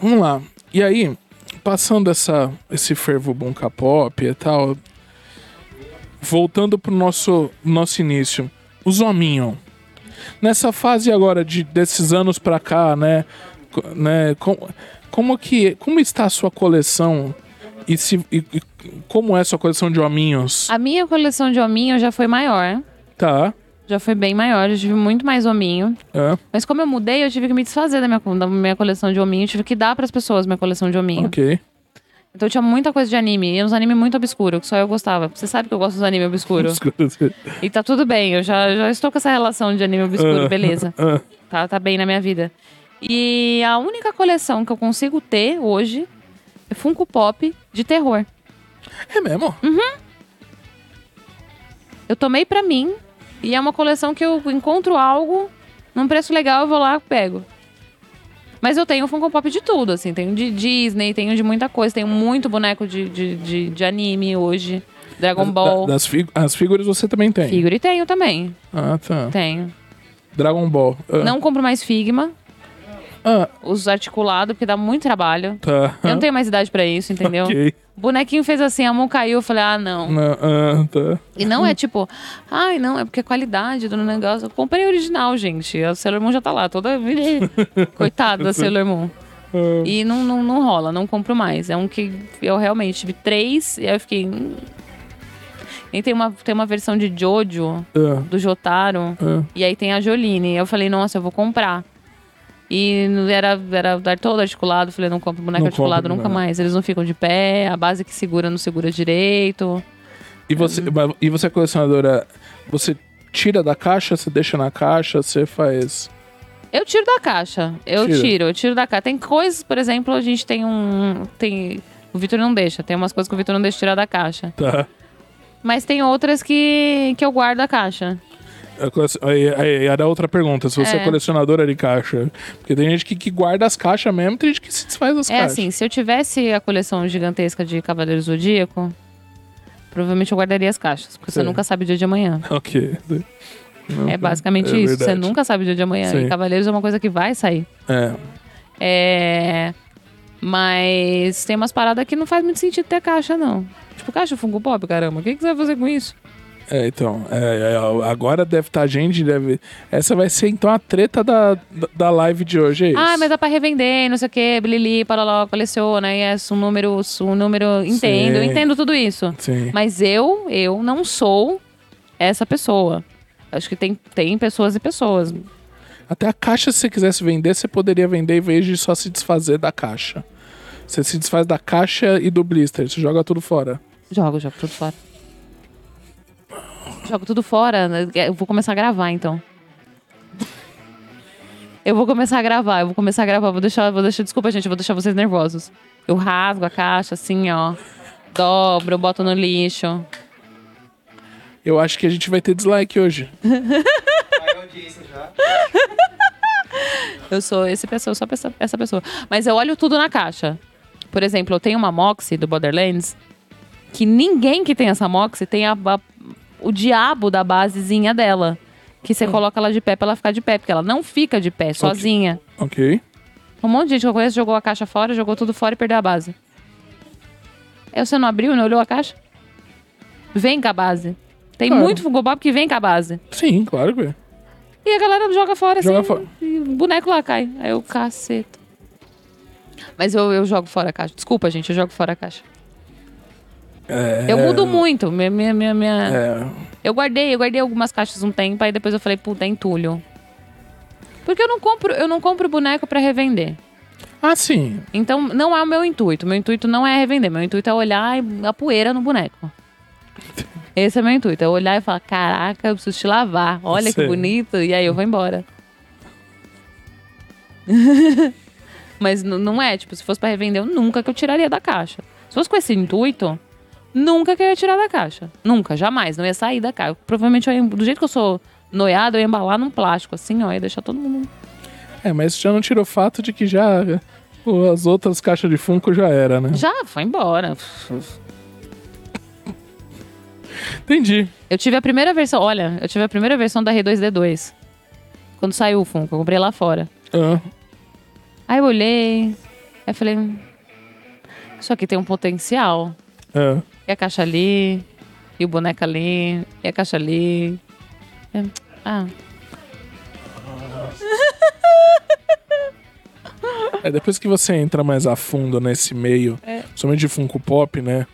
Vamos lá. E aí, passando essa, esse fervo bunka pop e tal, voltando pro nosso, nosso início, os hominho. Nessa fase agora de desses anos pra cá, né, né, como, como que como está a sua coleção e se e- e como é a sua coleção de hominhos? A minha coleção de hominho já foi maior. Tá. Já foi bem maior, eu tive muito mais hominho. É, Mas como eu mudei, eu tive que me desfazer da minha, da minha coleção de hominho. Eu tive que dar pras pessoas minha coleção de hominho. ok. Então eu tinha muita coisa de anime. E uns anime muito obscuro, que só eu gostava. Você sabe que eu gosto dos anime obscuro. *laughs* e tá tudo bem, eu já, já estou com essa relação de anime obscuro, Ah, beleza. ah. Tá, tá bem na minha vida. E a única coleção que eu consigo ter hoje é Funko Pop de terror. É mesmo? Eu tomei pra mim e é uma coleção que eu encontro algo num preço legal, eu vou lá e pego. Mas eu tenho Funko Pop de tudo, assim. Tenho de Disney, tenho de muita coisa. Tenho muito boneco de, de, de, de anime hoje. Dragon Ball. Da- das fi- as figuras você também tem. Figure tenho também. Ah, tá. Tenho. Dragon Ball. Ah, Não compro mais Figma. Ah, Os articulados, porque dá muito trabalho. tá. Eu não tenho mais idade pra isso, entendeu? Ok. O bonequinho fez assim, a mão caiu, eu falei, ah, não. Não, ah, tá. E não é tipo, ai, não, é porque a qualidade do negócio. Eu comprei original, gente. A Sailor Moon já tá lá, toda. *laughs* Coitada da Sailor Moon. Ah, E não, não, não rola, não compro mais. É um que eu realmente tive três, e aí eu fiquei. hum. E tem uma, tem uma versão de Jojo, ah, do Jotaro, ah. e aí tem a Jolene. Eu falei, nossa, eu vou comprar. E era, era dar todo articulado. Falei, não compro boneco Não articulado nunca não. mais. Eles não ficam de pé, a base que segura não segura direito. E você, mas- e você é colecionadora, você tira da caixa, você deixa na caixa, você faz... Eu tiro da caixa. Eu Tira. tiro, eu tiro da caixa. Tem coisas, por exemplo, a gente tem um. Tem. O Vitor não deixa. Tem umas coisas que o Vitor não deixa tirar da caixa. Tá. Mas tem outras que, que eu guardo a caixa. Aí, aí era outra pergunta, se você é. É. colecionadora de caixa. Porque tem gente que, que guarda as caixas mesmo, tem gente que se desfaz das É caixas. assim, se eu tivesse a coleção gigantesca de Cavaleiro Zodíaco, provavelmente eu guardaria as caixas. Porque você Sim. nunca sabe o dia de amanhã. *laughs* Ok. Não, É basicamente é isso. Você verdade. nunca sabe o dia de amanhã. Sim. E Cavaleiros é uma coisa que vai sair. É. É. Mas tem umas paradas que não faz muito sentido ter caixa, não. Tipo, caixa Funko Pop, caramba. O que, que você vai fazer com isso? É, então, é, é, agora deve estar gente, deve... Essa vai ser, então, a treta da, da- da live de hoje, é isso? Ah, mas dá pra revender, não sei o que, blili, paraló, coleciona, e é um número, um número. Entendo, Sim. entendo tudo isso. Sim. Mas eu, eu não sou essa pessoa. Acho que tem, tem pessoas e pessoas. Até a caixa, se você quisesse vender, você poderia vender em vez de só se desfazer da caixa. Você se desfaz da caixa e do blister, você joga tudo fora. Jogo, jogo tudo fora. Jogo tudo fora. né? Eu vou começar a gravar, então. Eu vou começar a gravar, eu vou começar a gravar. Vou deixar, vou deixar, desculpa, gente, eu vou deixar vocês nervosos. Eu rasgo a caixa assim, ó. Dobro, boto no lixo. Eu acho que a gente vai ter dislike hoje. Eu sou esse pessoa, eu sou essa, essa pessoa. Mas eu olho tudo na caixa. Por exemplo, eu tenho uma Moxie do Borderlands que ninguém que tem essa Moxie tem a- a- o diabo da basezinha dela. Que você coloca ela de pé pra ela ficar de pé, porque ela não fica de pé, sozinha. Ok. Um monte de gente que eu conheço jogou a caixa fora, jogou tudo fora e perdeu a base. Aí você não abriu, não olhou a caixa? Vem com a base. Tem Claro. muito Funko Pop que vem com a base. Sim, claro que é. E a galera joga fora Joga assim. fora. E o boneco lá cai. Aí eu, caceta. Mas eu, eu jogo fora a caixa. Desculpa, gente, eu jogo fora a caixa. É, Eu mudo muito. Minha, minha, minha, minha- É, Eu guardei, eu guardei algumas caixas um tempo, aí depois eu falei, puta, é entulho. Porque eu não compro, eu não compro boneco pra revender. Ah, sim. Então, não é o meu intuito. Meu intuito não é revender. Meu intuito é olhar a poeira no boneco. Esse é meu intuito. É olhar e falar, caraca, eu preciso te lavar. Olha que Sei. bonito. E aí eu vou embora. *laughs* Mas não é, tipo, se fosse pra revender, eu nunca que eu tiraria da caixa. Se fosse com esse intuito, nunca que eu ia tirar da caixa. Nunca, jamais. Não ia sair da caixa. Provavelmente, eu ia- do jeito que eu sou noiada, eu ia embalar num plástico, assim, ó. Ia deixar todo mundo... É, mas já não tirou o fato de que já as outras caixas de Funko já era, né? Já, foi embora. Entendi. Eu tive a primeira versão, olha, eu tive a primeira versão da R2D2. Quando saiu o Funko, eu comprei lá fora. Ah, Aí eu olhei, aí falei, "Hum, isso aqui tem um potencial. é. E a caixa ali, e o boneco ali, e a caixa ali. É, Ah, *laughs* É, depois que você entra mais a fundo nesse meio, É. somente de Funko Pop, né?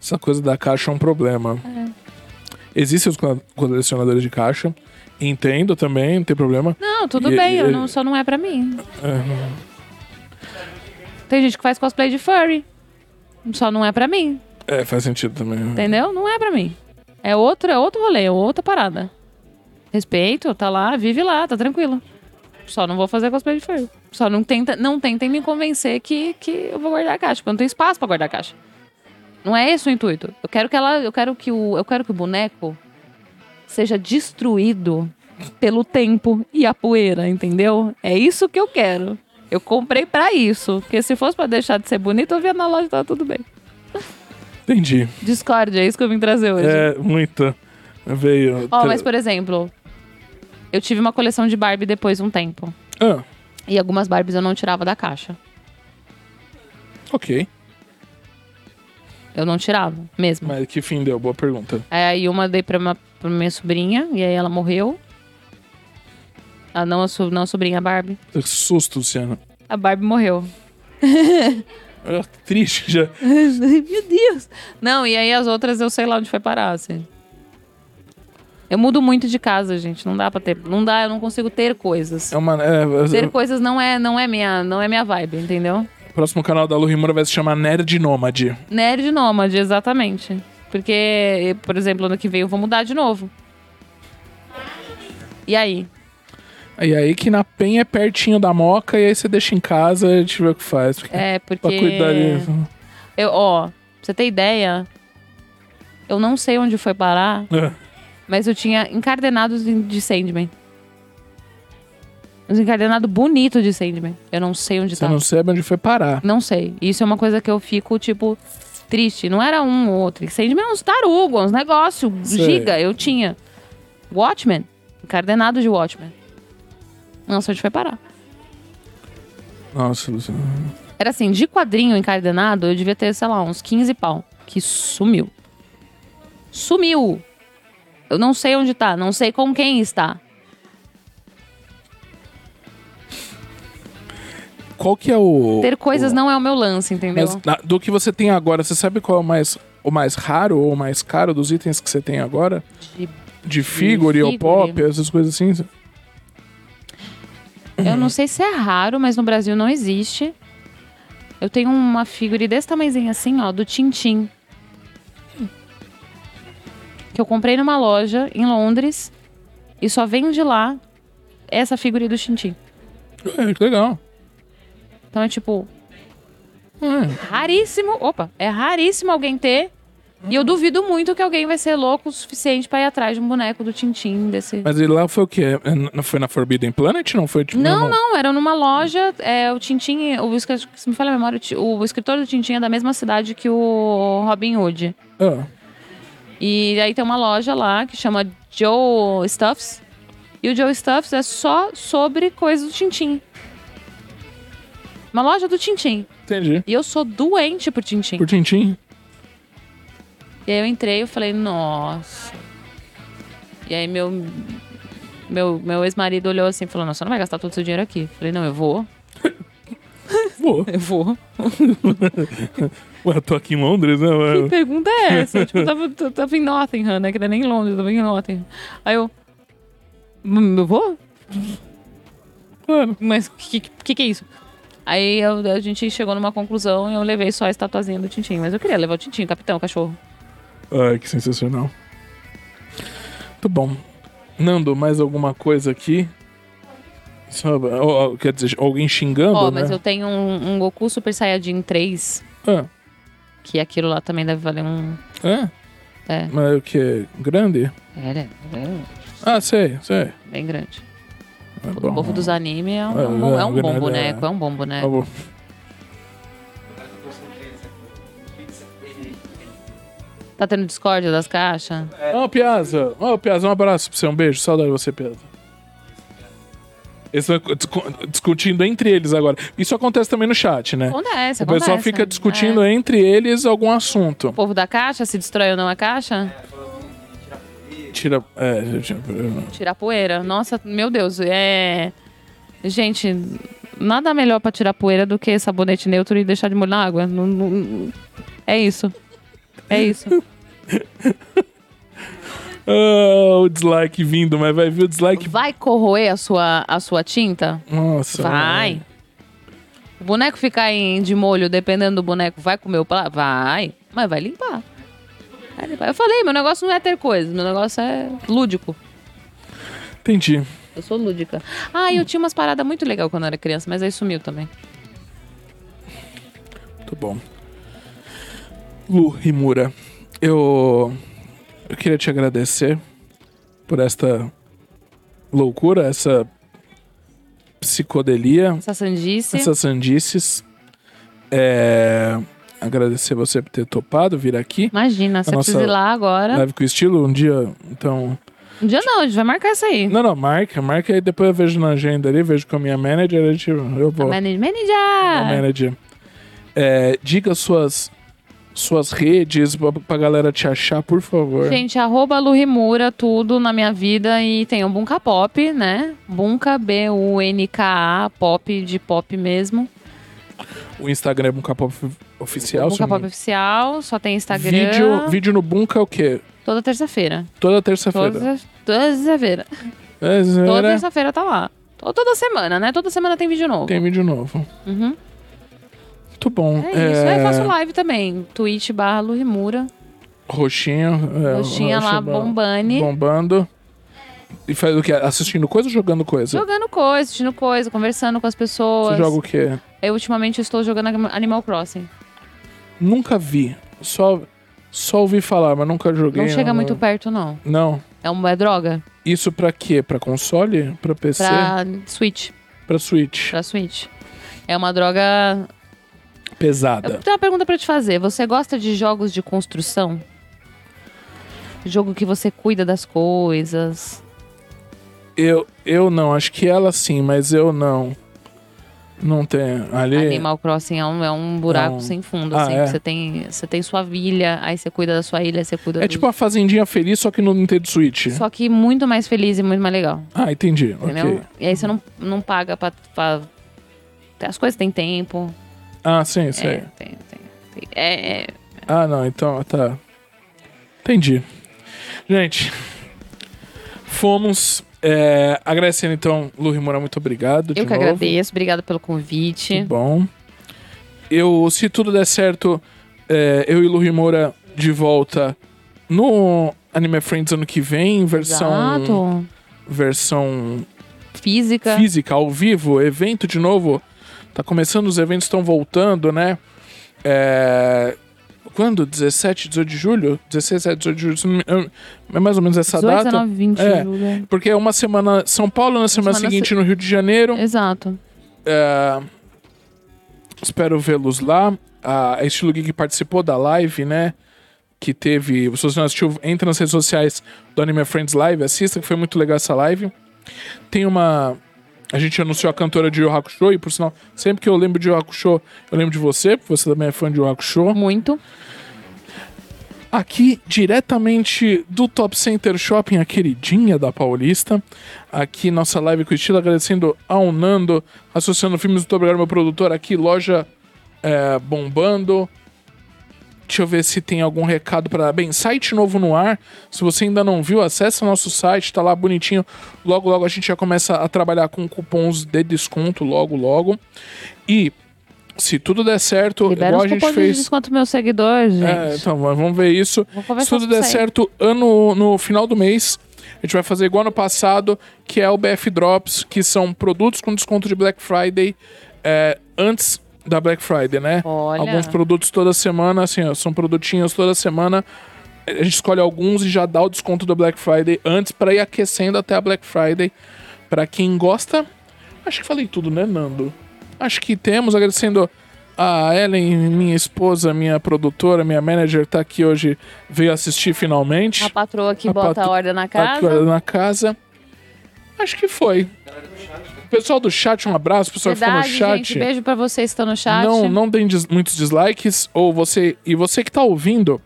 Essa coisa da caixa é um problema. Existem os co- colecionadores de caixa. Entendo também, não tem problema. não, tudo E- bem, eu e- não, só não é pra mim. É, Tem gente que faz cosplay de furry. Só não é pra mim, é, faz sentido também. entendeu? Não é pra mim. É outro, é outro rolê, é outra parada. Respeito, tá lá, vive lá, tá tranquilo. Só não vou fazer cosplay de furry. Só não tenta, não tentem me convencer que, que eu vou guardar a caixa, porque eu não tenho espaço pra guardar a caixa. Não é esse o intuito. Eu quero que ela, eu quero que o, eu quero que o boneco seja destruído pelo tempo e a poeira, entendeu? É isso que eu quero. Eu comprei pra isso, porque se fosse pra deixar de ser bonito, eu via na loja tava tudo bem. Entendi. Discord, é isso que eu vim trazer hoje. É, muito. Veio. Ó, mas por exemplo, eu tive uma coleção de Barbie depois de um tempo. Ah, E algumas Barbies eu não tirava da caixa. ok. Eu não tirava, mesmo. Mas que fim deu? Boa pergunta. Aí uma dei pra, uma, pra minha sobrinha, e aí ela morreu. Ah, não a, so- não a sobrinha, a Barbie. Que susto, Luciano. A Barbie morreu. *laughs* Ah, triste já. *laughs* Meu Deus! Não, e aí as outras eu sei lá onde foi parar, assim. Eu mudo muito de casa, gente. Não dá pra ter. Não dá, eu não consigo ter coisas. É uma. É, Ter o coisas não é, não é minha, não é minha vibe, entendeu? próximo canal da Lu Rimura vai se chamar Nerd Nômade. Nerd nômade, exatamente. Porque, por exemplo, ano que vem eu vou mudar de novo. E aí? E aí que na penha é pertinho da moca e aí você deixa em casa e a gente vê o que faz. Porque, É, pra porque. cuidar disso. Eu, ó, pra você ter ideia, eu não sei onde foi parar, É. mas eu tinha encardenados de Sandman. Uns encardenados bonitos de Sandman. Eu não sei onde Você tá. não sabe onde foi parar. Não sei. Isso é uma coisa que eu fico, tipo, triste. Não era um ou outro. Sandman é uns tarugos, uns negócios giga. Eu tinha. Watchmen. Encardenado de Watchmen. Não sei onde foi parar. Nossa, Luciano. Era assim, de quadrinho encardenado, eu devia ter, sei lá, uns 15 pau. Que sumiu. Sumiu! Eu não sei onde tá, não sei com quem está. Qual que é o. Ter coisas o- não é o meu lance, entendeu? Mas na- do que você tem agora, você sabe qual é o mais, o mais raro ou o mais caro dos itens que você tem agora? De- De figure ou figure. pop, essas coisas assim? Eu não sei se é raro, mas no Brasil não existe. Eu tenho uma figure desse tamanhozinho assim, ó, do Tintim. Que eu comprei numa loja em Londres e só vende lá essa figure do Tintim. É, que legal. Então é tipo, É. raríssimo. Opa, é raríssimo alguém ter E eu duvido muito que alguém vai ser louco o suficiente pra ir atrás de um boneco do Tintim desse. Mas ele lá foi o quê? É, Não foi na Forbidden Planet? Não foi tipo. Não, não, era numa loja. É, o Tintim, o, se me falha a memória, o escritor do Tintim é da mesma cidade que o Robin Hood. Ah, E aí tem uma loja lá que chama Joe Stuffs. E o Joe Stuffs é só sobre coisas do Tintim. Uma loja do Tintim. entendi. E eu sou doente por Tintim. Por Tintim? E aí eu entrei e falei, nossa. E aí meu, meu, meu ex-marido olhou assim e falou, não, você não vai gastar todo o seu dinheiro aqui. Eu falei, não, eu vou. *laughs* Vou. Eu vou. *laughs* Ué, eu tô aqui em Londres, né? Que pergunta é essa? *laughs* tipo, eu tava, eu tava em Nottingham, né? Que não é nem em Londres, eu tava em Nottingham. Aí eu. "Hum, Eu vou? Claro. Mas o que, que, que é isso? Aí eu- a gente chegou numa conclusão e eu levei só a estatuazinha do Tintim. Mas eu queria levar o Tintim, capitão, o cachorro. Ai, que sensacional. Muito bom. Nando, mais alguma coisa aqui? Só, ó, quer dizer, alguém xingando, Ó, né? mas eu tenho um, um Goku Super Saiyajin 3, Ah, que aquilo lá também deve valer um. é? É, Mas o que? Grande? é, é, é Ah, sei, sei. bem grande. É O povo dos animes é um, É, é um é um é, bom é, boneco, é. é um bom Tá tendo discórdia das caixas? Ó, Piazza. Ó, Piazza, um abraço pra você. Um beijo. Saudade de você, Piazza. Eles estão discu- discutindo entre eles agora. Isso acontece também no chat, né? Acontece, O pessoal acontece. fica discutindo É. entre eles algum assunto. O povo da caixa, se destrói ou não a caixa? Tira. É, eu- Tirar poeira. Nossa, meu Deus, é. Gente, nada melhor pra tirar poeira do que sabonete neutro e deixar de molho na água. Não- não- É isso. É *laughs* isso. Ah, o dislike vindo, mas vai vir o dislike. Vai corroer a sua, a sua tinta? Nossa. Vai. O boneco ficar em, de molho, dependendo do boneco, vai comer o prato? Vai. Mas vai limpar. Vai limpar. Eu falei, meu negócio não é ter coisa, meu negócio é lúdico. Entendi. Eu sou lúdica. Ah, eu tinha umas paradas muito legais quando eu era criança, mas aí sumiu também. Muito bom. Lu Rimura, eu, eu queria te agradecer por esta loucura, essa psicodelia, Essa sandice. essas sandices. É, agradecer você por ter topado vir aqui. Imagina, você precisa ir lá agora. Live com estilo, um dia, então... Um dia não, a gente vai marcar isso aí. Não, não, marca, marca aí, depois eu vejo na agenda ali, vejo com a minha manager, a gente, eu vou... Não, manager! manager. É, diga suas, suas redes pra, pra galera te achar, por favor. Gente, arroba Lurimura, tudo na minha vida. E tem o Bunka Pop, né? Bunka, B-U-N-K-A, pop de pop mesmo. O Instagram é Bunka Pop Oficial. Bunka Pop Oficial, só tem Instagram. Vídeo, vídeo no Bunka é o quê? Toda terça-feira. Toda terça-feira. Toda terça-feira. Toda terça-feira tá lá. Toda semana, né? Toda semana tem vídeo novo. Tem vídeo novo. Uhum. Muito bom. É isso. Aí eu faço live também. Twitch barra Lurimura. Roxinho. É, Roxinha lá, bombane. Bombando. E faz o quê? Assistindo coisa ou jogando coisa? Jogando coisa, assistindo coisa, conversando com as pessoas. Você joga o quê? Eu ultimamente estou jogando Animal Crossing. Nunca vi. Só, só ouvi falar, mas nunca joguei. Não chega muito perto, não. Não. É uma é droga. Isso pra quê? Pra console? Pra PC? Pra Switch. Pra Switch. Pra Switch. É uma droga. Pesada. Eu tenho uma pergunta pra te fazer. Você gosta de jogos de construção? Jogo que você cuida das coisas. Eu, eu não, acho que ela sim, mas eu não. Não tem. Ali. Animal Crossing é um, é um buraco É um- sem fundo, Ah, assim. é? Você, tem, você tem sua ilha, aí você cuida da sua ilha, você cuida É dos- tipo uma fazendinha feliz, só que no Nintendo Switch. Só que muito mais feliz e muito mais legal. Ah, entendi. Entendeu? Ok. E aí você não, não paga pra, pra- As coisas têm tempo. Ah, sim, sei. É, tem, tem, tem. É, é, Ah, não, então, tá. Entendi. Gente, fomos. É, agradecendo então, Lu Rimura, muito obrigado. eu que novo. agradeço. Obrigada pelo convite. Muito bom. Eu, se tudo der certo, é, eu e Lu Rimura de volta no Anime Friends ano que vem, versão, Exato. versão Física. física, ao vivo, evento de novo. Tá começando, os eventos estão voltando, né? É, Quando? 17, 18 de julho? 16, 17, 18 de julho. É mais ou menos essa 18, data. 19, 20 É. de julho. Porque é uma semana São Paulo, na semana, semana seguinte se- no Rio de Janeiro. Exato. É, espero vê-los lá. A Estilo Geek participou da live, né? Que teve. Se você não assistiu, entra nas redes sociais do Anime Friends Live, assista, que foi muito legal essa live. Tem uma. A gente anunciou a cantora de Yu Hakusho, e por sinal, sempre que eu lembro de Yu Hakusho, eu lembro de você, porque você também é fã de Yu Hakusho. Muito. Aqui, diretamente do Top Center Shopping, a queridinha da Paulista. Aqui, nossa live com estilo, agradecendo ao Nando, associando filmes. Muito obrigado, meu produtor. Aqui, loja é, bombando. Deixa eu ver se tem algum recado para. Bem, site novo no ar. Se você ainda não viu, acessa nosso site, tá lá bonitinho. Logo, logo a gente já começa a trabalhar com cupons de desconto, logo, logo. E se tudo der certo, Libera igual a gente cupons de fez. desconto meus seguidores, gente. É, então vamos ver isso. Se tudo der certo, ano, no final do mês, a gente vai fazer igual ano passado, que é o BF Drops, que são produtos com desconto de Black Friday é, antes da Black Friday, né? Olha. Alguns produtos toda semana, assim, ó, são produtinhos toda semana. A gente escolhe alguns e já dá o desconto do Black Friday antes para ir aquecendo até a Black Friday. Para quem gosta, acho que falei tudo, né, Nando? Acho que temos, agradecendo a Ellen, minha esposa, minha produtora, minha manager, tá aqui hoje, veio assistir finalmente. A patroa que A bota patro- a ordem na Tá aqui casa. na casa. Acho que foi. Pessoal do chat, um abraço. Pessoal que ficou no Verdade, chat. gente. Beijo pra vocês que estão no chat. Não, não deem dis- muitos dislikes. Ou você e você que tá ouvindo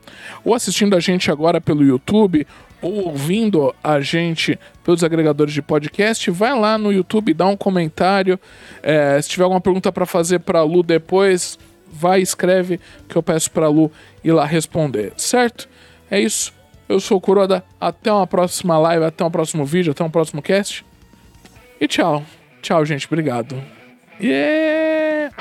ou assistindo a gente agora pelo YouTube ou ouvindo a gente pelos agregadores de podcast, vai lá no YouTube, dá um comentário. É, se tiver alguma pergunta pra fazer pra Lu depois, vai escreve que eu peço pra Lu ir lá responder, certo? É isso. Eu sou o Kuroda. Até uma próxima live, até um próximo vídeo, até um próximo cast. E tchau. Tchau, gente. Obrigado. Yeah!